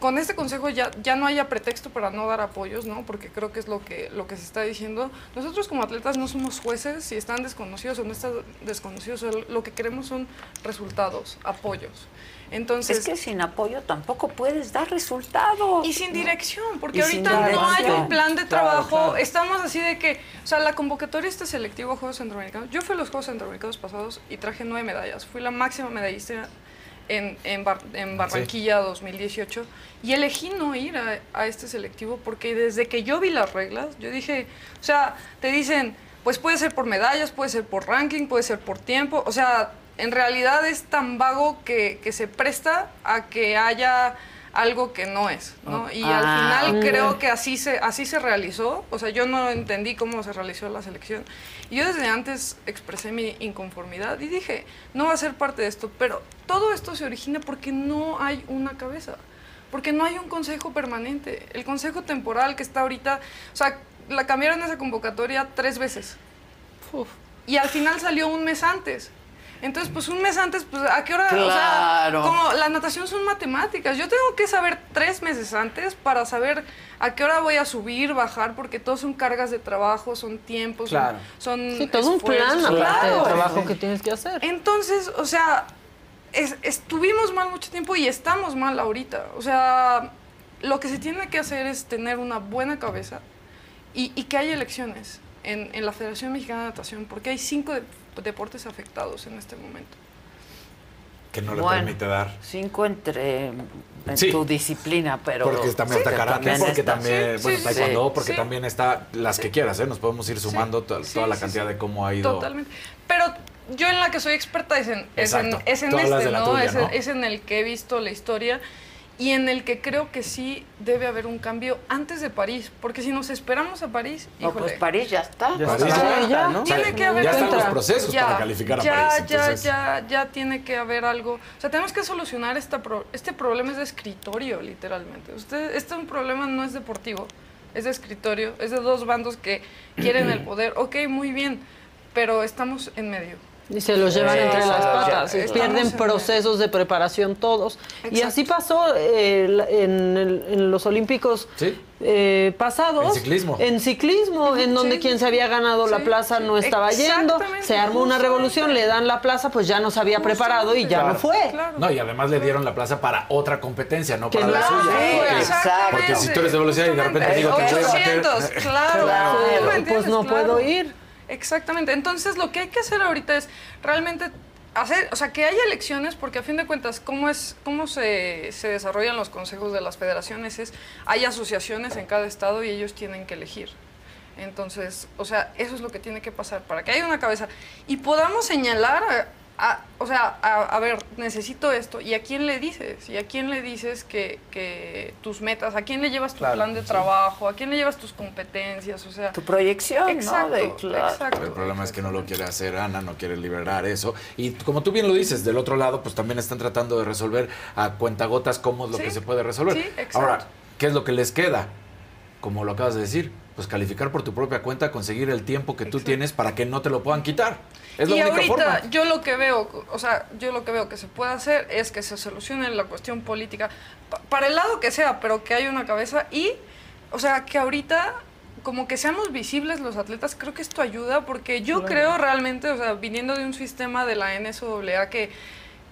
[SPEAKER 11] con este consejo ya, ya no haya pretexto para no dar apoyos, ¿no? Porque creo que es lo que, lo que se está diciendo. Nosotros como atletas no somos jueces si están desconocidos o no están desconocidos. Lo que queremos son resultados, apoyos. Entonces,
[SPEAKER 1] es que sin apoyo tampoco puedes dar resultados.
[SPEAKER 11] y sin dirección, porque ahorita no hay un plan de
[SPEAKER 1] Claro,
[SPEAKER 11] trabajo.
[SPEAKER 1] claro.
[SPEAKER 11] Estamos así de que, o sea, la convocatoria este selectivo a Juegos Centroamericanos. Yo fui a los Juegos Centroamericanos pasados y traje nueve medallas. Fui la máxima medallista en, en, Bar- en Barranquilla 2018 y elegí no ir a, a este selectivo porque desde que yo vi las reglas, yo dije, o sea, te dicen, pues puede ser por medallas, puede ser por ranking, puede ser por tiempo, o sea, en realidad es tan vago que, que se presta a que haya algo que no es, ¿no? Y al
[SPEAKER 1] Ah,
[SPEAKER 11] final
[SPEAKER 1] ok.
[SPEAKER 11] creo que así se, así se realizó, o sea, yo no entendí cómo se realizó la selección. Y yo desde antes expresé mi inconformidad y dije, no va a ser parte de esto, pero todo esto se origina porque no hay una cabeza. porque no hay un consejo permanente. El consejo temporal que está ahorita, o sea, la cambiaron esa convocatoria tres veces. Y al final salió un mes antes. Entonces, pues un mes antes, pues a qué hora, o sea, como la natación son matemáticas, yo tengo que saber tres meses antes para saber a qué hora voy a subir, bajar, porque todos son cargas de trabajo, son tiempos, son-
[SPEAKER 5] Claro.
[SPEAKER 11] son,
[SPEAKER 5] Sí, todo un plan
[SPEAKER 11] Claro.
[SPEAKER 5] trabajo que tienes que hacer.
[SPEAKER 11] Entonces, o sea, es- estuvimos mal mucho tiempo y estamos mal ahorita. O sea, lo que se tiene que hacer es tener una buena cabeza y, y que haya elecciones en, en la Federación Mexicana de Natación, porque hay cinco de- deportes afectados en este momento.
[SPEAKER 8] Que no le permite dar.
[SPEAKER 1] Cinco entre en
[SPEAKER 8] Sí.
[SPEAKER 1] tu disciplina, pero.
[SPEAKER 8] Porque también está karate, porque
[SPEAKER 1] está-
[SPEAKER 8] también,
[SPEAKER 1] Sí,
[SPEAKER 8] bueno,
[SPEAKER 1] sí,
[SPEAKER 8] taekwondo,
[SPEAKER 11] sí.
[SPEAKER 8] porque
[SPEAKER 11] Sí.
[SPEAKER 8] también está las que quieras, ¿eh? Nos podemos ir sumando to-
[SPEAKER 11] Sí,
[SPEAKER 8] toda la
[SPEAKER 11] sí,
[SPEAKER 8] cantidad
[SPEAKER 11] sí.
[SPEAKER 8] de cómo ha ido.
[SPEAKER 11] Totalmente. Pero yo en la que soy experta es en, es en, es en este, ¿no?
[SPEAKER 8] tuya,
[SPEAKER 11] es,
[SPEAKER 8] ¿no?
[SPEAKER 11] es en el que he visto la historia y en el que creo que sí debe haber un cambio antes de París. Porque si nos esperamos a París,
[SPEAKER 1] No,
[SPEAKER 11] híjole.
[SPEAKER 1] pues París ya está.
[SPEAKER 8] Ya
[SPEAKER 11] París
[SPEAKER 8] está.
[SPEAKER 11] ya,
[SPEAKER 8] Ya, ¿no?
[SPEAKER 11] Tiene que haber
[SPEAKER 8] ya están los procesos para calificar a
[SPEAKER 11] ya,
[SPEAKER 8] París,
[SPEAKER 11] Ya,
[SPEAKER 8] entonces-
[SPEAKER 11] ya, ya tiene que haber algo. O sea, tenemos que solucionar esta pro- este problema es de escritorio, literalmente. Usted, este un problema no es deportivo, es de escritorio, es de dos bandos que quieren el poder. Ok, muy bien, pero estamos en medio.
[SPEAKER 5] Y se los llevan entre las
[SPEAKER 11] los
[SPEAKER 5] patas, pierden
[SPEAKER 11] en-
[SPEAKER 5] procesos de preparación todos. Y así pasó eh, la- en, el- en los Olímpicos
[SPEAKER 8] Sí.
[SPEAKER 5] eh, pasados.
[SPEAKER 8] En ciclismo.
[SPEAKER 5] En ciclismo, en donde quien se había ganado la
[SPEAKER 11] Sí,
[SPEAKER 5] plaza no estaba yendo. Se armó una revolución, le dan la plaza, pues ya no se había preparado y ya no fue.
[SPEAKER 8] No, y además le dieron la plaza para otra competencia, no para la
[SPEAKER 5] no
[SPEAKER 8] suya. Porque-
[SPEAKER 5] Exactamente.
[SPEAKER 8] Porque si tú eres de velocidad y de repente digo que voy a bater-
[SPEAKER 11] 800, claro.
[SPEAKER 5] Claro,
[SPEAKER 11] ¿me
[SPEAKER 5] pues no puedo ir.
[SPEAKER 11] Exactamente. Entonces, lo que hay que hacer ahorita es realmente hacer, o sea, que haya elecciones, porque a fin de cuentas, cómo es, cómo se, se desarrollan los consejos de las federaciones es, hay asociaciones en cada estado y ellos tienen que elegir. Entonces, o sea, eso es lo que tiene que pasar para que haya una cabeza y podamos señalar, a, a- o sea, a, a ver, necesito esto y a quién le dices y a quién le dices que, que tus metas, a quién le llevas tu
[SPEAKER 1] Claro,
[SPEAKER 11] plan de
[SPEAKER 1] sí.
[SPEAKER 11] trabajo, a quién le llevas tus competencias, o sea,
[SPEAKER 1] Tu proyección, ¿no?
[SPEAKER 11] Exacto,
[SPEAKER 1] De- claro.
[SPEAKER 11] exacto.
[SPEAKER 8] El problema es que no lo quiere hacer Ana, no quiere liberar eso. Y como tú bien lo dices, del otro lado, pues también están tratando de resolver a cuentagotas cómo es lo
[SPEAKER 11] Sí,
[SPEAKER 8] que se puede resolver.
[SPEAKER 11] sí, exacto.
[SPEAKER 8] Ahora, ¿qué es lo que les queda? Como lo acabas de decir, pues calificar por tu propia cuenta, conseguir el tiempo que tú tienes para que no te lo puedan quitar. Es la
[SPEAKER 11] y
[SPEAKER 8] única
[SPEAKER 11] ahorita
[SPEAKER 8] forma.
[SPEAKER 11] yo lo que veo, o sea, yo lo que veo que se puede hacer es que se solucione la cuestión política pa- para el lado que sea, pero que haya una cabeza y, o sea, que ahorita como que seamos visibles los atletas, creo que esto ayuda porque yo
[SPEAKER 5] Claro.
[SPEAKER 11] creo realmente, o sea, viniendo de un sistema de la NSAA que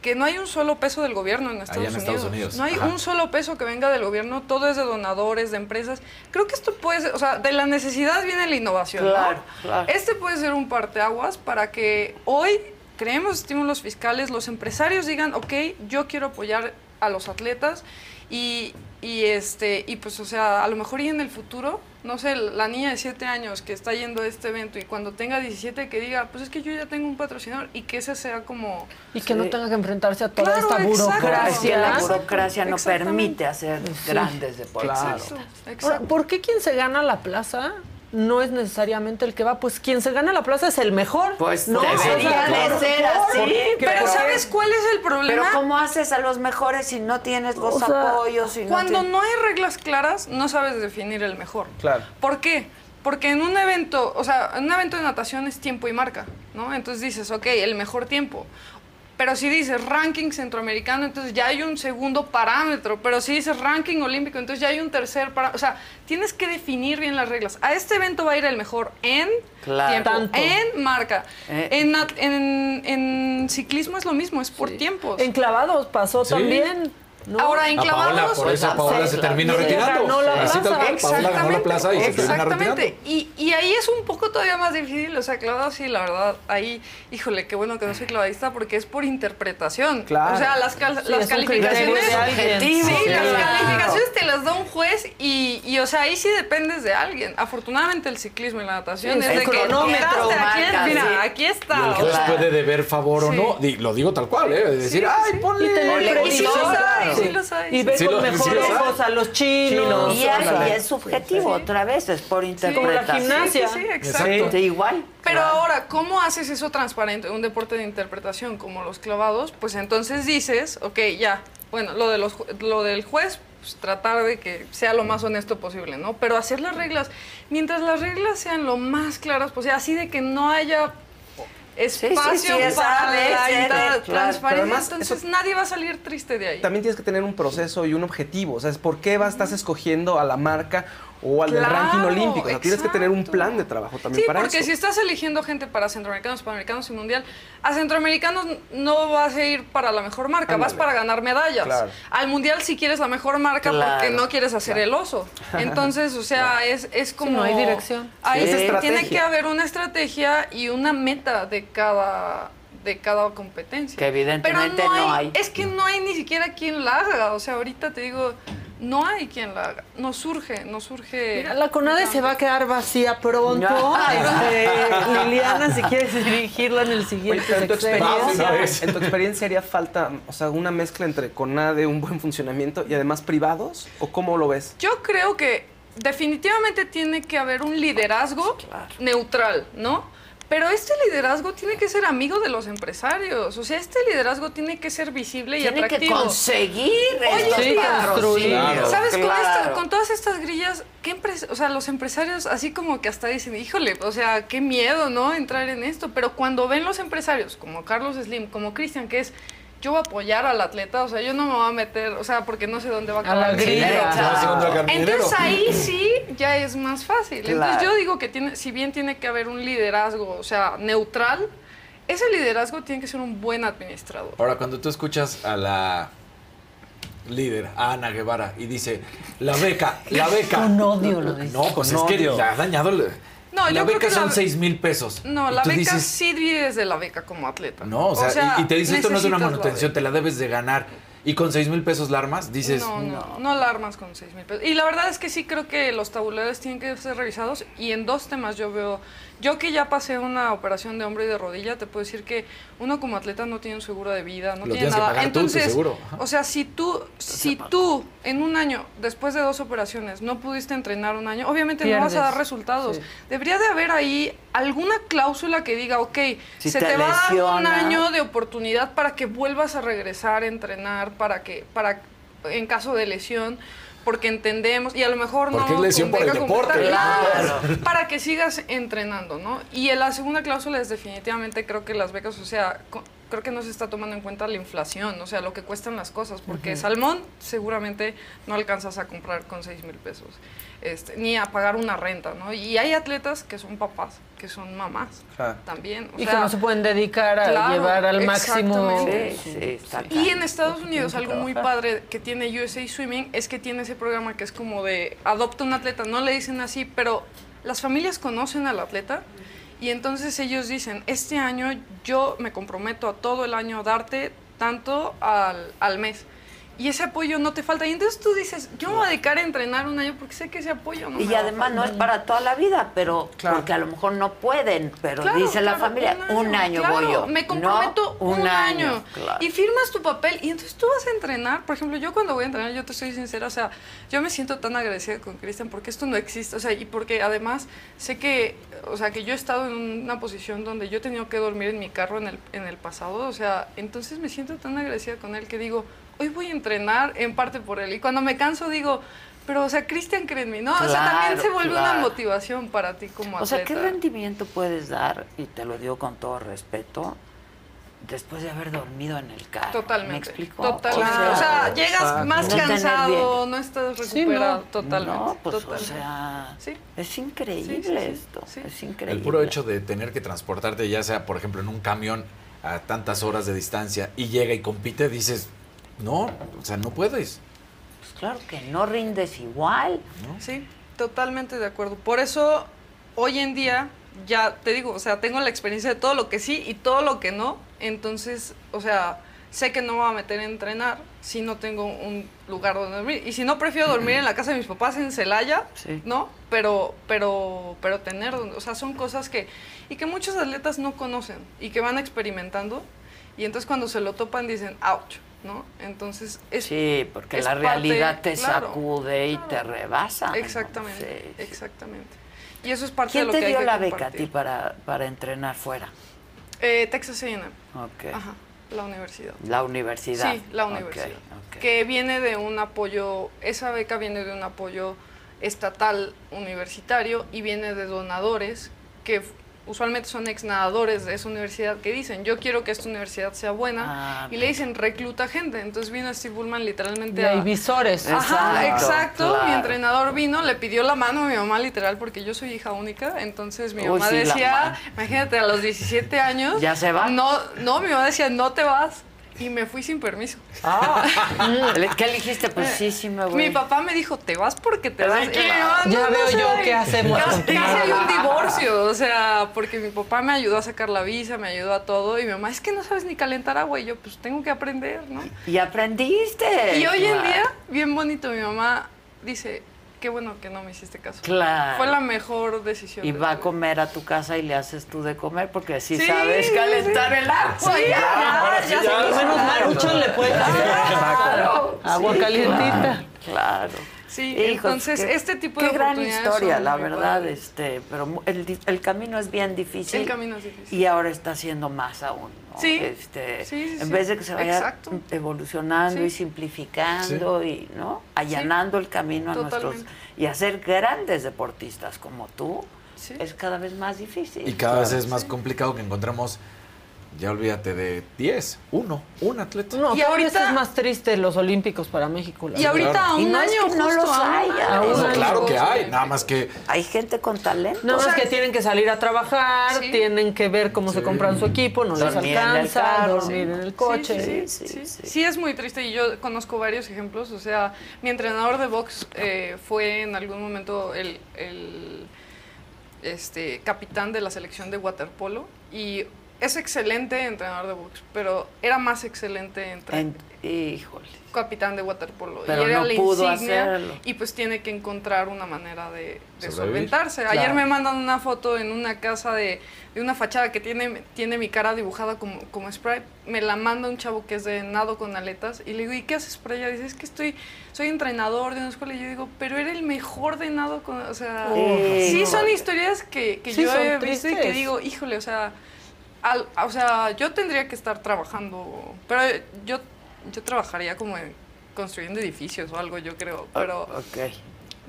[SPEAKER 11] que no hay un solo peso del gobierno en Estados,
[SPEAKER 8] en Estados Unidos,
[SPEAKER 11] No hay
[SPEAKER 8] ajá.
[SPEAKER 11] un solo peso que venga del gobierno, todo es de donadores, de empresas. Creo que esto puede ser, o sea, de la necesidad viene la innovación. ¿no?
[SPEAKER 1] Claro, claro.
[SPEAKER 11] Este puede ser un parteaguas para que hoy creemos estímulos fiscales, los empresarios digan, ok, yo quiero apoyar a los atletas y, y este y pues o sea, a lo mejor y en el futuro, no sé, la niña de 7 años que está yendo a este evento y cuando tenga 17 que diga, pues es que yo ya tengo un patrocinador y que ese sea como
[SPEAKER 5] Y que no tenga que enfrentarse a toda
[SPEAKER 11] Claro,
[SPEAKER 5] esta
[SPEAKER 11] exacto.
[SPEAKER 5] burocracia.
[SPEAKER 1] Es que la burocracia no permite hacer
[SPEAKER 5] Sí.
[SPEAKER 1] grandes deportistas.
[SPEAKER 5] Ahora, ¿por qué quien se gana la plaza no es necesariamente el que va? Pues quien se gana la plaza es el mejor.
[SPEAKER 1] Pues
[SPEAKER 5] no
[SPEAKER 1] debería
[SPEAKER 5] O sea,
[SPEAKER 1] de ser
[SPEAKER 5] ¿por
[SPEAKER 1] así.
[SPEAKER 11] Pero. ¿sabes cuál es el problema?
[SPEAKER 1] Pero ¿cómo haces a los mejores si no tienes los
[SPEAKER 11] O sea,
[SPEAKER 1] apoyos? Si no
[SPEAKER 11] Cuando
[SPEAKER 1] tienes-
[SPEAKER 11] no hay reglas claras, no sabes definir el mejor.
[SPEAKER 13] Claro.
[SPEAKER 11] ¿Por qué? Porque en un evento, o sea, en un evento de natación es tiempo y marca, ¿no? Entonces dices, ok, el mejor tiempo. Pero si dices ranking centroamericano, entonces ya hay un segundo parámetro. Pero si dices ranking olímpico, entonces ya hay un tercer parámetro. O sea, tienes que definir bien las reglas. A este evento va a ir el mejor en
[SPEAKER 1] Claro.
[SPEAKER 11] tiempo,
[SPEAKER 5] Tanto.
[SPEAKER 11] en marca.
[SPEAKER 1] Eh.
[SPEAKER 11] En, en, en ciclismo es lo mismo, es por tiempos.
[SPEAKER 5] En clavados pasó
[SPEAKER 8] Sí.
[SPEAKER 5] también. ¿No?
[SPEAKER 11] Ahora, en
[SPEAKER 8] A Paola, por eso Paola se termina
[SPEAKER 5] ella
[SPEAKER 8] retirando.
[SPEAKER 5] ganó la
[SPEAKER 8] Así tal cual, Paola ganó la plaza y se termina
[SPEAKER 11] Exactamente.
[SPEAKER 8] retirando.
[SPEAKER 11] Y, y ahí es un poco todavía más difícil. O sea, clavados sí, la verdad, ahí, híjole, qué bueno que no soy clavadista porque es por interpretación.
[SPEAKER 13] Claro.
[SPEAKER 11] O sea, las, cal-
[SPEAKER 5] Sí,
[SPEAKER 11] las calificaciones. Sí,
[SPEAKER 5] Sí,
[SPEAKER 11] las
[SPEAKER 5] claro.
[SPEAKER 11] calificaciones te las da un juez y, y, o sea, ahí sí dependes de alguien. Afortunadamente el ciclismo y la natación
[SPEAKER 5] Sí,
[SPEAKER 11] es
[SPEAKER 5] el
[SPEAKER 11] de que llegaste, aquí,
[SPEAKER 1] marca,
[SPEAKER 11] mira,
[SPEAKER 1] sí.
[SPEAKER 11] aquí
[SPEAKER 8] Y el
[SPEAKER 11] está.
[SPEAKER 8] juez puede deber favor o no. Lo digo tal cual, ¿eh? De decir,
[SPEAKER 11] Sí,
[SPEAKER 8] ay,
[SPEAKER 11] sí.
[SPEAKER 8] ponle.
[SPEAKER 5] Y
[SPEAKER 11] sí.
[SPEAKER 5] Y ve
[SPEAKER 8] Sí
[SPEAKER 5] con
[SPEAKER 8] lo- sí
[SPEAKER 5] mejor
[SPEAKER 8] los hay.
[SPEAKER 5] ojos a los chinos.
[SPEAKER 1] Y, es subjetivo, otra vez, es por
[SPEAKER 5] como la
[SPEAKER 1] interpretación.
[SPEAKER 5] gimnasia.
[SPEAKER 11] Sí, sí, exacto.
[SPEAKER 1] Sí, igual.
[SPEAKER 11] Pero
[SPEAKER 1] Claro.
[SPEAKER 11] ahora, ¿cómo haces eso transparente? Un deporte de interpretación como los clavados, pues entonces dices, ok, ya, bueno, lo, de los, lo del juez pues, tratar de que sea lo más honesto posible, ¿no? Pero hacer las reglas, mientras las reglas sean lo más claras posible, así de que no haya espacio
[SPEAKER 1] sí,
[SPEAKER 11] para la
[SPEAKER 1] ser,
[SPEAKER 11] intra-
[SPEAKER 1] claro.
[SPEAKER 11] transparencia,
[SPEAKER 13] además,
[SPEAKER 11] entonces nadie va a salir triste de ahí.
[SPEAKER 13] También tienes que tener un proceso y un objetivo. O sea, es por qué vas, estás escogiendo a la marca o al del ranking olímpico. O sea, tienes que tener un plan de trabajo también
[SPEAKER 11] Sí,
[SPEAKER 13] para
[SPEAKER 11] porque
[SPEAKER 13] eso.
[SPEAKER 11] si estás eligiendo gente para centroamericanos, panamericanos y mundial, a centroamericanos no vas a ir para la mejor marca, vas para ganar medallas.
[SPEAKER 13] Claro.
[SPEAKER 11] Al mundial si quieres la mejor marca
[SPEAKER 1] Claro,
[SPEAKER 11] porque no quieres hacer el oso. Entonces, o sea, es, es como...
[SPEAKER 5] no hay dirección.
[SPEAKER 11] Ahí
[SPEAKER 13] Sí. Es
[SPEAKER 11] tiene que haber una estrategia y una meta de cada de cada competencia.
[SPEAKER 1] Que evidentemente
[SPEAKER 11] Pero
[SPEAKER 1] no hay.
[SPEAKER 11] Es que no hay ni siquiera quien la haga. O sea, ahorita te digo, no hay quien la haga. No surge, no surge.
[SPEAKER 5] Mira, la CONADE se va a quedar vacía pronto.
[SPEAKER 1] No.
[SPEAKER 5] Este, Liliana, si quieres dirigirla en el
[SPEAKER 13] Oye,
[SPEAKER 5] siguiente
[SPEAKER 13] pero en tu, experiencia, en tu experiencia haría falta, o sea, una mezcla entre CONADE, un buen funcionamiento y además privados, o cómo lo ves?
[SPEAKER 11] Yo creo que definitivamente tiene que haber un liderazgo neutral, ¿no? Pero este liderazgo tiene que ser amigo de los empresarios. O sea, este liderazgo tiene que ser visible y
[SPEAKER 1] Tiene que
[SPEAKER 11] atractivo.
[SPEAKER 1] conseguir
[SPEAKER 11] Oye,
[SPEAKER 1] estos
[SPEAKER 11] día,
[SPEAKER 1] patrocinios.
[SPEAKER 11] ¿Sabes? Con, esta- con todas estas grillas, ¿qué o sea, los empresarios así como que hasta dicen, híjole, o sea, qué miedo, ¿no? Entrar en esto. Pero cuando ven los empresarios, como Carlos Slim, como Cristian, que es, yo voy a apoyar al atleta, o sea, yo no me voy a meter, o sea, porque no sé dónde va a
[SPEAKER 5] A
[SPEAKER 11] acabar.
[SPEAKER 5] la
[SPEAKER 11] el
[SPEAKER 5] grilla.
[SPEAKER 11] dinero. Entonces ahí sí ya es más fácil.
[SPEAKER 1] Claro.
[SPEAKER 11] Entonces yo digo que tiene, si bien tiene que haber un liderazgo, o sea, neutral, ese liderazgo tiene que ser un buen administrador.
[SPEAKER 8] Ahora, cuando tú escuchas a la líder, a Ana Guevara, y dice, la beca, la beca.
[SPEAKER 5] Con odio lo dice.
[SPEAKER 8] No, pues
[SPEAKER 13] Con
[SPEAKER 8] es que
[SPEAKER 13] odio.
[SPEAKER 8] le ha dañado. el-
[SPEAKER 11] No,
[SPEAKER 8] la
[SPEAKER 11] yo creo
[SPEAKER 8] beca
[SPEAKER 11] que
[SPEAKER 8] son
[SPEAKER 11] la-
[SPEAKER 8] 6 mil pesos.
[SPEAKER 11] No, la beca
[SPEAKER 8] dices,
[SPEAKER 11] sí vives de la beca como atleta.
[SPEAKER 8] No, o sea, y, y te dice esto no es una
[SPEAKER 11] la
[SPEAKER 8] manutención, te la debes de ganar. Y con 6 mil pesos la armas, dices.
[SPEAKER 11] No, no, no alarmas con 6 mil pesos. Y la verdad es que sí creo que los tabulares tienen que ser revisados y en dos temas yo veo, yo que ya pasé una operación de hombro y de rodilla, te puedo decir que uno como atleta no tiene un seguro de vida, no
[SPEAKER 8] Lo
[SPEAKER 11] tiene nada.
[SPEAKER 8] tú,
[SPEAKER 11] Entonces, o sea, si tú, si tú en un año, después de dos operaciones, no pudiste entrenar un año, obviamente no vas a dar resultados.
[SPEAKER 5] Sí.
[SPEAKER 11] Debería de haber ahí alguna cláusula que diga, ok,
[SPEAKER 1] Si
[SPEAKER 11] se
[SPEAKER 1] te
[SPEAKER 11] te, va a dar un año de oportunidad para que vuelvas a regresar a entrenar, para que, para en caso de lesión, porque entendemos, y a lo mejor
[SPEAKER 8] Porque
[SPEAKER 11] no.
[SPEAKER 8] es lesión por el deporte.
[SPEAKER 1] Claro.
[SPEAKER 11] Para que sigas entrenando, ¿no? Y en la segunda cláusula es definitivamente creo que las becas, o sea, creo que no se está tomando en cuenta la inflación, o sea, lo que cuestan las cosas, porque salmón seguramente no alcanzas a comprar con 6 mil pesos, este, ni a pagar una renta, ¿no? Y hay atletas que son papás, que son mamás
[SPEAKER 13] Claro.
[SPEAKER 11] también. o
[SPEAKER 5] Y que
[SPEAKER 11] sea,
[SPEAKER 5] no se pueden dedicar a
[SPEAKER 11] claro,
[SPEAKER 5] llevar al máximo.
[SPEAKER 11] exactamente.
[SPEAKER 1] Sí, sí, está
[SPEAKER 11] Y en Estados Unidos algo muy padre que tiene USA Swimming es que tiene ese programa que es como de adopta un atleta, no le dicen así, pero las familias conocen al atleta y entonces ellos dicen, este año yo me comprometo a todo el año darte tanto al, al mes. Y ese apoyo no te falta. Y entonces tú dices, yo me voy a dedicar a entrenar un año porque sé que ese apoyo no me
[SPEAKER 1] Y
[SPEAKER 11] va a
[SPEAKER 1] además no es
[SPEAKER 11] faltar".
[SPEAKER 1] para toda la vida, pero
[SPEAKER 13] Claro.
[SPEAKER 1] porque a lo mejor no pueden, pero
[SPEAKER 11] Claro,
[SPEAKER 1] dice la familia, un año,
[SPEAKER 11] claro,
[SPEAKER 1] voy yo.
[SPEAKER 11] Me
[SPEAKER 1] No,
[SPEAKER 11] comprometo un, año.
[SPEAKER 1] claro.
[SPEAKER 11] Y firmas tu papel y entonces tú vas a entrenar. Por ejemplo, yo cuando voy a entrenar, yo te soy sincera, o sea, yo me siento tan agradecida con Cristian porque esto no existe, o sea, y porque además sé que, o sea, que yo he estado en una posición donde yo he tenido que dormir en mi carro en el, en el pasado, o sea, entonces me siento tan agradecida con él que digo, hoy voy a entrenar en parte por él. Y cuando me canso digo, pero, o sea, Cristian cree en mí, ¿no? o sea, también se vuelve una motivación para ti como
[SPEAKER 1] O sea, ¿qué
[SPEAKER 11] atleta.
[SPEAKER 1] rendimiento puedes dar? Y te lo digo con todo respeto. Después de haber dormido en el carro.
[SPEAKER 11] Totalmente.
[SPEAKER 1] ¿Me explico?
[SPEAKER 11] Totalmente.
[SPEAKER 1] O sea,
[SPEAKER 11] O sea, llegas más
[SPEAKER 1] No
[SPEAKER 11] cansado, no estás
[SPEAKER 5] Sí,
[SPEAKER 11] recuperado.
[SPEAKER 5] no.
[SPEAKER 11] Totalmente.
[SPEAKER 1] No, pues,
[SPEAKER 11] totalmente.
[SPEAKER 1] o sea,
[SPEAKER 11] Sí.
[SPEAKER 1] es increíble
[SPEAKER 11] Sí, sí, sí,
[SPEAKER 1] esto.
[SPEAKER 11] sí.
[SPEAKER 1] Es increíble.
[SPEAKER 8] El puro hecho de tener que transportarte, ya sea, por ejemplo, en un camión a tantas horas de distancia y llega y compite, dices, no, o sea, no puedes.
[SPEAKER 1] Pues claro que no rindes igual.
[SPEAKER 11] Sí, totalmente de acuerdo. Por eso, hoy en día, ya te digo, o sea, tengo la experiencia de todo lo que sí y todo lo que no. Entonces, o sea, sé que no me voy a meter a entrenar si no tengo un lugar donde dormir. Y si no, prefiero dormir en la casa de mis papás en Celaya,
[SPEAKER 1] Sí.
[SPEAKER 11] ¿no? Pero, pero, pero tener, donde- o sea, son cosas que, y que muchos atletas no conocen y que van experimentando. Y entonces cuando se lo topan dicen, ouch, ¿no? Entonces, es,
[SPEAKER 1] Sí, porque
[SPEAKER 11] es
[SPEAKER 1] la
[SPEAKER 11] parte-
[SPEAKER 1] realidad te
[SPEAKER 11] claro,
[SPEAKER 1] sacude y te rebasa. ¿no?
[SPEAKER 11] Exactamente,
[SPEAKER 1] Sí, sí.
[SPEAKER 11] exactamente. Y eso es parte
[SPEAKER 1] ¿Quién
[SPEAKER 11] de lo
[SPEAKER 1] te
[SPEAKER 11] que hay
[SPEAKER 1] dio
[SPEAKER 11] que
[SPEAKER 1] la beca a ti para, para entrenar fuera?
[SPEAKER 11] Eh, Texas A&M.
[SPEAKER 1] Ok.
[SPEAKER 11] Ajá. La universidad.
[SPEAKER 1] La universidad.
[SPEAKER 11] Sí, la universidad.
[SPEAKER 1] ok.
[SPEAKER 11] Que viene de un apoyo, esa beca viene de un apoyo estatal universitario y viene de donadores que usualmente son ex nadadores de esa universidad que dicen, yo quiero que esta universidad sea buena
[SPEAKER 1] Ah,
[SPEAKER 11] y le dicen, recluta gente. Entonces vino Steve Bullman literalmente
[SPEAKER 5] Y hay visores.
[SPEAKER 11] Ajá,
[SPEAKER 5] Exacto,
[SPEAKER 11] exacto. Mi entrenador vino, le pidió la mano a mi mamá literal porque yo soy hija única. Entonces mi
[SPEAKER 1] Uy,
[SPEAKER 11] mamá
[SPEAKER 1] sí,
[SPEAKER 11] decía, imagínate, a los 17 años.
[SPEAKER 1] ¿Ya se va?
[SPEAKER 11] No, no, mi mamá decía, no te vas. Y me fui sin permiso.
[SPEAKER 1] ¿Qué le dijiste? Pues sí, sí me voy.
[SPEAKER 11] Mi papá me dijo, te vas porque te vas.
[SPEAKER 1] Qué
[SPEAKER 11] mamá,
[SPEAKER 5] Ya veo yo
[SPEAKER 11] va".
[SPEAKER 5] qué hacemos
[SPEAKER 11] Casi- hay un divorcio, o sea, porque mi papá me ayudó a sacar la visa, me ayudó a todo, y mi mamá, es que no sabes ni calentar agua, y yo, pues tengo que aprender, ¿no?
[SPEAKER 1] Y aprendiste.
[SPEAKER 11] Y hoy en día, bien bonito, mi mamá dice, qué bueno que no me hiciste caso.
[SPEAKER 1] Claro.
[SPEAKER 11] Fue la mejor decisión.
[SPEAKER 1] Y
[SPEAKER 11] de
[SPEAKER 1] va a comer a tu casa y le haces tú de comer porque así
[SPEAKER 11] Sí,
[SPEAKER 1] sabes calentar
[SPEAKER 11] sí.
[SPEAKER 1] el agua.
[SPEAKER 11] Sí,
[SPEAKER 1] ya, ya,
[SPEAKER 11] ya, menos
[SPEAKER 5] Maruchan le puede hacer.
[SPEAKER 1] Claro.
[SPEAKER 5] Agua calientita.
[SPEAKER 1] Claro.
[SPEAKER 11] Sí,
[SPEAKER 1] Hijos,
[SPEAKER 11] entonces,
[SPEAKER 1] qué-
[SPEAKER 11] este tipo
[SPEAKER 1] qué
[SPEAKER 11] de
[SPEAKER 1] gran
[SPEAKER 11] oportunidades
[SPEAKER 1] historia, la verdad,
[SPEAKER 11] padres.
[SPEAKER 1] este, pero mu- el, di- el camino es bien difícil.
[SPEAKER 11] El camino es difícil.
[SPEAKER 1] Y ahora está siendo más aún. ¿no?
[SPEAKER 11] Sí.
[SPEAKER 1] Este,
[SPEAKER 11] Sí, sí,
[SPEAKER 1] en
[SPEAKER 11] sí.
[SPEAKER 1] vez de que se vaya
[SPEAKER 11] Exacto.
[SPEAKER 1] evolucionando y
[SPEAKER 11] Sí.
[SPEAKER 1] simplificando y no allanando el camino a nuestros
[SPEAKER 11] Totalmente.
[SPEAKER 1] y hacer grandes deportistas como tú
[SPEAKER 11] Sí.
[SPEAKER 1] es cada vez más difícil.
[SPEAKER 8] Y cada vez es más complicado que encontremos, ya olvídate de 10, uno, un atleta.
[SPEAKER 5] No,
[SPEAKER 11] Y
[SPEAKER 5] ahorita es más triste los olímpicos para México. la
[SPEAKER 11] Y ahorita
[SPEAKER 5] verdad.
[SPEAKER 11] a un
[SPEAKER 1] es
[SPEAKER 11] año
[SPEAKER 1] que no los
[SPEAKER 11] año.
[SPEAKER 5] A un año.
[SPEAKER 8] claro que hay, nada más que
[SPEAKER 1] Hay gente con talento.
[SPEAKER 5] Nada más
[SPEAKER 11] O sea,
[SPEAKER 5] que tienen que salir a trabajar,
[SPEAKER 11] Sí.
[SPEAKER 5] tienen que ver cómo se compran su equipo, no les
[SPEAKER 1] Dormir en el
[SPEAKER 5] alcanza,
[SPEAKER 1] carro.
[SPEAKER 5] dormir en el coche.
[SPEAKER 11] Sí, sí, sí, sí. Sí, es muy triste y yo conozco varios ejemplos. O sea, mi entrenador de box eh, fue en algún momento el, el, este, capitán de la selección de waterpolo y es excelente entrenador de box, pero era más excelente entre,
[SPEAKER 1] En- híjole.
[SPEAKER 11] capitán de waterpolo.
[SPEAKER 1] Pero
[SPEAKER 11] y era
[SPEAKER 1] no
[SPEAKER 11] la
[SPEAKER 1] pudo
[SPEAKER 11] insignia
[SPEAKER 1] hacerlo.
[SPEAKER 11] y pues tiene que encontrar una manera de, solventarse.
[SPEAKER 1] Claro.
[SPEAKER 11] Ayer me mandan una foto en una casa de, de una fachada que tiene, tiene mi cara dibujada como, como spray. Me la manda un chavo que es de nado con aletas y le digo, ¿y qué haces por allá? Dice, es que estoy, soy entrenador de una escuela. Y yo digo, pero era el mejor de nado con... O sea,
[SPEAKER 1] Sí,
[SPEAKER 11] sí
[SPEAKER 1] no.
[SPEAKER 11] son historias que, que
[SPEAKER 5] Sí,
[SPEAKER 11] yo he visto y que digo, híjole, o sea... al- o sea, yo tendría que estar trabajando, pero yo, yo trabajaría como en construyendo edificios o algo, yo creo, pero,
[SPEAKER 1] Ok.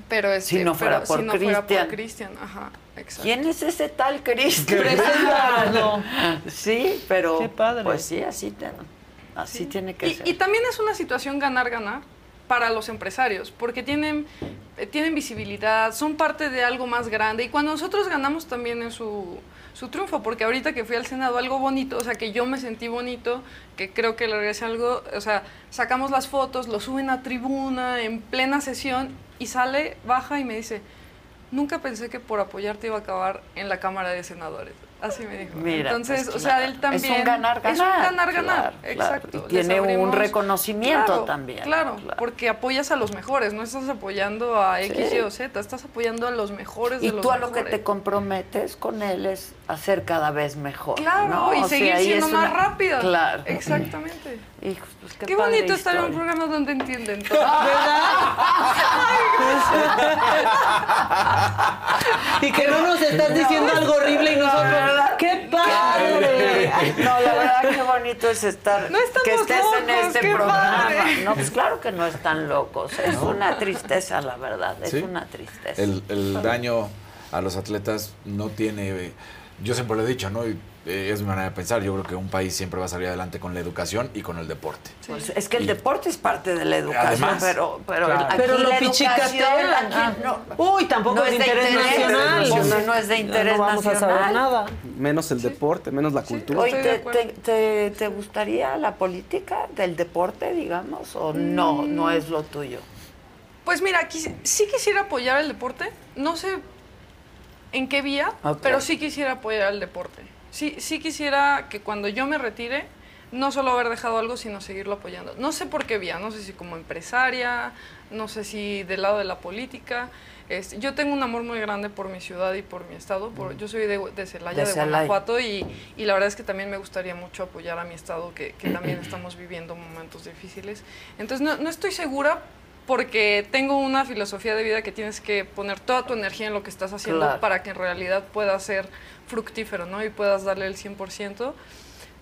[SPEAKER 11] pero este,
[SPEAKER 1] Si no fuera
[SPEAKER 11] pero
[SPEAKER 1] por
[SPEAKER 11] si no fuera
[SPEAKER 1] Cristian.
[SPEAKER 11] por Cristian, ajá, exacto.
[SPEAKER 1] ¿Quién es ese tal Cristian? Sí, pero
[SPEAKER 5] Qué padre.
[SPEAKER 1] pues sí, así, te- así tiene que
[SPEAKER 11] Y,
[SPEAKER 1] ser.
[SPEAKER 11] y también es una situación ganar-ganar para los empresarios, porque tienen, eh, tienen visibilidad, son parte de algo más grande y cuando nosotros ganamos también es su, su triunfo, porque ahorita que fui al Senado, algo bonito, o sea, que yo me sentí bonito, que creo que le regresé algo, o sea, sacamos las fotos, lo suben a tribuna en plena sesión y sale, baja y me dice, nunca pensé que por apoyarte iba a acabar en la Cámara de Senadores. Así me dijo.
[SPEAKER 1] Mira,
[SPEAKER 11] Entonces,
[SPEAKER 1] pues,
[SPEAKER 11] o sea,
[SPEAKER 1] claro.
[SPEAKER 11] él también...
[SPEAKER 1] Es un ganar-ganar.
[SPEAKER 11] Es un ganar-ganar,
[SPEAKER 1] claro, claro.
[SPEAKER 11] exacto.
[SPEAKER 1] Y tiene un reconocimiento también.
[SPEAKER 11] Claro, porque apoyas a los mejores, no estás apoyando a X,
[SPEAKER 1] Sí.
[SPEAKER 11] Y o Z, estás apoyando a los mejores
[SPEAKER 1] Y
[SPEAKER 11] de los
[SPEAKER 1] tú a lo que te comprometes con él es hacer cada vez mejor.
[SPEAKER 11] Claro,
[SPEAKER 1] ¿no?
[SPEAKER 11] y
[SPEAKER 1] O
[SPEAKER 11] seguir siendo más
[SPEAKER 1] una-
[SPEAKER 11] rápida.
[SPEAKER 1] Claro.
[SPEAKER 11] Exactamente.
[SPEAKER 1] Hijos, pues qué,
[SPEAKER 11] Qué,
[SPEAKER 1] padre
[SPEAKER 11] bonito estar en un programa donde entienden todo.
[SPEAKER 5] Y que no nos estás diciendo algo horrible y nosotros, ¡qué padre!
[SPEAKER 1] No, la verdad qué bonito es estar,
[SPEAKER 11] No estamos
[SPEAKER 1] que estés en este
[SPEAKER 11] qué
[SPEAKER 1] programa.
[SPEAKER 11] padre.
[SPEAKER 1] No, pues claro que no están locos, es una tristeza, la verdad, es
[SPEAKER 8] Sí.
[SPEAKER 1] una tristeza.
[SPEAKER 8] el, el daño a los atletas no tiene. Yo siempre lo he dicho, ¿no? Y, eh, es mi manera de pensar. Yo creo que un país siempre va a salir adelante con la educación y con el deporte.
[SPEAKER 1] Pues es que el
[SPEAKER 8] Y-
[SPEAKER 1] deporte es parte de la educación,
[SPEAKER 8] Además,
[SPEAKER 1] pero, pero
[SPEAKER 8] claro.
[SPEAKER 1] aquí
[SPEAKER 5] Pero lo
[SPEAKER 1] la educación,
[SPEAKER 5] pichicatean.
[SPEAKER 1] aquí
[SPEAKER 5] Ah.
[SPEAKER 1] no,
[SPEAKER 5] Uy, tampoco
[SPEAKER 1] no
[SPEAKER 5] es de interés nacional.
[SPEAKER 1] No, no es de interés
[SPEAKER 5] no vamos a saber
[SPEAKER 1] nacional.
[SPEAKER 5] nada.
[SPEAKER 13] Menos el deporte, menos la cultura.
[SPEAKER 1] Oye, ¿te, te, te- te gustaría la política del deporte, digamos, o no,
[SPEAKER 11] Mm.
[SPEAKER 1] no es lo tuyo?
[SPEAKER 11] Pues mira, quis- sí quisiera apoyar el deporte, no sé en qué vía, pero sí quisiera apoyar el deporte. Sí, sí quisiera que cuando yo me retire, no solo haber dejado algo, sino seguirlo apoyando. No sé por qué vía, no sé si como empresaria, no sé si del lado de la política. Este, yo tengo un amor muy grande por mi ciudad y por mi estado. Por, yo soy de, de Celaya,
[SPEAKER 1] De.
[SPEAKER 11] Guanajuato, y, y la verdad es que también me gustaría mucho apoyar a mi estado, que, que también estamos viviendo momentos difíciles. Entonces, no, no estoy segura porque tengo una filosofía de vida que tienes que poner toda tu energía en lo que estás haciendo
[SPEAKER 1] Claro.
[SPEAKER 11] para que en realidad pueda ser fructífero, ¿no? Y puedas darle el 100%.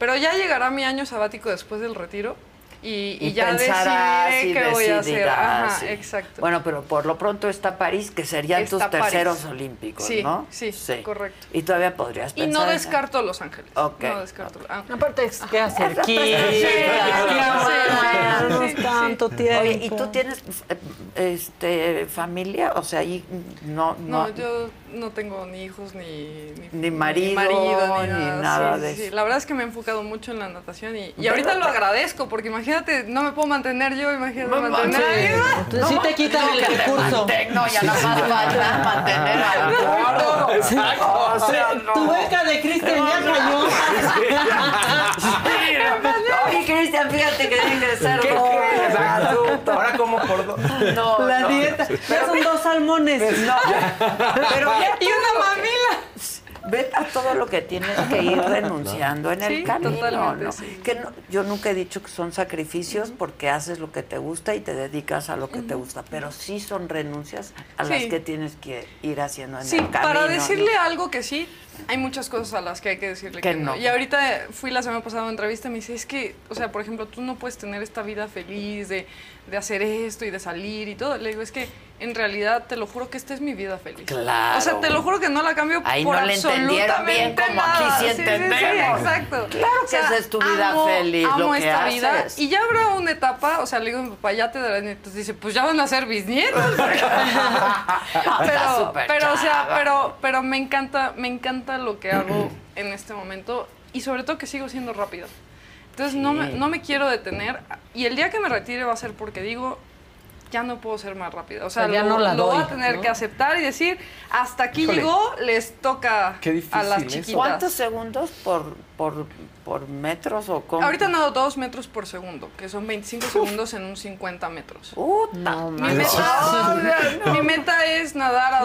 [SPEAKER 11] Pero ya llegará mi año sabático después del retiro y, y
[SPEAKER 1] Y
[SPEAKER 11] ya
[SPEAKER 1] pensarás y
[SPEAKER 11] qué voy a hacer.
[SPEAKER 1] decidirás,
[SPEAKER 11] Ajá,
[SPEAKER 1] sí.
[SPEAKER 11] exacto.
[SPEAKER 1] Bueno, pero por lo pronto está París, que serían tus
[SPEAKER 11] Está París.
[SPEAKER 1] terceros olímpicos,
[SPEAKER 11] Sí,
[SPEAKER 1] ¿no?
[SPEAKER 11] sí, correcto.
[SPEAKER 1] Y todavía podrías
[SPEAKER 11] Y
[SPEAKER 1] pensar
[SPEAKER 11] no
[SPEAKER 1] en-
[SPEAKER 11] descarto Los Ángeles.
[SPEAKER 1] Ok.
[SPEAKER 11] No descarto. ah.
[SPEAKER 5] Aparte es que hacer
[SPEAKER 1] Sí,
[SPEAKER 5] no
[SPEAKER 1] sí,
[SPEAKER 5] es tanto
[SPEAKER 1] sí.
[SPEAKER 5] tiempo.
[SPEAKER 1] Oye, ¿y tú tienes eh, este familia? O sea, ahí no, no,
[SPEAKER 11] No, yo no tengo ni hijos ni,
[SPEAKER 1] Ni marido,
[SPEAKER 11] ni
[SPEAKER 1] ni
[SPEAKER 11] nada,
[SPEAKER 1] nada
[SPEAKER 11] Sí,
[SPEAKER 1] de
[SPEAKER 11] sí,
[SPEAKER 1] eso.
[SPEAKER 11] La verdad es que me he enfocado mucho en la natación y, y ahorita lo agradezco porque imagínate, no me puedo mantener yo, imagínate
[SPEAKER 1] No
[SPEAKER 11] mantener a alguien.
[SPEAKER 5] Entonces sí te quitan el recurso.
[SPEAKER 1] No, ya nada más falta mantener al gordo.
[SPEAKER 5] Exacto.
[SPEAKER 1] O sea, no.
[SPEAKER 5] Tu beca de Cristian ya cayó.
[SPEAKER 1] Oye, Cristian, fíjate que tiene que ser
[SPEAKER 13] ¿Qué
[SPEAKER 1] gordo.
[SPEAKER 13] Ahora como por dos.
[SPEAKER 1] No,
[SPEAKER 5] La
[SPEAKER 1] no.
[SPEAKER 5] dieta. Ya son dos salmones.
[SPEAKER 1] No, pero
[SPEAKER 11] Y una mamila.
[SPEAKER 1] Ve a todo lo que tienes que ir renunciando en el
[SPEAKER 11] Sí,
[SPEAKER 1] camino, ¿no?
[SPEAKER 11] sí.
[SPEAKER 1] Que no- yo nunca he dicho que son sacrificios porque haces lo que te gusta y te dedicas a lo que te gusta, pero sí son renuncias a las que tienes que ir haciendo en
[SPEAKER 11] Sí,
[SPEAKER 1] el camino.
[SPEAKER 11] para
[SPEAKER 1] ¿no?
[SPEAKER 11] decirle algo que sí, hay muchas cosas a las que hay que decirle
[SPEAKER 1] Que
[SPEAKER 11] que, no.
[SPEAKER 1] no.
[SPEAKER 11] Y ahorita fui la semana pasada a una entrevista y me dice, es que, o sea, por ejemplo, tú no puedes tener esta vida feliz de, de hacer esto y de salir y todo. Le digo, es que en realidad te lo juro que esta es mi vida feliz.
[SPEAKER 1] Claro.
[SPEAKER 11] O sea, te lo juro que no la cambio
[SPEAKER 1] Ahí
[SPEAKER 11] por
[SPEAKER 1] no le entendieron bien
[SPEAKER 11] absolutamente
[SPEAKER 1] como aquí
[SPEAKER 11] nada.
[SPEAKER 1] sí entendemos.
[SPEAKER 11] exacto.
[SPEAKER 1] Claro que esa es tu vida
[SPEAKER 11] amo-
[SPEAKER 1] feliz,
[SPEAKER 11] Amo
[SPEAKER 1] lo que
[SPEAKER 11] esta vida. Y ya habrá una etapa, o sea, le digo a mi papá, ya te darán nietos. Dice, pues ya van a ser bisnietos. Pero, pero o sea, pero, pero me encanta, me encanta lo que hago en este momento y sobre todo que sigo siendo rápida. Entonces no, me,
[SPEAKER 1] Sí.
[SPEAKER 11] no me quiero detener y el día que me retire va a ser porque digo, ya no puedo ser más rápida. O sea,
[SPEAKER 5] O sea, ya
[SPEAKER 11] lo,
[SPEAKER 5] no la
[SPEAKER 11] lo voy a tener
[SPEAKER 5] ¿no?
[SPEAKER 11] que aceptar y decir, hasta aquí
[SPEAKER 13] Híjole.
[SPEAKER 11] llegó, les toca a las
[SPEAKER 13] eso.
[SPEAKER 11] chiquitas.
[SPEAKER 1] ¿Cuántos segundos por, por, por metros o cómo?
[SPEAKER 11] Ahorita nado 2 metros por segundo, que son 25 segundos en un 50 metros.
[SPEAKER 1] Puta
[SPEAKER 11] Mi
[SPEAKER 1] madre.
[SPEAKER 11] meta, mi meta es nadar a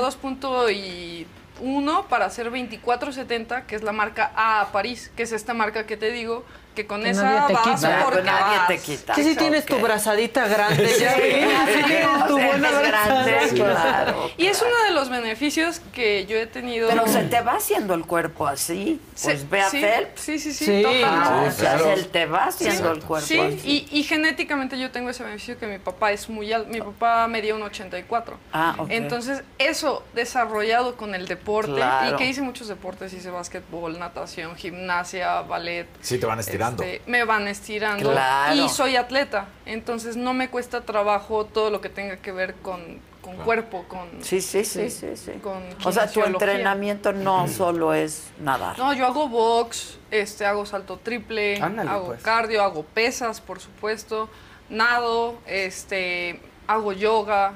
[SPEAKER 11] 2.1 para hacer 24.70, que es la marca A a París, que es esta marca que te digo, que con
[SPEAKER 5] Que
[SPEAKER 11] esa
[SPEAKER 5] nadie te
[SPEAKER 11] vas
[SPEAKER 5] quita.
[SPEAKER 11] porque
[SPEAKER 1] Nadie
[SPEAKER 11] vas.
[SPEAKER 1] te quita.
[SPEAKER 5] Sí, sí tienes tu brazadita grande.
[SPEAKER 1] Sí.
[SPEAKER 5] Sí, tienes tu buena
[SPEAKER 1] grande, claro.
[SPEAKER 11] Y es uno de los beneficios que yo he tenido.
[SPEAKER 1] Pero se te va haciendo el cuerpo así. Pues
[SPEAKER 11] Sí,
[SPEAKER 1] ve a
[SPEAKER 11] sí,
[SPEAKER 1] Phelps.
[SPEAKER 11] Sí, sí, sí,
[SPEAKER 5] Sí,
[SPEAKER 11] totalmente.
[SPEAKER 1] Ah,
[SPEAKER 8] Sí,
[SPEAKER 1] o sea,
[SPEAKER 8] claro.
[SPEAKER 1] se te va haciendo el cuerpo
[SPEAKER 11] Sí,
[SPEAKER 1] así.
[SPEAKER 11] y, y genéticamente yo tengo ese beneficio que mi papá es muy alto. Mi papá medía un 84.
[SPEAKER 1] Ah, ok.
[SPEAKER 11] Entonces, eso desarrollado con el deporte,
[SPEAKER 1] Claro.
[SPEAKER 11] y que hice muchos deportes, hice básquetbol, natación, gimnasia, ballet.
[SPEAKER 8] Sí, te van estirando.
[SPEAKER 11] Este, me van estirando.
[SPEAKER 1] Claro.
[SPEAKER 11] Y soy atleta, entonces no me cuesta trabajo todo lo que tenga que ver con, con cuerpo, con...
[SPEAKER 1] Sí, sí, sí, sí, sí.
[SPEAKER 11] Con
[SPEAKER 1] O sea, tu entrenamiento no solo es nadar.
[SPEAKER 11] No, yo hago box, este, hago salto triple,
[SPEAKER 13] Ándale,
[SPEAKER 11] hago
[SPEAKER 13] pues.
[SPEAKER 11] cardio, hago pesas, por supuesto, nado, este, hago yoga.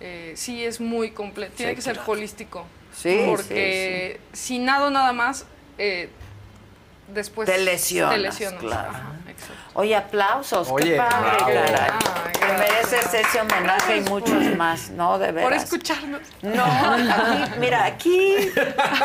[SPEAKER 11] eh, sí, es muy completo. Tiene
[SPEAKER 1] Sí,
[SPEAKER 11] que ser
[SPEAKER 1] claro.
[SPEAKER 11] holístico.
[SPEAKER 1] Sí,
[SPEAKER 11] Porque si nado nada más, eh, después
[SPEAKER 1] Te lesionas,
[SPEAKER 11] te lesionas.
[SPEAKER 1] claro.
[SPEAKER 11] Ajá.
[SPEAKER 1] Oye, aplausos.
[SPEAKER 13] Oye,
[SPEAKER 1] qué padre,
[SPEAKER 13] bravo.
[SPEAKER 1] caray.
[SPEAKER 11] Gracias.
[SPEAKER 1] mereces ese homenaje y muchos más, ¿no? De veras.
[SPEAKER 11] Por escucharnos.
[SPEAKER 1] No, aquí, mira, aquí.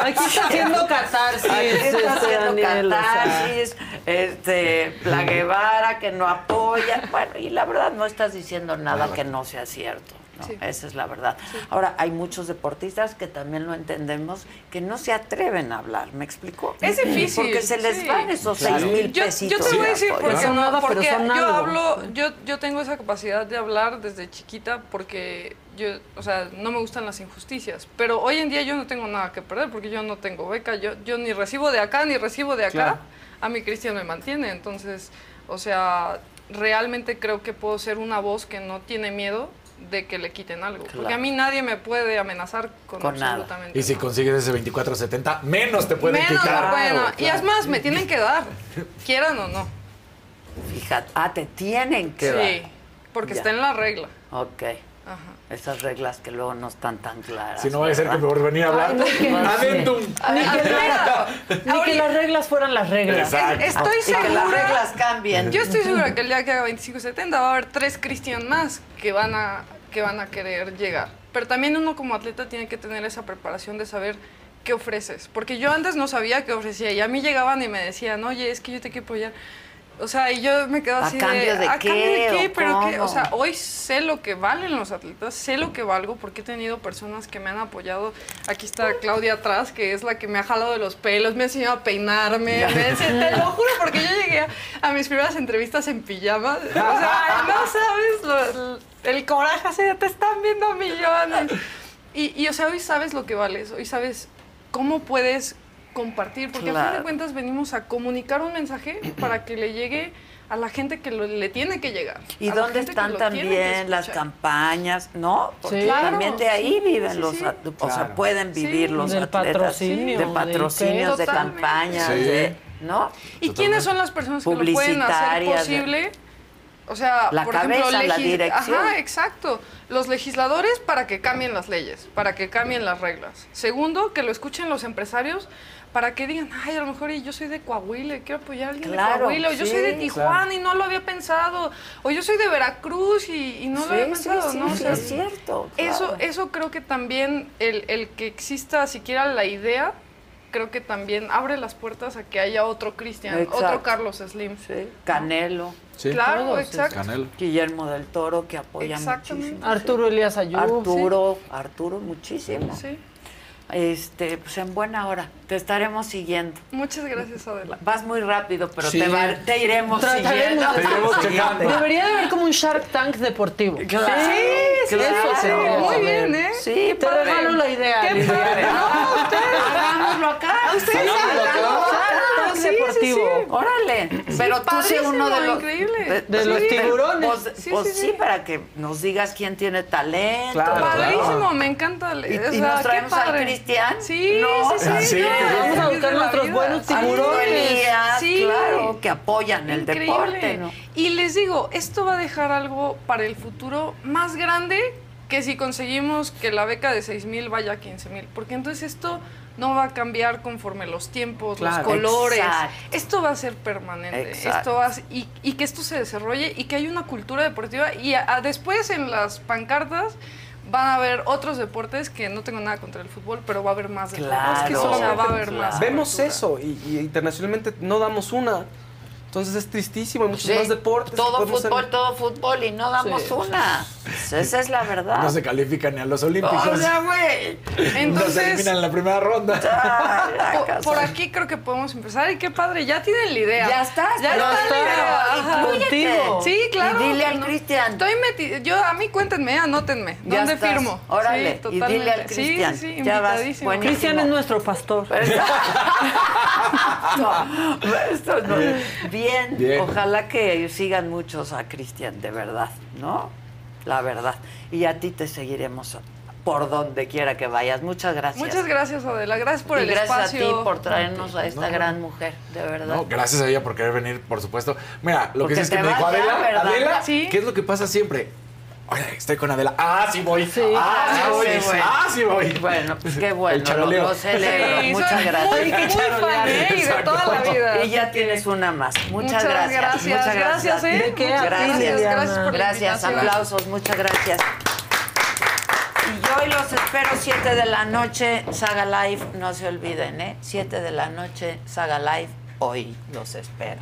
[SPEAKER 5] Aquí está haciendo catarsis.
[SPEAKER 1] Aquí está
[SPEAKER 5] este,
[SPEAKER 1] haciendo catarsis, este, la Guevara que no apoya. Bueno, y la verdad no estás diciendo nada que no sea cierto. ¿No?
[SPEAKER 11] Sí.
[SPEAKER 1] Esa es la verdad. Ahora, hay muchos deportistas que también lo entendemos, que no se atreven a hablar, ¿me explico?
[SPEAKER 11] Es difícil,
[SPEAKER 1] Porque se les
[SPEAKER 11] sí.
[SPEAKER 1] van esos
[SPEAKER 13] Claro.
[SPEAKER 1] seis mil
[SPEAKER 11] Yo,
[SPEAKER 1] pesitos.
[SPEAKER 11] yo te voy a
[SPEAKER 1] de
[SPEAKER 11] decir porque,
[SPEAKER 5] No nada, pero
[SPEAKER 11] porque
[SPEAKER 5] son
[SPEAKER 11] yo
[SPEAKER 5] algo.
[SPEAKER 11] hablo, yo, yo tengo esa capacidad de hablar desde chiquita porque yo, o sea, no me gustan las injusticias. Pero hoy en día yo no tengo nada que perder porque yo no tengo beca, yo, yo ni recibo de acá ni recibo de acá.
[SPEAKER 13] Claro.
[SPEAKER 11] A mi Cristian me mantiene, entonces, o sea, realmente creo que puedo ser una voz que no tiene miedo de que le quiten algo. Porque a mí nadie me puede amenazar con,
[SPEAKER 1] Con nada.
[SPEAKER 11] absolutamente
[SPEAKER 8] Y si
[SPEAKER 11] nada.
[SPEAKER 8] consigues ese 24-70, menos te pueden
[SPEAKER 11] Menos,
[SPEAKER 8] quitar.
[SPEAKER 11] bueno, y es más, me tienen que dar, quieran o no.
[SPEAKER 1] Fíjate, ah, te tienen que
[SPEAKER 11] Sí,
[SPEAKER 1] dar.
[SPEAKER 11] porque
[SPEAKER 1] Ya.
[SPEAKER 11] está en la regla.
[SPEAKER 1] Ok. Esas reglas que luego no están tan claras.
[SPEAKER 8] Si no va a ser que por venir a hablar.
[SPEAKER 5] Ay, no, que-
[SPEAKER 8] Adendum.
[SPEAKER 5] Ni que, ni que las reglas fueran las reglas.
[SPEAKER 8] Exacto.
[SPEAKER 11] Estoy
[SPEAKER 1] Y que las
[SPEAKER 11] segura.
[SPEAKER 1] reglas cambien.
[SPEAKER 11] Yo estoy segura que el día que haga 25-70 va a haber tres Cristian más que van a que van a querer llegar. Pero también uno como atleta tiene que tener esa preparación de saber qué ofreces. Porque yo antes no sabía qué ofrecía y a mí llegaban y me decían, oye, es que yo te quiero apoyar. O sea, y yo me quedo
[SPEAKER 1] ¿A
[SPEAKER 11] así
[SPEAKER 1] cambio de
[SPEAKER 11] ¿a
[SPEAKER 1] qué,
[SPEAKER 11] cambio de qué?
[SPEAKER 1] o
[SPEAKER 11] Pero qué?
[SPEAKER 1] cómo?
[SPEAKER 11] O sea, hoy sé lo que valen los atletas, sé lo que valgo porque he tenido personas que me han apoyado. Aquí está Claudia atrás, que es la que me ha jalado de los pelos, me ha enseñado a peinarme. Me te lo juro, porque yo llegué a, a mis primeras entrevistas en pijama. O sea, no sabes lo- el coraje, así de te están viendo millones. Y, y, o sea, hoy sabes lo que vales, hoy sabes cómo puedes compartir, porque a fin
[SPEAKER 1] Claro.
[SPEAKER 11] de cuentas venimos a comunicar un mensaje para que le llegue a la gente que lo- le tiene que llegar.
[SPEAKER 1] ¿Y
[SPEAKER 11] la
[SPEAKER 1] dónde están también las campañas? ¿No? Porque
[SPEAKER 11] Sí. Claro,
[SPEAKER 1] también de ahí
[SPEAKER 11] sí,
[SPEAKER 1] viven
[SPEAKER 11] sí,
[SPEAKER 1] los,
[SPEAKER 11] sí.
[SPEAKER 1] o sea,
[SPEAKER 11] Claro.
[SPEAKER 1] pueden vivir
[SPEAKER 11] Sí.
[SPEAKER 1] los
[SPEAKER 5] Del
[SPEAKER 1] atletas.
[SPEAKER 5] patrocinio,
[SPEAKER 1] de patrocinios, de campañas,
[SPEAKER 8] Sí.
[SPEAKER 1] de, ¿no?
[SPEAKER 11] ¿Y quiénes son las personas que lo pueden hacer
[SPEAKER 1] de-
[SPEAKER 11] posible? O sea,
[SPEAKER 1] La
[SPEAKER 11] por ejemplo,
[SPEAKER 1] cabeza, la
[SPEAKER 11] legis-
[SPEAKER 1] dirección.
[SPEAKER 11] Ajá, exacto. Los legisladores para que cambien las leyes, para que cambien las reglas. Segundo, que lo escuchen los empresarios para que digan, ay, a lo mejor yo soy de Coahuila, y quiero apoyar a alguien
[SPEAKER 1] Claro,
[SPEAKER 11] de Coahuila, o yo
[SPEAKER 1] sí,
[SPEAKER 11] soy de Tijuana
[SPEAKER 1] claro.
[SPEAKER 11] y no lo había pensado, o yo soy de Veracruz y, y no
[SPEAKER 1] Sí,
[SPEAKER 11] lo había
[SPEAKER 1] sí,
[SPEAKER 11] pensado,
[SPEAKER 1] sí,
[SPEAKER 11] ¿no? O
[SPEAKER 1] sí,
[SPEAKER 11] sea,
[SPEAKER 1] es cierto,
[SPEAKER 11] Eso,
[SPEAKER 1] claro.
[SPEAKER 11] eso creo que también el, el que exista siquiera la idea, creo que también abre las puertas a que haya otro Cristian, otro Carlos Slim.
[SPEAKER 1] Canelo.
[SPEAKER 8] Sí.
[SPEAKER 11] Claro,
[SPEAKER 5] Todos,
[SPEAKER 11] exacto.
[SPEAKER 8] Canelo.
[SPEAKER 1] Guillermo del Toro, que apoya
[SPEAKER 11] Exactamente.
[SPEAKER 1] muchísimo.
[SPEAKER 5] Arturo Elías Ayub.
[SPEAKER 1] Arturo, Arturo, muchísimo.
[SPEAKER 11] Sí.
[SPEAKER 1] Este, pues en buena hora. Te estaremos siguiendo.
[SPEAKER 11] Muchas gracias, Adela.
[SPEAKER 1] Vas muy rápido, pero
[SPEAKER 5] Sí.
[SPEAKER 1] te, va- te iremos
[SPEAKER 5] Trataremos
[SPEAKER 1] siguiendo.
[SPEAKER 5] de- Debería de haber como un Shark Tank deportivo.
[SPEAKER 1] Claro,
[SPEAKER 5] sí,
[SPEAKER 1] claro.
[SPEAKER 5] Eso sería.
[SPEAKER 1] Muy bien. ¿eh? Sí,
[SPEAKER 5] Te
[SPEAKER 1] padre.
[SPEAKER 5] regalo la idea.
[SPEAKER 11] Qué padre. No, ustedes.
[SPEAKER 1] Hagámoslo acá.
[SPEAKER 11] Ustedes
[SPEAKER 5] Hagámoslo acá.
[SPEAKER 11] háganlo.
[SPEAKER 5] Shark Tank
[SPEAKER 11] Sí, sí,
[SPEAKER 5] deportivo.
[SPEAKER 11] sí.
[SPEAKER 1] Órale, pero tú sé uno de los
[SPEAKER 11] increíble.
[SPEAKER 5] De los tiburones.
[SPEAKER 1] Pues,
[SPEAKER 11] Sí,
[SPEAKER 1] pues
[SPEAKER 11] sí,
[SPEAKER 1] sí,
[SPEAKER 11] sí.
[SPEAKER 1] para que nos digas quién tiene talento.
[SPEAKER 13] Claro,
[SPEAKER 11] Padrísimo, me encanta.
[SPEAKER 1] ¿Y,
[SPEAKER 11] o
[SPEAKER 1] y
[SPEAKER 11] sea,
[SPEAKER 1] nos traemos al. Cristian?
[SPEAKER 11] Sí,
[SPEAKER 1] No,
[SPEAKER 11] sí, sí.
[SPEAKER 8] Ah, sí, que
[SPEAKER 5] vamos a buscar nuestros buenos tiburones.
[SPEAKER 11] Sí.
[SPEAKER 1] claro, que apoyan el
[SPEAKER 11] Increíble.
[SPEAKER 1] deporte, ¿no?
[SPEAKER 11] Y les digo, esto va a dejar algo para el futuro más grande que si conseguimos que la beca de 6 mil vaya a 15 mil. Porque entonces esto no va a cambiar conforme los tiempos,
[SPEAKER 13] Claro.
[SPEAKER 11] los colores.
[SPEAKER 1] Exacto.
[SPEAKER 11] Esto va a ser permanente.
[SPEAKER 1] Exacto.
[SPEAKER 11] Esto va a- y, y que esto se desarrolle y que haya una cultura deportiva. Y a- a- después en las pancartas van a haber otros deportes que no tengo nada contra el fútbol, pero va a haber más deportes.
[SPEAKER 1] Claro,
[SPEAKER 11] Es que eso, o sea, va a haber
[SPEAKER 1] claro.
[SPEAKER 11] más.
[SPEAKER 13] Vemos
[SPEAKER 11] cultura.
[SPEAKER 13] eso y, y internacionalmente no damos una. Entonces es tristísimo, hay muchos
[SPEAKER 1] Sí,
[SPEAKER 13] más deportes.
[SPEAKER 1] Todo fútbol,
[SPEAKER 13] hacer.
[SPEAKER 1] todo fútbol y no damos
[SPEAKER 5] Sí.
[SPEAKER 1] una. Pues esa es la verdad.
[SPEAKER 8] No se califican ni a los Olímpicos.
[SPEAKER 1] O sea, güey.
[SPEAKER 11] Entonces,
[SPEAKER 8] eliminan en la primera ronda.
[SPEAKER 11] por, por aquí creo que podemos empezar. Y qué padre, ya tienen la idea.
[SPEAKER 1] Ya estás,
[SPEAKER 11] Ya
[SPEAKER 1] pero-
[SPEAKER 11] está la idea. Sí, claro.
[SPEAKER 1] Y dile al
[SPEAKER 11] No,
[SPEAKER 1] Cristian.
[SPEAKER 11] Estoy metida. Yo, a mí cuéntenme, anótenme.
[SPEAKER 1] Ya
[SPEAKER 11] ¿Dónde
[SPEAKER 1] estás.
[SPEAKER 11] firmo?
[SPEAKER 1] Órale,
[SPEAKER 11] Sí,
[SPEAKER 1] y dile al
[SPEAKER 11] totalmente. Sí,
[SPEAKER 1] Cristian.
[SPEAKER 11] Sí, sí,
[SPEAKER 1] Ya vas.
[SPEAKER 5] Cristian es nuestro pastor.
[SPEAKER 1] No, esto no. Bien.
[SPEAKER 8] Bien.
[SPEAKER 1] Ojalá que sigan muchos a Cristian, de verdad, ¿no? La verdad. Y a ti te seguiremos por donde quiera que vayas. Muchas gracias.
[SPEAKER 11] Muchas gracias, Adela. Gracias por
[SPEAKER 1] y
[SPEAKER 11] el
[SPEAKER 1] gracias
[SPEAKER 11] espacio.
[SPEAKER 1] a ti por traernos a esta gran mujer, de verdad.
[SPEAKER 8] No, gracias a ella por querer venir, por supuesto. Mira, lo
[SPEAKER 1] Porque
[SPEAKER 8] que sí es que me dijo Adela,
[SPEAKER 1] ¿verdad?
[SPEAKER 8] Adela,
[SPEAKER 11] Sí.
[SPEAKER 8] ¿qué es lo que pasa siempre? Oye, estoy con Adela. Ah, sí voy. ah, sí
[SPEAKER 1] Ah,
[SPEAKER 8] voy.
[SPEAKER 1] sí, bueno.
[SPEAKER 8] Ah, sí voy.
[SPEAKER 1] Bueno, pues qué bueno,
[SPEAKER 8] El
[SPEAKER 1] lo,
[SPEAKER 8] charoleo.
[SPEAKER 1] lo celebro.
[SPEAKER 11] Sí,
[SPEAKER 1] Muchas
[SPEAKER 11] soy
[SPEAKER 1] gracias.
[SPEAKER 11] Muy, muy fan, ¿eh? Y de
[SPEAKER 8] Exacto.
[SPEAKER 11] toda la vida.
[SPEAKER 1] Y ya tienes una más. Muchas,
[SPEAKER 11] Muchas
[SPEAKER 1] gracias.
[SPEAKER 11] gracias,
[SPEAKER 1] Muchas gracias.
[SPEAKER 11] gracias, ¿eh?
[SPEAKER 1] Gracias.
[SPEAKER 5] Liliana.
[SPEAKER 11] Gracias por la
[SPEAKER 1] Gracias, aplausos, muchas gracias. Y yo hoy los espero 7 de la noche, Saga Live, no se olviden, ¿eh? 7 de la noche, Saga Live, hoy los espero.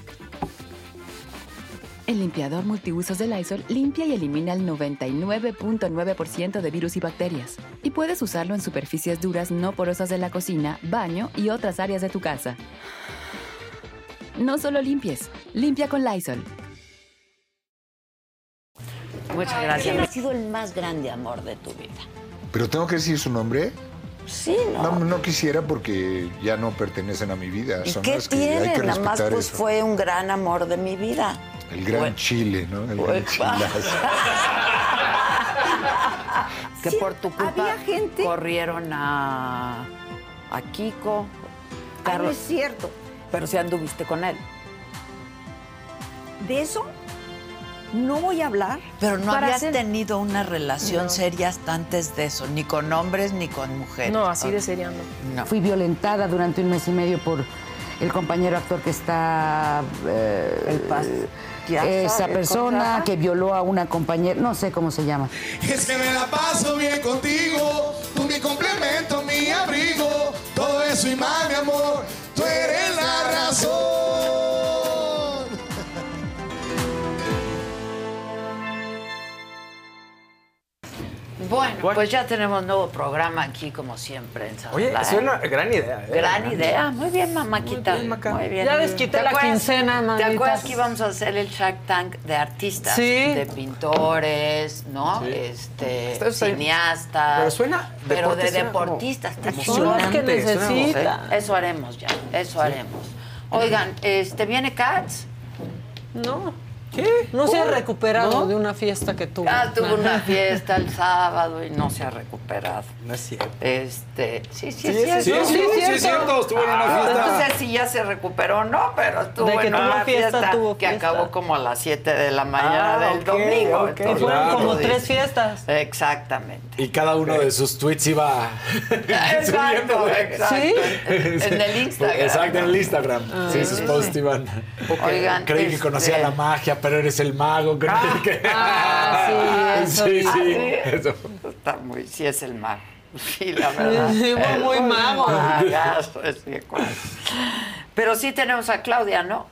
[SPEAKER 25] El limpiador multiusos de Lysol limpia y elimina el 99.9% de virus y bacterias. Y puedes usarlo en superficies duras no porosas de la cocina, baño y otras áreas de tu casa. No solo limpies, limpia con Lysol.
[SPEAKER 1] Muchas gracias. Ha sido el más grande amor de tu vida.
[SPEAKER 3] ¿Pero tengo que decir su nombre?
[SPEAKER 1] Sí,
[SPEAKER 3] No, no quisiera porque ya no pertenecen a mi vida.
[SPEAKER 1] ¿Y
[SPEAKER 3] Son
[SPEAKER 1] qué
[SPEAKER 3] las que hay
[SPEAKER 1] tiene?
[SPEAKER 3] que
[SPEAKER 1] Nada más pues
[SPEAKER 3] eso.
[SPEAKER 1] fue un gran amor de mi vida.
[SPEAKER 3] El gran
[SPEAKER 1] Bueno.
[SPEAKER 3] chile, ¿no? El gran chilazo.
[SPEAKER 1] que por tu culpa corrieron a, a Kiko.
[SPEAKER 18] Ay, no es cierto.
[SPEAKER 1] Pero si anduviste con él.
[SPEAKER 18] De eso no voy a hablar.
[SPEAKER 1] Pero no habías
[SPEAKER 18] hacer-
[SPEAKER 1] tenido una relación
[SPEAKER 18] No.
[SPEAKER 1] seria hasta antes de eso, ni con hombres ni con mujeres.
[SPEAKER 23] No, así de seria no.
[SPEAKER 4] Fui violentada durante un mes y medio por el compañero actor que está... eh,
[SPEAKER 1] Ya
[SPEAKER 4] esa
[SPEAKER 1] sabe, ¿cómo se
[SPEAKER 4] persona que violó a una compañera, no sé cómo se llama.
[SPEAKER 7] Es que me la paso bien contigo, tú mi complemento, mi abrigo, todo eso y más, mi amor, tú eres la razón.
[SPEAKER 1] Bueno, pues ya tenemos nuevo programa aquí, como siempre, en Sala
[SPEAKER 13] Oye,
[SPEAKER 1] Playa.
[SPEAKER 13] es una gran idea. ¿eh?
[SPEAKER 1] Gran idea. Muy bien, mamáquita. Muy bien,
[SPEAKER 5] Ya les quité
[SPEAKER 1] ¿Te
[SPEAKER 5] la quincena,
[SPEAKER 1] ¿Te
[SPEAKER 5] mamitas.
[SPEAKER 1] acuerdas que íbamos a hacer el Shark Tank de artistas?
[SPEAKER 5] Sí.
[SPEAKER 1] De pintores, ¿no?
[SPEAKER 13] Sí.
[SPEAKER 1] Este, cineastas.
[SPEAKER 13] pero suena-
[SPEAKER 1] Pero de
[SPEAKER 13] como
[SPEAKER 1] deportistas. está
[SPEAKER 13] emocionante, Son los que como-
[SPEAKER 5] necesitan.
[SPEAKER 1] Eso haremos ya, eso haremos. Oigan, este, ¿viene Cats?
[SPEAKER 5] No. ¿Qué? No se ha recuperado
[SPEAKER 1] ¿no?
[SPEAKER 5] de una fiesta que tuvo.
[SPEAKER 1] Ah, tuvo una fiesta el sábado y no se ha recuperado.
[SPEAKER 13] No es cierto.
[SPEAKER 1] Este, sí, sí,
[SPEAKER 13] Sí,
[SPEAKER 1] es
[SPEAKER 13] sí,
[SPEAKER 1] cierto.
[SPEAKER 13] sí, sí, sí, sí, es cierto, estuvo en una
[SPEAKER 1] Ah,
[SPEAKER 13] fiesta.
[SPEAKER 1] No sé si ya se recuperó o no, pero estuvo
[SPEAKER 5] De que
[SPEAKER 1] en
[SPEAKER 5] tuvo
[SPEAKER 1] una
[SPEAKER 5] fiesta,
[SPEAKER 1] fiesta,
[SPEAKER 5] tuvo
[SPEAKER 1] que
[SPEAKER 5] fiesta.
[SPEAKER 1] acabó como a las 7 de la mañana
[SPEAKER 5] Ah,
[SPEAKER 1] del
[SPEAKER 5] ok,
[SPEAKER 1] domingo.
[SPEAKER 5] ok.
[SPEAKER 1] entonces,
[SPEAKER 5] Fueron
[SPEAKER 1] no
[SPEAKER 5] como tres fiestas.
[SPEAKER 1] Exactamente.
[SPEAKER 8] Y cada uno de sus tweets iba
[SPEAKER 1] Exacto,
[SPEAKER 8] subiendo.
[SPEAKER 1] exacto. En, en el Instagram.
[SPEAKER 8] Exacto, en el Instagram.
[SPEAKER 1] Ah,
[SPEAKER 8] sí,
[SPEAKER 1] sí,
[SPEAKER 8] sus
[SPEAKER 1] sí,
[SPEAKER 8] posts
[SPEAKER 1] sí.
[SPEAKER 8] iban.
[SPEAKER 1] Oigan,
[SPEAKER 8] Creí que
[SPEAKER 1] este-
[SPEAKER 8] conocía la magia, pero eres el mago. que-
[SPEAKER 1] Ah, sí, eso.
[SPEAKER 8] Sí, sí,
[SPEAKER 1] Ah, sí.
[SPEAKER 8] eso.
[SPEAKER 1] Está muy, sí es el mago. Sí, la verdad.
[SPEAKER 5] Sí,
[SPEAKER 1] Es
[SPEAKER 5] muy
[SPEAKER 1] un
[SPEAKER 5] mago.
[SPEAKER 1] magazo ese cuate. Pero sí tenemos a Claudia, ¿no?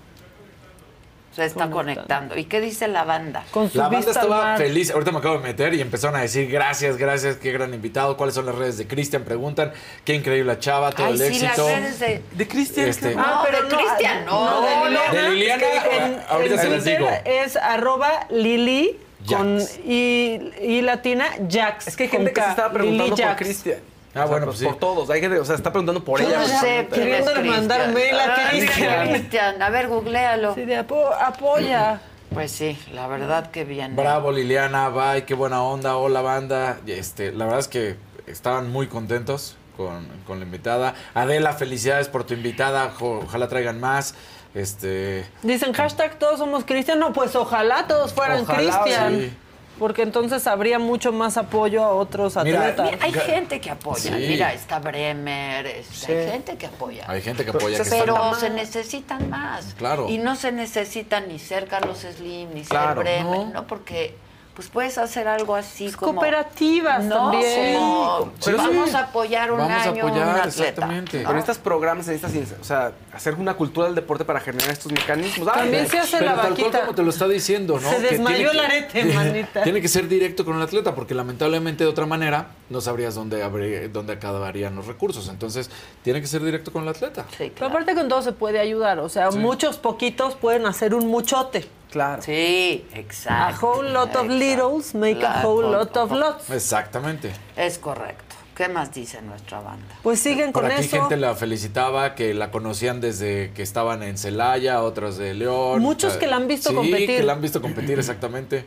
[SPEAKER 1] Se está conectando. ¿Y qué dice la banda?
[SPEAKER 8] La banda estaba feliz. Ahorita me acabo de meter y empezaron a decir gracias, gracias, qué gran invitado. ¿Cuáles son las redes de Cristian? Preguntan. Qué increíble chava, todo
[SPEAKER 1] Ay,
[SPEAKER 8] el
[SPEAKER 1] sí, las
[SPEAKER 8] éxito.
[SPEAKER 1] redes de...
[SPEAKER 13] De Cristian.
[SPEAKER 8] Este-
[SPEAKER 1] No,
[SPEAKER 5] Ah, pero
[SPEAKER 1] de
[SPEAKER 5] no,
[SPEAKER 1] Cristian, no.
[SPEAKER 5] de Liliana.
[SPEAKER 8] De Liliana,
[SPEAKER 5] Es que en-
[SPEAKER 8] ahorita
[SPEAKER 5] en
[SPEAKER 8] se les
[SPEAKER 5] Twitter
[SPEAKER 8] digo.
[SPEAKER 5] Es arroba Lili con
[SPEAKER 8] Jax.
[SPEAKER 5] y, y latina Jax.
[SPEAKER 13] Es que hay gente
[SPEAKER 5] con
[SPEAKER 13] que se estaba preguntando
[SPEAKER 5] Lili
[SPEAKER 13] por. Cristian.
[SPEAKER 8] Ah,
[SPEAKER 13] O sea,
[SPEAKER 8] bueno,
[SPEAKER 13] pues,
[SPEAKER 8] pues sí.
[SPEAKER 13] por todos. Hay gente, o sea, está preguntando por
[SPEAKER 1] Yo
[SPEAKER 13] ella.
[SPEAKER 1] no sé
[SPEAKER 5] Queriéndole mandar
[SPEAKER 1] Cristian.
[SPEAKER 5] mail a
[SPEAKER 1] Ah,
[SPEAKER 5] Cristian.
[SPEAKER 1] Cristian. A ver, googlealo.
[SPEAKER 5] Sí, de apo- apoya.
[SPEAKER 1] Pues sí, la verdad que bien.
[SPEAKER 8] Bravo Liliana, bye, qué buena onda, hola banda. Este, la verdad es que estaban muy contentos con, con la invitada. Adela, felicidades por tu invitada, jo- ojalá traigan más. Este,
[SPEAKER 5] Dicen hashtag todos somos Cristian. No, pues ojalá todos fueran Cristian.
[SPEAKER 8] sí.
[SPEAKER 5] Porque entonces habría mucho más apoyo a otros
[SPEAKER 8] Mira,
[SPEAKER 5] atletas.
[SPEAKER 1] Hay gente que apoya.
[SPEAKER 8] Sí.
[SPEAKER 1] Mira, está Bremer, este,
[SPEAKER 5] Sí.
[SPEAKER 1] hay gente que apoya.
[SPEAKER 8] hay gente que
[SPEAKER 13] Pero
[SPEAKER 8] apoya
[SPEAKER 13] se
[SPEAKER 8] que
[SPEAKER 1] Pero
[SPEAKER 8] están-
[SPEAKER 1] se necesitan más.
[SPEAKER 8] Claro.
[SPEAKER 1] Y no se necesitan ni ser Carlos Slim, ni ser. Bremer,
[SPEAKER 5] No.
[SPEAKER 1] ¿no? Porque pues puedes hacer algo así como...
[SPEAKER 5] Cooperativas
[SPEAKER 1] No,
[SPEAKER 5] también.
[SPEAKER 1] como,
[SPEAKER 8] Pero
[SPEAKER 1] vamos
[SPEAKER 8] sí.
[SPEAKER 1] a apoyar un
[SPEAKER 8] Vamos a
[SPEAKER 1] año a un
[SPEAKER 8] apoyar,
[SPEAKER 1] atleta.
[SPEAKER 8] exactamente.
[SPEAKER 1] ¿no?
[SPEAKER 13] Con estos programas necesitas, o sea, hacer una cultura del deporte para generar estos mecanismos. Ay,
[SPEAKER 5] También se hace
[SPEAKER 8] Pero
[SPEAKER 5] la
[SPEAKER 8] tal cual
[SPEAKER 5] vaquita.
[SPEAKER 8] como te lo está diciendo, ¿no?
[SPEAKER 5] Se
[SPEAKER 8] Que
[SPEAKER 5] desmayó el
[SPEAKER 8] que-
[SPEAKER 5] arete, manita.
[SPEAKER 8] Tiene que ser directo con el atleta, porque lamentablemente de otra manera no sabrías dónde, habría- dónde acabarían los recursos. Entonces, tiene que ser directo con el atleta.
[SPEAKER 1] Sí,
[SPEAKER 5] Pero
[SPEAKER 1] claro.
[SPEAKER 5] aparte con todo se puede ayudar. O sea, muchos poquitos pueden hacer un muchote.
[SPEAKER 13] Claro.
[SPEAKER 1] Sí,
[SPEAKER 5] A
[SPEAKER 1] exacto.
[SPEAKER 5] whole lot of
[SPEAKER 1] exacto.
[SPEAKER 5] littles make a
[SPEAKER 1] La-
[SPEAKER 5] whole lot of lots.
[SPEAKER 8] Exactamente.
[SPEAKER 1] Es correcto. ¿Qué más dice nuestra banda?
[SPEAKER 5] Pues siguen
[SPEAKER 8] Por
[SPEAKER 5] con
[SPEAKER 8] aquí
[SPEAKER 5] eso.
[SPEAKER 8] gente la felicitaba, que la conocían desde que estaban en Celaya, otros de León.
[SPEAKER 5] Muchos que la han visto
[SPEAKER 8] sí,
[SPEAKER 5] competir.
[SPEAKER 8] que la han visto competir, exactamente.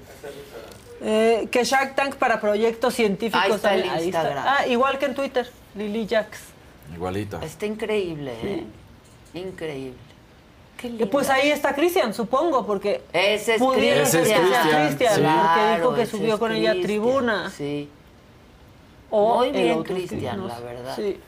[SPEAKER 5] Eh, que Shark Tank para proyectos científicos
[SPEAKER 1] Ahí está el.
[SPEAKER 5] Ahí
[SPEAKER 1] Instagram.
[SPEAKER 5] Ah, igual que en Twitter. Lily Jax.
[SPEAKER 8] Igualito.
[SPEAKER 1] Está increíble, ¿eh? Increíble. Qué
[SPEAKER 5] Y
[SPEAKER 1] lindo.
[SPEAKER 5] pues ahí está Cristian, supongo, porque
[SPEAKER 1] Ese es
[SPEAKER 8] Ese
[SPEAKER 5] ser
[SPEAKER 8] es Cristian,
[SPEAKER 5] Cristian, porque dijo que subió con ella a
[SPEAKER 1] Cristian,
[SPEAKER 5] tribuna.
[SPEAKER 1] Sí.
[SPEAKER 5] O
[SPEAKER 1] Muy bien, Cristian,
[SPEAKER 5] no
[SPEAKER 1] la verdad.
[SPEAKER 5] Sí.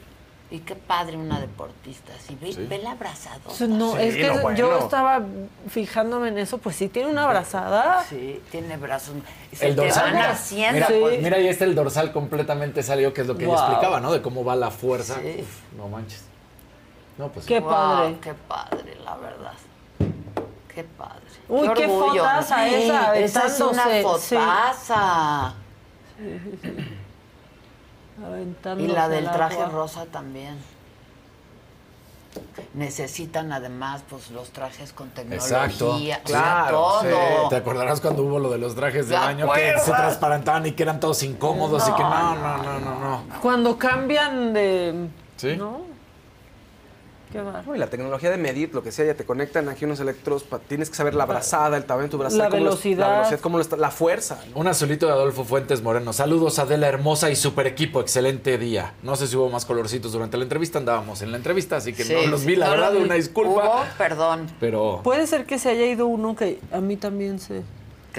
[SPEAKER 1] Y qué padre una deportista. Sí, ve,
[SPEAKER 8] Sí.
[SPEAKER 1] vela abrazado.
[SPEAKER 5] No,
[SPEAKER 13] Sí,
[SPEAKER 5] es que
[SPEAKER 13] no, bueno.
[SPEAKER 5] yo estaba fijándome en eso, pues sí tiene una abrazada.
[SPEAKER 1] Sí, tiene brazos. Se
[SPEAKER 8] El
[SPEAKER 1] te
[SPEAKER 8] dorsal.
[SPEAKER 1] van haciendo.
[SPEAKER 8] Mira,
[SPEAKER 5] Sí.
[SPEAKER 8] pues, mira, ahí está el dorsal completamente salió, que es lo que
[SPEAKER 5] Wow.
[SPEAKER 8] explicaba, ¿no? De cómo va la fuerza.
[SPEAKER 1] Sí.
[SPEAKER 8] Uf, no manches. No, pues
[SPEAKER 5] Qué
[SPEAKER 1] Wow,
[SPEAKER 5] padre.
[SPEAKER 1] Qué padre, la verdad. Qué padre.
[SPEAKER 5] Uy, qué
[SPEAKER 1] orgullo.
[SPEAKER 5] fotaza esa,
[SPEAKER 1] Esa es una
[SPEAKER 5] aventándose, sí.
[SPEAKER 1] fotaza. Y la del traje
[SPEAKER 5] agua.
[SPEAKER 1] rosa también. Necesitan además pues los trajes con tecnología,
[SPEAKER 8] Exacto.
[SPEAKER 1] o sea,
[SPEAKER 13] Claro,
[SPEAKER 1] todo.
[SPEAKER 8] Sí, ¿Te acordarás cuando hubo lo de los trajes de
[SPEAKER 1] ¿Te
[SPEAKER 8] baño que se transparentaban y que eran todos incómodos y que no, no, no, no, no.
[SPEAKER 5] Cuando cambian de...
[SPEAKER 8] Sí.
[SPEAKER 5] ¿No? Qué va.
[SPEAKER 13] No, y la tecnología de medir, lo que sea, ya te conectan aquí unos electrodos, pa- tienes que saber la brazada, el tamaño de tu brazada,
[SPEAKER 5] La
[SPEAKER 13] lo-
[SPEAKER 5] velocidad.
[SPEAKER 13] la velocidad, cómo lo está- la fuerza.
[SPEAKER 8] Un azulito de Adolfo Fuentes Moreno. Saludos, Adela hermosa y super equipo. Excelente día. No sé si hubo más colorcitos durante la entrevista. Andábamos en la entrevista, así que
[SPEAKER 1] Sí,
[SPEAKER 8] no los vi, la
[SPEAKER 1] no
[SPEAKER 8] verdad, una disculpa.
[SPEAKER 1] Hubo, perdón.
[SPEAKER 8] Pero
[SPEAKER 5] Puede ser que se haya ido uno que a mí también se,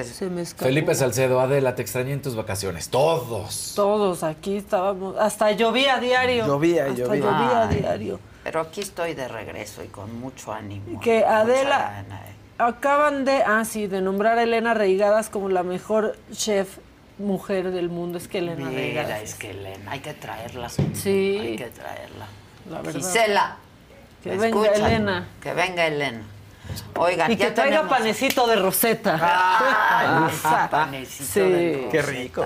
[SPEAKER 5] se me escapó.
[SPEAKER 8] Felipe Salcedo, Adela, te extrañé en tus vacaciones. Todos.
[SPEAKER 5] Todos aquí estábamos. Hasta llovía a diario.
[SPEAKER 8] Llovía y
[SPEAKER 5] Hasta
[SPEAKER 8] llovía.
[SPEAKER 5] llovía a diario.
[SPEAKER 1] Pero aquí estoy de regreso y con mucho ánimo.
[SPEAKER 5] Que Adela-
[SPEAKER 1] gana, eh.
[SPEAKER 5] Acaban de, ah, sí, de nombrar a Elena Reigadas como la mejor chef mujer del mundo. Es que Elena
[SPEAKER 1] Mira,
[SPEAKER 5] Reigadas.
[SPEAKER 1] es que Elena, hay que traerla.
[SPEAKER 5] Sí.
[SPEAKER 1] Hay que traerla.
[SPEAKER 5] La verdad.
[SPEAKER 1] Gisela.
[SPEAKER 5] Que
[SPEAKER 1] ¿me
[SPEAKER 5] venga
[SPEAKER 1] escuchan?
[SPEAKER 5] Elena.
[SPEAKER 1] Que venga Elena. Oigan,
[SPEAKER 5] Y que
[SPEAKER 1] ya
[SPEAKER 5] traiga
[SPEAKER 1] tenemos-
[SPEAKER 5] panecito de roseta.
[SPEAKER 1] Ay,
[SPEAKER 5] Esa.
[SPEAKER 1] panecito
[SPEAKER 5] Sí.
[SPEAKER 1] de
[SPEAKER 5] Qué
[SPEAKER 1] roseta.
[SPEAKER 5] rico.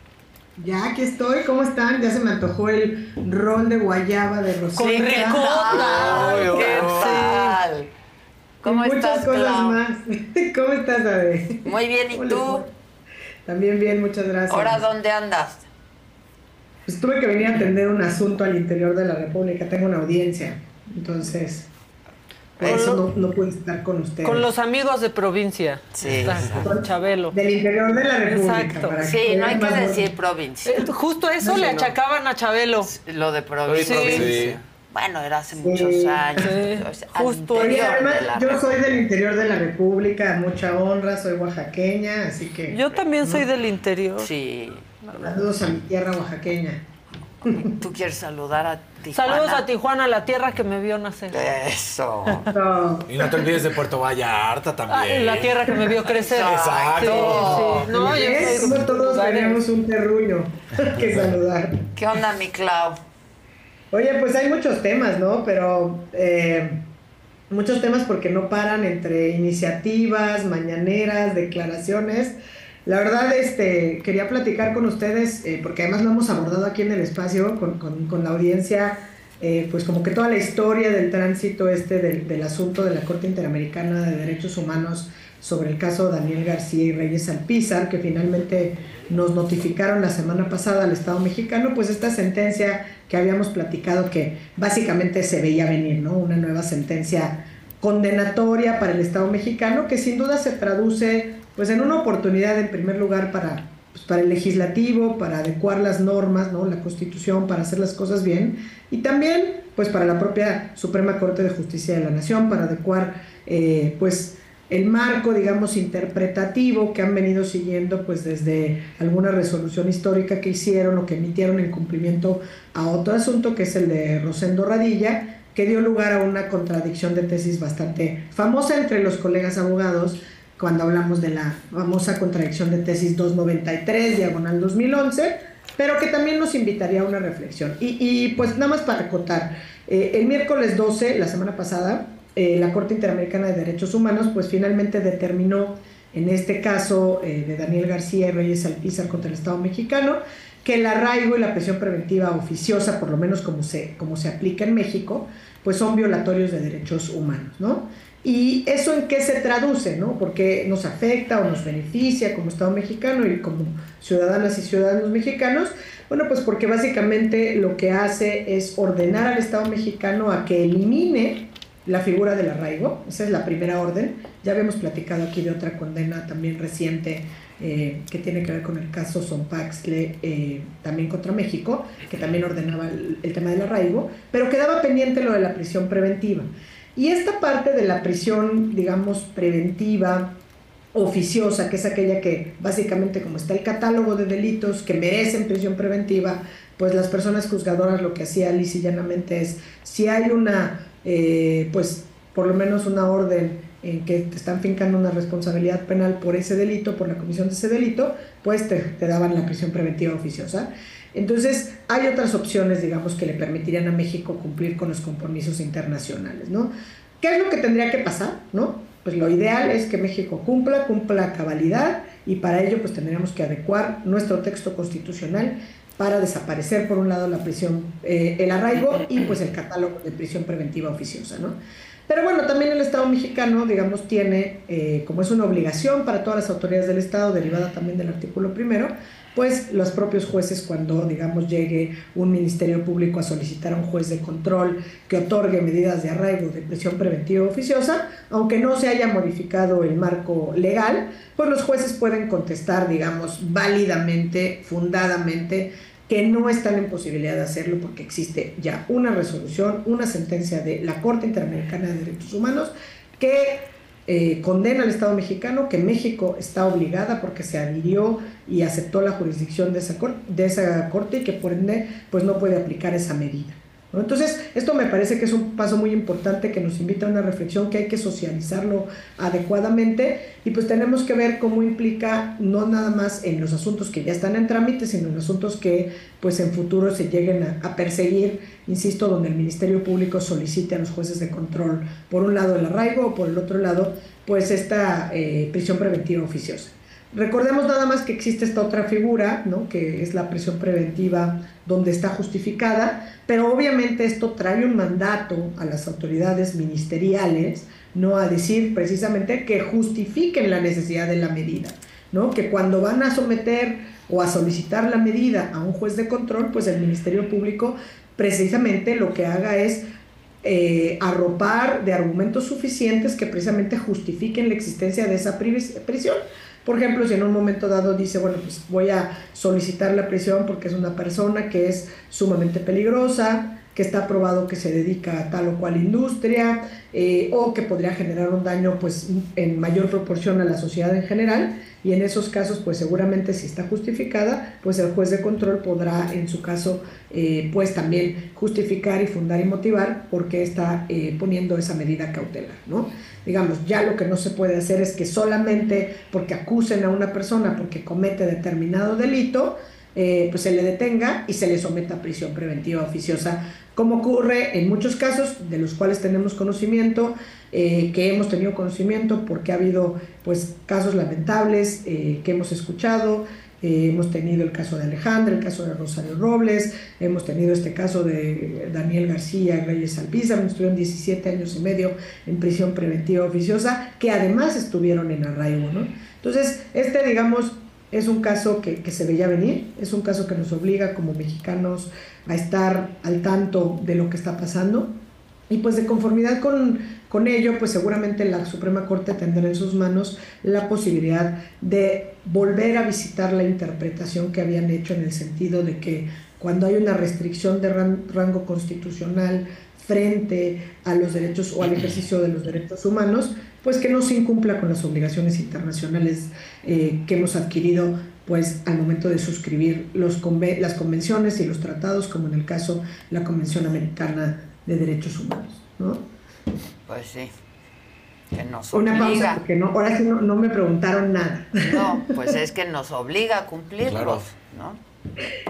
[SPEAKER 26] Ya, aquí estoy. ¿Cómo están? Ya se me antojó el rol de guayaba de
[SPEAKER 1] ¿qué tal?
[SPEAKER 26] Ay,
[SPEAKER 1] ¿Qué tal? ¿Cómo
[SPEAKER 26] muchas
[SPEAKER 1] estás,
[SPEAKER 26] cosas
[SPEAKER 1] Clau?
[SPEAKER 26] más. ¿Cómo estás, Ade?
[SPEAKER 1] Muy bien, ¿y
[SPEAKER 26] Hola,
[SPEAKER 1] tú?
[SPEAKER 26] También bien, muchas gracias.
[SPEAKER 1] ¿Ahora dónde andas?
[SPEAKER 26] Pues tuve que venir a atender un asunto al interior de la República. Tengo una audiencia. Entonces, por eso no, no pude estar con ustedes.
[SPEAKER 5] Con los amigos de provincia.
[SPEAKER 1] Sí.
[SPEAKER 5] Está, con Chabelo.
[SPEAKER 26] Del interior de la República.
[SPEAKER 5] Exacto.
[SPEAKER 26] para
[SPEAKER 1] Sí,
[SPEAKER 26] que
[SPEAKER 1] no hay que
[SPEAKER 26] más
[SPEAKER 1] decir provincia.
[SPEAKER 5] Eh, Justo eso
[SPEAKER 26] Sí,
[SPEAKER 5] le
[SPEAKER 26] no.
[SPEAKER 5] achacaban a Chabelo.
[SPEAKER 1] Lo de provincia.
[SPEAKER 5] Sí.
[SPEAKER 1] Bueno, era hace
[SPEAKER 26] Sí.
[SPEAKER 1] muchos años.
[SPEAKER 5] Sí.
[SPEAKER 1] O sea,
[SPEAKER 5] Justo.
[SPEAKER 1] al
[SPEAKER 26] Oye,
[SPEAKER 1] interior
[SPEAKER 26] además,
[SPEAKER 1] de la
[SPEAKER 26] yo soy del interior de la República, mucha honra, soy oaxaqueña, así que
[SPEAKER 5] Yo también soy del interior.
[SPEAKER 1] Sí.
[SPEAKER 26] saludos a mi tierra oaxaqueña.
[SPEAKER 1] ¿Tú quieres saludar a Tijuana?
[SPEAKER 5] Saludos a Tijuana, la tierra que me vio nacer.
[SPEAKER 1] Eso.
[SPEAKER 26] No,
[SPEAKER 8] Y no te olvides de Puerto Vallarta
[SPEAKER 5] Ah,
[SPEAKER 8] también.
[SPEAKER 5] la tierra que me vio crecer.
[SPEAKER 8] Exacto.
[SPEAKER 5] Sí, de
[SPEAKER 26] todos tenemos un terruño que saludar.
[SPEAKER 1] ¿Qué onda, mi Clau?
[SPEAKER 26] Oye, pues hay muchos temas, ¿no? Pero eh, muchos temas porque no paran entre iniciativas, mañaneras, declaraciones. La verdad, este, quería platicar con ustedes, eh, porque además lo hemos abordado aquí en el espacio con, con- la audiencia, eh, pues como que toda la historia del tránsito este del, del asunto de la Corte Interamericana de Derechos Humanos sobre el caso Daniel García y Reyes Alpizar, que finalmente nos notificaron la semana pasada al Estado mexicano, pues esta sentencia que habíamos platicado que básicamente se veía venir, ¿no? Una nueva sentencia condenatoria para el Estado mexicano que sin duda se traduce pues en una oportunidad en primer lugar para, pues, para el legislativo, para adecuar las normas, ¿no? la constitución, para hacer las cosas bien y también pues para la propia Suprema Corte de Justicia de la Nación, para adecuar eh, pues el marco, digamos, interpretativo que han venido siguiendo pues desde alguna resolución histórica que hicieron o que emitieron en cumplimiento a otro asunto que es el de Rosendo Radilla, que dio lugar a una contradicción de tesis bastante famosa entre los colegas abogados cuando hablamos de la famosa contradicción de tesis 293, diagonal 2011, pero que también nos invitaría a una reflexión. Y, pues nada más para acotar, eh, el miércoles 12, la semana pasada, eh, la Corte Interamericana de Derechos Humanos pues finalmente determinó en este caso eh, de Daniel García y Reyes Alpizar contra el Estado mexicano, que el arraigo y la prisión preventiva oficiosa, por lo menos como se, como se aplica en México, pues son violatorios de derechos humanos, ¿no? ¿Y eso en qué se traduce, no? Porque nos afecta o nos beneficia como Estado mexicano y como ciudadanas y ciudadanos mexicanos. Bueno, pues porque básicamente lo que hace es ordenar al Estado mexicano a que elimine la figura del arraigo, esa es la primera orden. Ya habíamos platicado aquí de otra condena también reciente eh, que tiene que ver con el caso Sonpaxle, eh, también contra México, que también ordenaba el, el tema del arraigo, pero quedaba pendiente lo de la prisión preventiva. Y esta parte de la prisión, digamos, preventiva, oficiosa, que es aquella que básicamente como está el catálogo de delitos que merecen prisión preventiva, pues las personas juzgadoras lo que hacía lisa y llanamente es, si hay una, eh, pues por lo menos una orden en que te están fincando una responsabilidad penal por ese delito, por la comisión de ese delito, pues te, te daban la prisión preventiva oficiosa. Entonces, hay otras opciones, digamos, que le permitirían a México cumplir con los compromisos internacionales, ¿no? ¿Qué es lo que tendría que pasar, no? Pues lo ideal es que México cumpla, cumpla cabalidad y para ello pues tendríamos que adecuar nuestro texto constitucional para desaparecer por un lado la prisión, eh, el arraigo y pues el catálogo de prisión preventiva oficiosa, ¿no? Pero bueno, también el Estado mexicano, digamos, tiene, eh, como es una obligación para todas las autoridades del Estado, derivada también del artículo primero, pues los propios jueces cuando, digamos, llegue un ministerio público a solicitar a un juez de control que otorgue medidas de arraigo de prisión preventiva oficiosa, aunque no se haya modificado el marco legal, pues los jueces pueden contestar, digamos, válidamente, fundadamente, que no están en posibilidad de hacerlo porque existe ya una resolución, una sentencia de la Corte Interamericana de Derechos Humanos que eh, condena al Estado mexicano que México está obligada porque se adhirió y aceptó la jurisdicción de esa, cor- de esa corte y que por ende pues no puede aplicar esa medida. ¿No? Entonces, esto me parece que es un paso muy importante que nos invita a una reflexión que hay que socializarlo adecuadamente y pues tenemos que ver cómo implica no nada más en los asuntos que ya están en trámite, sino en asuntos que pues en futuro se lleguen a, perseguir, insisto, donde el Ministerio Público solicite a los jueces de control, por un lado el arraigo o por el otro lado pues esta eh, prisión preventiva oficiosa. Recordemos nada más que existe esta otra figura, ¿no? que es la prisión preventiva donde está justificada, pero obviamente esto trae un mandato a las autoridades ministeriales, no a decir precisamente que justifiquen la necesidad de la medida, ¿no? que cuando van a someter o a solicitar la medida a un juez de control, pues el Ministerio Público precisamente lo que haga es eh, arropar de argumentos suficientes que precisamente justifiquen la existencia de esa prisión. Por ejemplo, si en un momento dado dice, bueno, pues voy a solicitar la prisión porque es una persona que es sumamente peligrosa, que está probado que se dedica a tal o cual industria, eh, o que podría generar un daño pues en mayor proporción a la sociedad en general, y en esos casos pues seguramente si está justificada, pues el juez de control podrá en su caso eh, pues también justificar y fundar y motivar por qué está eh, poniendo esa medida cautelar, ¿no? Digamos, ya lo que no se puede hacer es que solamente porque acusen a una persona porque comete determinado delito, eh, pues se le detenga y se le someta a prisión preventiva oficiosa, como ocurre en muchos casos de los cuales tenemos conocimiento, eh, que hemos tenido conocimiento porque ha habido pues casos lamentables eh, que hemos escuchado. Eh, hemos tenido el caso de Alejandra, el caso de Rosario Robles, hemos tenido este caso de Daniel García Reyes Alpizar, estuvieron 17 años y medio en prisión preventiva oficiosa, que además estuvieron en arraigo. ¿no? Entonces, este, digamos, es un caso que, que se veía venir, es un caso que nos obliga como mexicanos a estar al tanto de lo que está pasando y pues de conformidad con, con ello, pues seguramente la Suprema Corte tendrá en sus manos la posibilidad de volver a visitar la interpretación que habían hecho en el sentido de que cuando hay una restricción de ran- rango constitucional frente a los derechos o al ejercicio de los derechos humanos, pues que no se incumpla con las obligaciones internacionales eh, que hemos adquirido pues al momento de suscribir los las convenciones y los tratados, como en el caso la Convención Americana de Derechos Humanos. ¿no?
[SPEAKER 1] Pues sí. Que nos
[SPEAKER 26] Una pausa,
[SPEAKER 1] obliga.
[SPEAKER 26] porque no, ahora sí no, no me preguntaron nada.
[SPEAKER 1] No, pues es que nos obliga a cumplirlos,
[SPEAKER 26] Claro.
[SPEAKER 1] ¿no?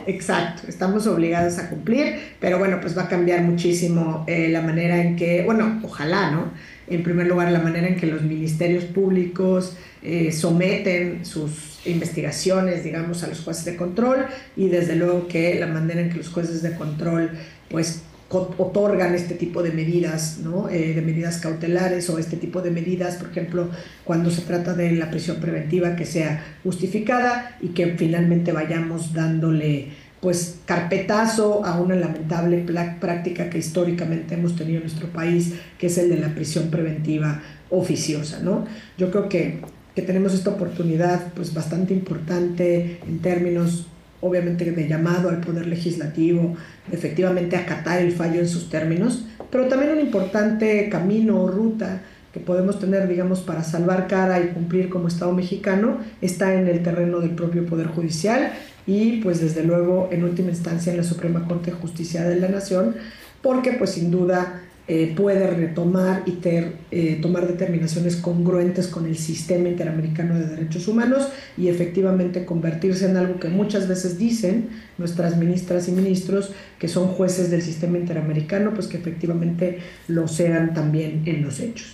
[SPEAKER 26] Exacto, estamos obligados a cumplir, pero bueno, pues va a cambiar muchísimo eh, la manera en que, bueno, ojalá, ¿no? En primer lugar, la manera en que los ministerios públicos eh, someten sus investigaciones, digamos, a los jueces de control y desde luego que la manera en que los jueces de control, pues, otorgan este tipo de medidas, ¿no? Eh, de medidas cautelares o este tipo de medidas, por ejemplo, cuando se trata de la prisión preventiva que sea justificada y que finalmente vayamos dándole pues carpetazo a una lamentable práctica que históricamente hemos tenido en nuestro país, que es el de la prisión preventiva oficiosa, ¿no? Yo creo que, que tenemos esta oportunidad pues bastante importante en términos obviamente de llamado al poder legislativo, efectivamente acatar el fallo en sus términos, pero también un importante camino o ruta que podemos tener, digamos, para salvar cara y cumplir como Estado mexicano, está en el terreno del propio Poder Judicial y, pues, desde luego, en última instancia, en la Suprema Corte de Justicia de la Nación, porque, pues, sin duda, eh, puede retomar y ter- eh, tomar determinaciones congruentes con el sistema interamericano de derechos humanos y efectivamente convertirse en algo que muchas veces dicen nuestras ministras y ministros que son jueces del sistema interamericano, pues que efectivamente lo sean también en los hechos.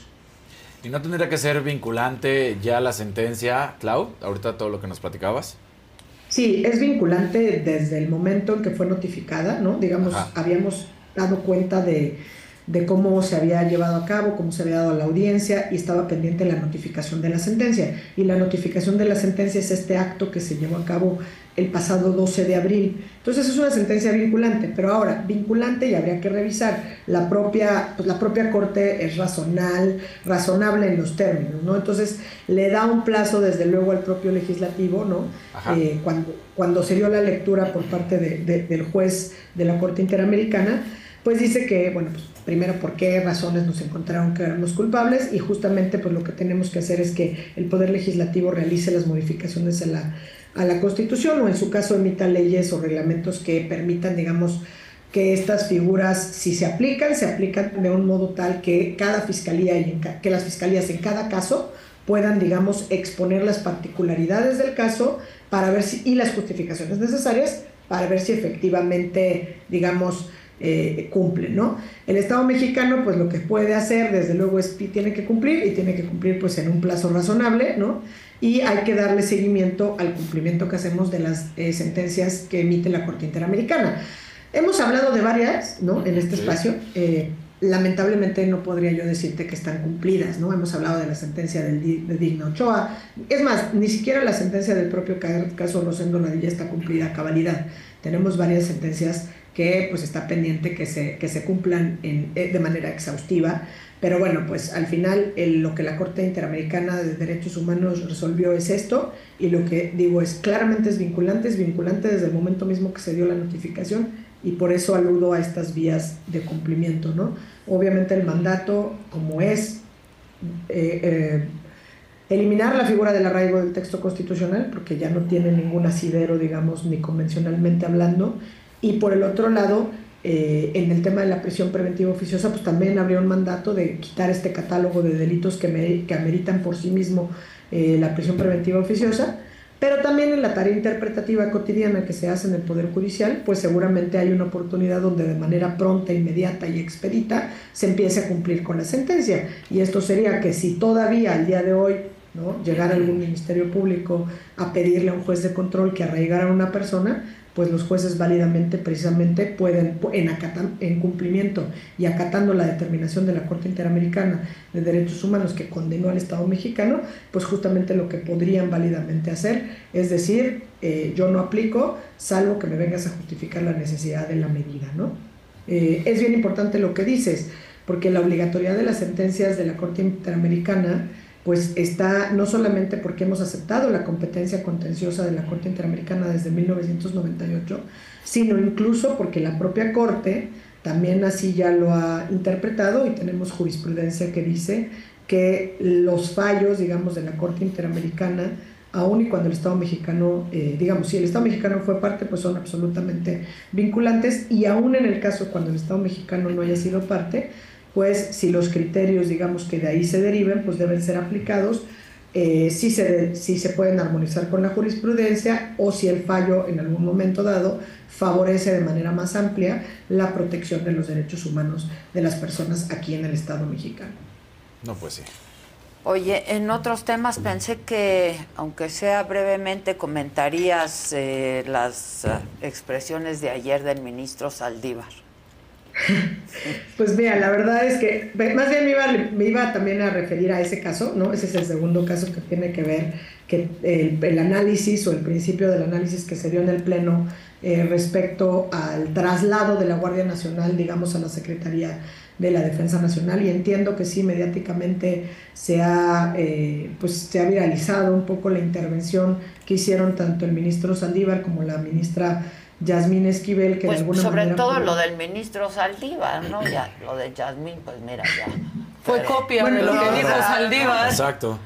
[SPEAKER 8] ¿Y no tendría que ser vinculante ya la sentencia, Clau? Ahorita todo lo que nos platicabas.
[SPEAKER 26] Sí, es vinculante desde el momento en que fue notificada, ¿no? Digamos,
[SPEAKER 8] Ajá.
[SPEAKER 26] habíamos dado cuenta de, de cómo se había llevado a cabo, cómo se había dado a la audiencia y estaba pendiente la notificación de la sentencia. Y la notificación de la sentencia es este acto que se llevó a cabo el pasado 12 de abril. Entonces es una sentencia vinculante, pero ahora vinculante y habría que revisar. La propia, pues la propia Corte es razonal, razonable en los términos, ¿no? Entonces le da un plazo desde luego al propio legislativo, ¿no? Eh, cuando, cuando se dio la lectura por parte de- de- del juez de la Corte Interamericana, pues dice que, bueno, pues primero por qué razones nos encontraron que éramos culpables y justamente pues lo que tenemos que hacer es que el Poder Legislativo realice las modificaciones a la, a la Constitución o en su caso emita leyes o reglamentos que permitan, digamos, que estas figuras, si se aplican, se aplican de un modo tal que cada fiscalía y que las fiscalías en cada caso puedan, digamos, exponer las particularidades del caso para ver si, y las justificaciones necesarias para ver si efectivamente, digamos, eh, cumplen, ¿no? El Estado mexicano, pues lo que puede hacer, desde luego, es que tiene que cumplir y tiene que cumplir, pues, en un plazo razonable, ¿no? Y hay que darle seguimiento al cumplimiento que hacemos de las eh, sentencias que emite la Corte Interamericana. Hemos hablado de varias, ¿no? En este espacio. Eh, lamentablemente no podría yo decirte que están cumplidas, ¿no? Hemos hablado de la sentencia del, de Digna Ochoa. Es más, ni siquiera la sentencia del propio ca- caso Rosendo Nadilla está cumplida a cabalidad. Tenemos varias sentencias que pues está pendiente que se, que se cumplan eh, de manera exhaustiva. Pero bueno, pues al final lo que la Corte Interamericana de Derechos Humanos resolvió es esto y lo que digo es claramente es vinculante, es vinculante desde el momento mismo que se dio la notificación y por eso aludo a estas vías de cumplimiento, ¿no? Obviamente el mandato, como es eh, eh, eliminar la figura del arraigo del texto constitucional, porque ya no tiene ningún asidero, digamos, ni convencionalmente hablando, y por el otro lado, eh, en el tema de la prisión preventiva oficiosa, pues también habría un mandato de quitar este catálogo de delitos que, me- que ameritan por sí mismo eh, la prisión preventiva oficiosa, pero también en la tarea interpretativa cotidiana que se hace en el Poder Judicial, pues seguramente hay una oportunidad donde de manera pronta, inmediata y expedita se empiece a cumplir con la sentencia. Y esto sería que si todavía al día de hoy ¿no? llegara algún ministerio público a pedirle a un juez de control que arraigara a una persona, pues los jueces válidamente precisamente pueden, en, en cumplimiento y acatando la determinación de la Corte Interamericana de Derechos Humanos que condenó al Estado mexicano, pues justamente lo que podrían válidamente hacer es decir, eh, yo no aplico, salvo que me vengas a justificar la necesidad de la medida, ¿no? Eh, es bien importante lo que dices, porque la obligatoriedad de las sentencias de la Corte Interamericana pues está no solamente porque hemos aceptado la competencia contenciosa de la Corte Interamericana desde 1998, sino incluso porque la propia Corte también así ya lo ha interpretado y tenemos jurisprudencia que dice que los fallos, digamos, de la Corte Interamericana, aun y cuando el Estado mexicano, eh, digamos, si el Estado mexicano fue parte, pues son absolutamente vinculantes y aún en el caso cuando el Estado mexicano no haya sido parte, pues si los criterios, digamos, que de ahí se deriven, pues deben ser aplicados, eh, si, se de- si se pueden armonizar con la jurisprudencia o si el fallo en algún momento dado favorece de manera más amplia la protección de los derechos humanos de las personas aquí en el Estado mexicano.
[SPEAKER 8] No, pues sí.
[SPEAKER 1] Oye, en otros temas pensé que, aunque sea brevemente, comentarías eh, las eh, expresiones de ayer del ministro Saldívar.
[SPEAKER 26] Pues mira, la verdad es que más bien me iba, también a referir a ese caso, ¿no? Ese es el segundo caso que tiene que ver que el, el análisis o el principio del análisis que se dio en el Pleno eh, respecto al traslado de la Guardia Nacional, digamos, a la Secretaría de la Defensa Nacional y entiendo que sí, mediáticamente se ha, eh, pues, se ha viralizado un poco la intervención que hicieron tanto el ministro Saldívar como la ministra Yasmín Esquivel, que
[SPEAKER 1] Pues
[SPEAKER 26] de alguna
[SPEAKER 1] sobre
[SPEAKER 26] manera...
[SPEAKER 1] todo lo del ministro Saldívar, ¿no? Ya, lo de Yasmín, pues mira, ya.
[SPEAKER 5] Fue copia de lo que dijo Saldívar.
[SPEAKER 8] Exacto.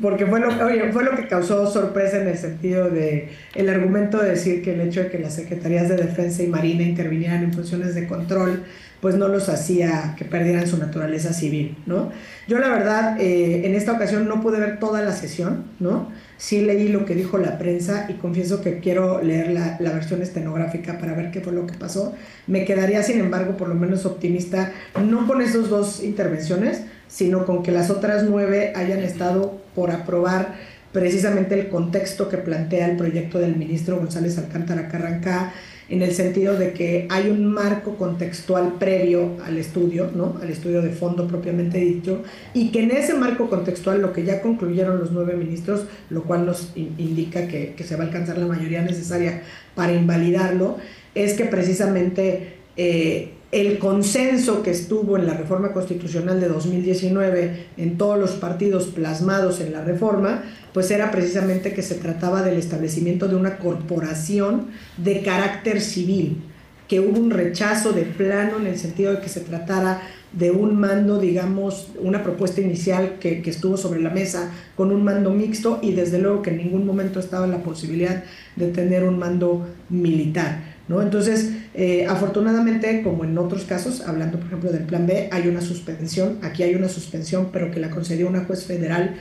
[SPEAKER 26] Porque fue lo, oye, fue lo que causó sorpresa en el sentido de el argumento de decir que el hecho de que las secretarías de defensa y marina intervinieran en funciones de control, pues no los hacía que perdieran su naturaleza civil, ¿no? Yo la verdad, eh, en esta ocasión no pude ver toda la sesión, ¿no? Sí leí lo que dijo la prensa y confieso que quiero leer la, la versión estenográfica para ver qué fue lo que pasó. Me quedaría, sin embargo, por lo menos optimista, no con esas dos intervenciones, sino con que las otras nueve hayan estado por aprobar precisamente el contexto que plantea el proyecto del ministro González Alcántara Carrancá, en el sentido de que hay un marco contextual previo al estudio, ¿no? al estudio de fondo propiamente dicho, y que en ese marco contextual lo que ya concluyeron los nueve ministros, lo cual nos in- indica que, que se va a alcanzar la mayoría necesaria para invalidarlo, es que precisamente eh, el consenso que estuvo en la reforma constitucional de 2019 en todos los partidos plasmados en la reforma, pues era precisamente que se trataba del establecimiento de una corporación de carácter civil, que hubo un rechazo de plano en el sentido de que se tratara de un mando, digamos, una propuesta inicial que, estuvo sobre la mesa con un mando mixto y desde luego que en ningún momento estaba la posibilidad de tener un mando militar. ¿no? Entonces, eh, afortunadamente, como en otros casos, hablando por ejemplo del plan B, hay una suspensión, aquí hay una suspensión, pero que la concedió una juez federal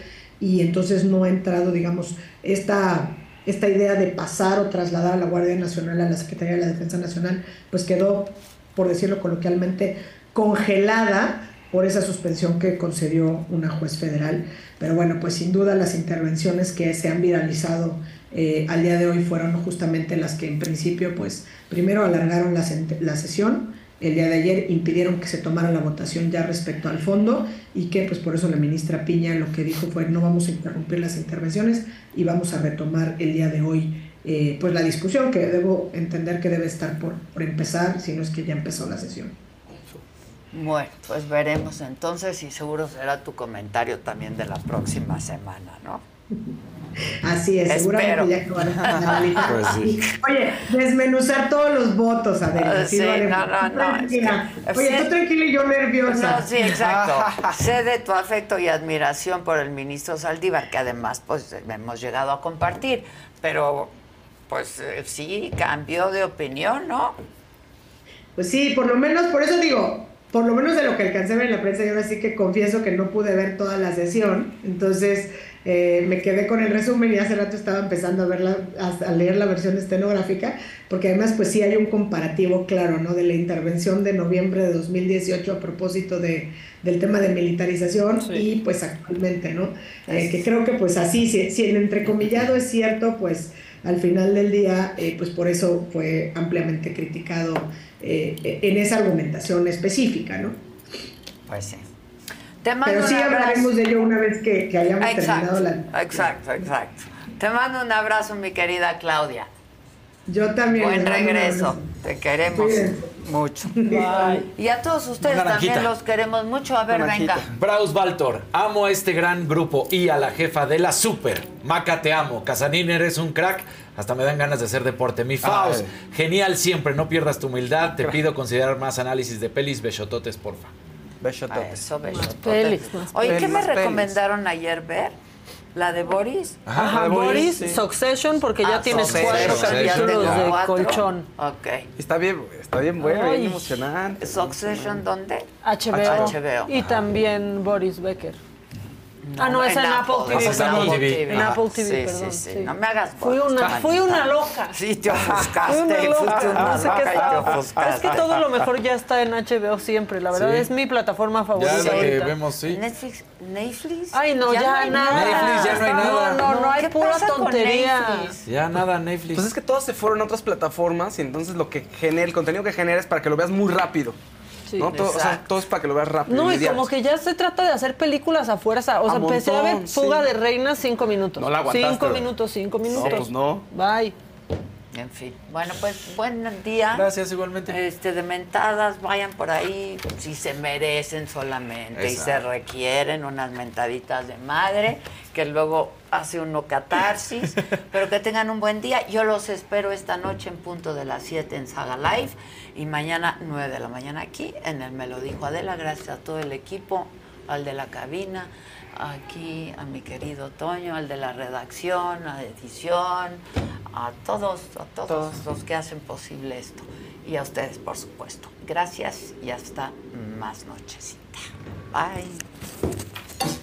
[SPEAKER 26] y entonces no ha entrado, digamos, esta, esta idea de pasar o trasladar a la Guardia Nacional a la Secretaría de la Defensa Nacional, pues quedó, por decirlo coloquialmente, congelada por esa suspensión que concedió una juez federal. Pero bueno, pues sin duda las intervenciones que se han viralizado eh, al día de hoy fueron justamente las que en principio, pues primero alargaron la, la sesión, el día de ayer impidieron que se tomara la votación ya respecto al fondo y que pues por eso la ministra Piña lo que dijo fue no vamos a interrumpir las intervenciones y vamos a retomar el día de hoy eh, pues la discusión que debo entender que debe estar por, por empezar, si no es que ya empezó la sesión.
[SPEAKER 1] Bueno, pues veremos entonces y seguro será tu comentario también de la próxima semana, ¿no?
[SPEAKER 26] Así es, seguramente ya
[SPEAKER 1] Espero.
[SPEAKER 26] analizar.
[SPEAKER 1] Pues sí.
[SPEAKER 26] Oye, desmenuzar todos los votos, Adela.
[SPEAKER 1] Ah, sí,
[SPEAKER 26] vale.
[SPEAKER 1] no, no,
[SPEAKER 26] Tú
[SPEAKER 1] no,
[SPEAKER 26] tranquila.
[SPEAKER 1] es que-
[SPEAKER 26] Oye, tú tranquila y yo nerviosa.
[SPEAKER 1] No, sí, exacto. sé de tu afecto y admiración por el ministro Saldívar, que además pues hemos llegado a compartir, pero pues eh, sí, cambió de opinión, ¿no?
[SPEAKER 26] Pues sí, por lo menos, por eso digo, por lo menos de lo que alcancé a ver en la prensa, yo ahora sí que confieso que no pude ver toda la sesión, entonces eh, me quedé con el resumen y hace rato estaba empezando a, ver la- a, a leer la versión estenográfica, porque además pues sí hay un comparativo claro, ¿no? De la intervención de noviembre de 2018 a propósito de, del tema de militarización y pues actualmente, ¿no? Eh, que creo que pues así, si, si el entrecomillado es cierto, pues al final del día, eh, pues por eso fue ampliamente criticado eh, en esa argumentación específica, ¿no?
[SPEAKER 1] Pues sí. Te mando
[SPEAKER 26] Pero sí
[SPEAKER 1] un abrazo.
[SPEAKER 26] hablaremos de ello una vez que, que hayamos
[SPEAKER 1] Exacto,
[SPEAKER 26] terminado la...
[SPEAKER 1] exacto, exacto. Te mando un abrazo, mi querida Claudia.
[SPEAKER 26] Yo también.
[SPEAKER 1] Buen regreso. Te queremos mucho.
[SPEAKER 26] Bye.
[SPEAKER 1] Y a todos ustedes
[SPEAKER 8] Naranjita.
[SPEAKER 1] también los queremos mucho. A ver, venga.
[SPEAKER 8] Braus Baltor, amo a este gran grupo y a la jefa de la super. Maca, te amo. Casanín, eres un crack. Hasta me dan ganas de hacer deporte. Mi Faust, genial siempre. No pierdas tu humildad. Te pido considerar más análisis de pelis. Besototes, porfa.
[SPEAKER 13] Besototes.
[SPEAKER 1] Eso,
[SPEAKER 5] pelis, más
[SPEAKER 1] Oye, ¿qué
[SPEAKER 5] pelis,
[SPEAKER 1] me
[SPEAKER 5] pelis.
[SPEAKER 1] recomendaron ayer ver? ¿La de Boris?
[SPEAKER 5] Ajá, Boris, Succession, porque ya
[SPEAKER 1] Ah,
[SPEAKER 5] tienes
[SPEAKER 1] Succession.
[SPEAKER 5] cuatro
[SPEAKER 1] Ya
[SPEAKER 5] capítulos de
[SPEAKER 1] cuatro.
[SPEAKER 5] colchón.
[SPEAKER 1] Ok.
[SPEAKER 13] Está bien, está bien bueno, bien emocionante.
[SPEAKER 1] ¿Succession dónde?
[SPEAKER 5] HBO.
[SPEAKER 1] HBO.
[SPEAKER 5] Y también Boris Becker. Ah, no, es en, Apple, TV.
[SPEAKER 8] Ese es en Apple. TV.
[SPEAKER 5] En. Apple TV,
[SPEAKER 1] Sí,
[SPEAKER 5] perdón.
[SPEAKER 1] sí, sí. No me hagas
[SPEAKER 5] Fui una, fui una loca.
[SPEAKER 1] Sí, te ofuscaste.
[SPEAKER 5] Fui una loca.
[SPEAKER 1] una
[SPEAKER 5] No sé
[SPEAKER 1] loca
[SPEAKER 5] qué estaba. Es que todo lo mejor ya está en HBO siempre. La verdad
[SPEAKER 8] Sí.
[SPEAKER 5] es mi plataforma favorita.
[SPEAKER 8] Ya es la que vemos, sí.
[SPEAKER 1] Netflix, Netflix.
[SPEAKER 5] Ay, no, ya,
[SPEAKER 1] no hay
[SPEAKER 5] nada.
[SPEAKER 8] Netflix, ya no hay nada.
[SPEAKER 5] No, no, no, hay
[SPEAKER 1] ¿Qué
[SPEAKER 5] pura tontería.
[SPEAKER 1] Netflix?
[SPEAKER 8] Ya nada, Netflix.
[SPEAKER 13] Pues es que todos se fueron a otras plataformas y entonces lo que genera, el contenido que genera es para que lo veas muy rápido.
[SPEAKER 5] Sí.
[SPEAKER 13] ¿no? Todo, o sea, todo es para que lo veas rápido.
[SPEAKER 5] No, y
[SPEAKER 13] inmediato.
[SPEAKER 5] como que ya se trata de hacer películas a fuerza. O sea,
[SPEAKER 13] A
[SPEAKER 5] empecé a ver
[SPEAKER 13] montón,
[SPEAKER 5] Fuga
[SPEAKER 13] sí.
[SPEAKER 5] de Reinas cinco minutos.
[SPEAKER 13] No la aguantaste,
[SPEAKER 5] Cinco minutos, cinco minutos.
[SPEAKER 13] No, pues no.
[SPEAKER 5] Bye.
[SPEAKER 1] En fin, bueno, pues buen día.
[SPEAKER 8] Gracias, igualmente.
[SPEAKER 1] Este, de mentadas, vayan por ahí si se merecen solamente y se requieren unas mentaditas de madre, que luego hace uno catarsis, pero que tengan un buen día. Yo los espero esta noche en punto de las 7 en Saga Live y mañana 9 de la mañana aquí en el Me lo dijo Adela. Gracias a todo el equipo, al de la cabina, aquí a mi querido Toño, al de la redacción, a edición, a todos, a todos, los que hacen posible esto. Y a ustedes, por supuesto. Gracias y hasta más nochecita. Bye.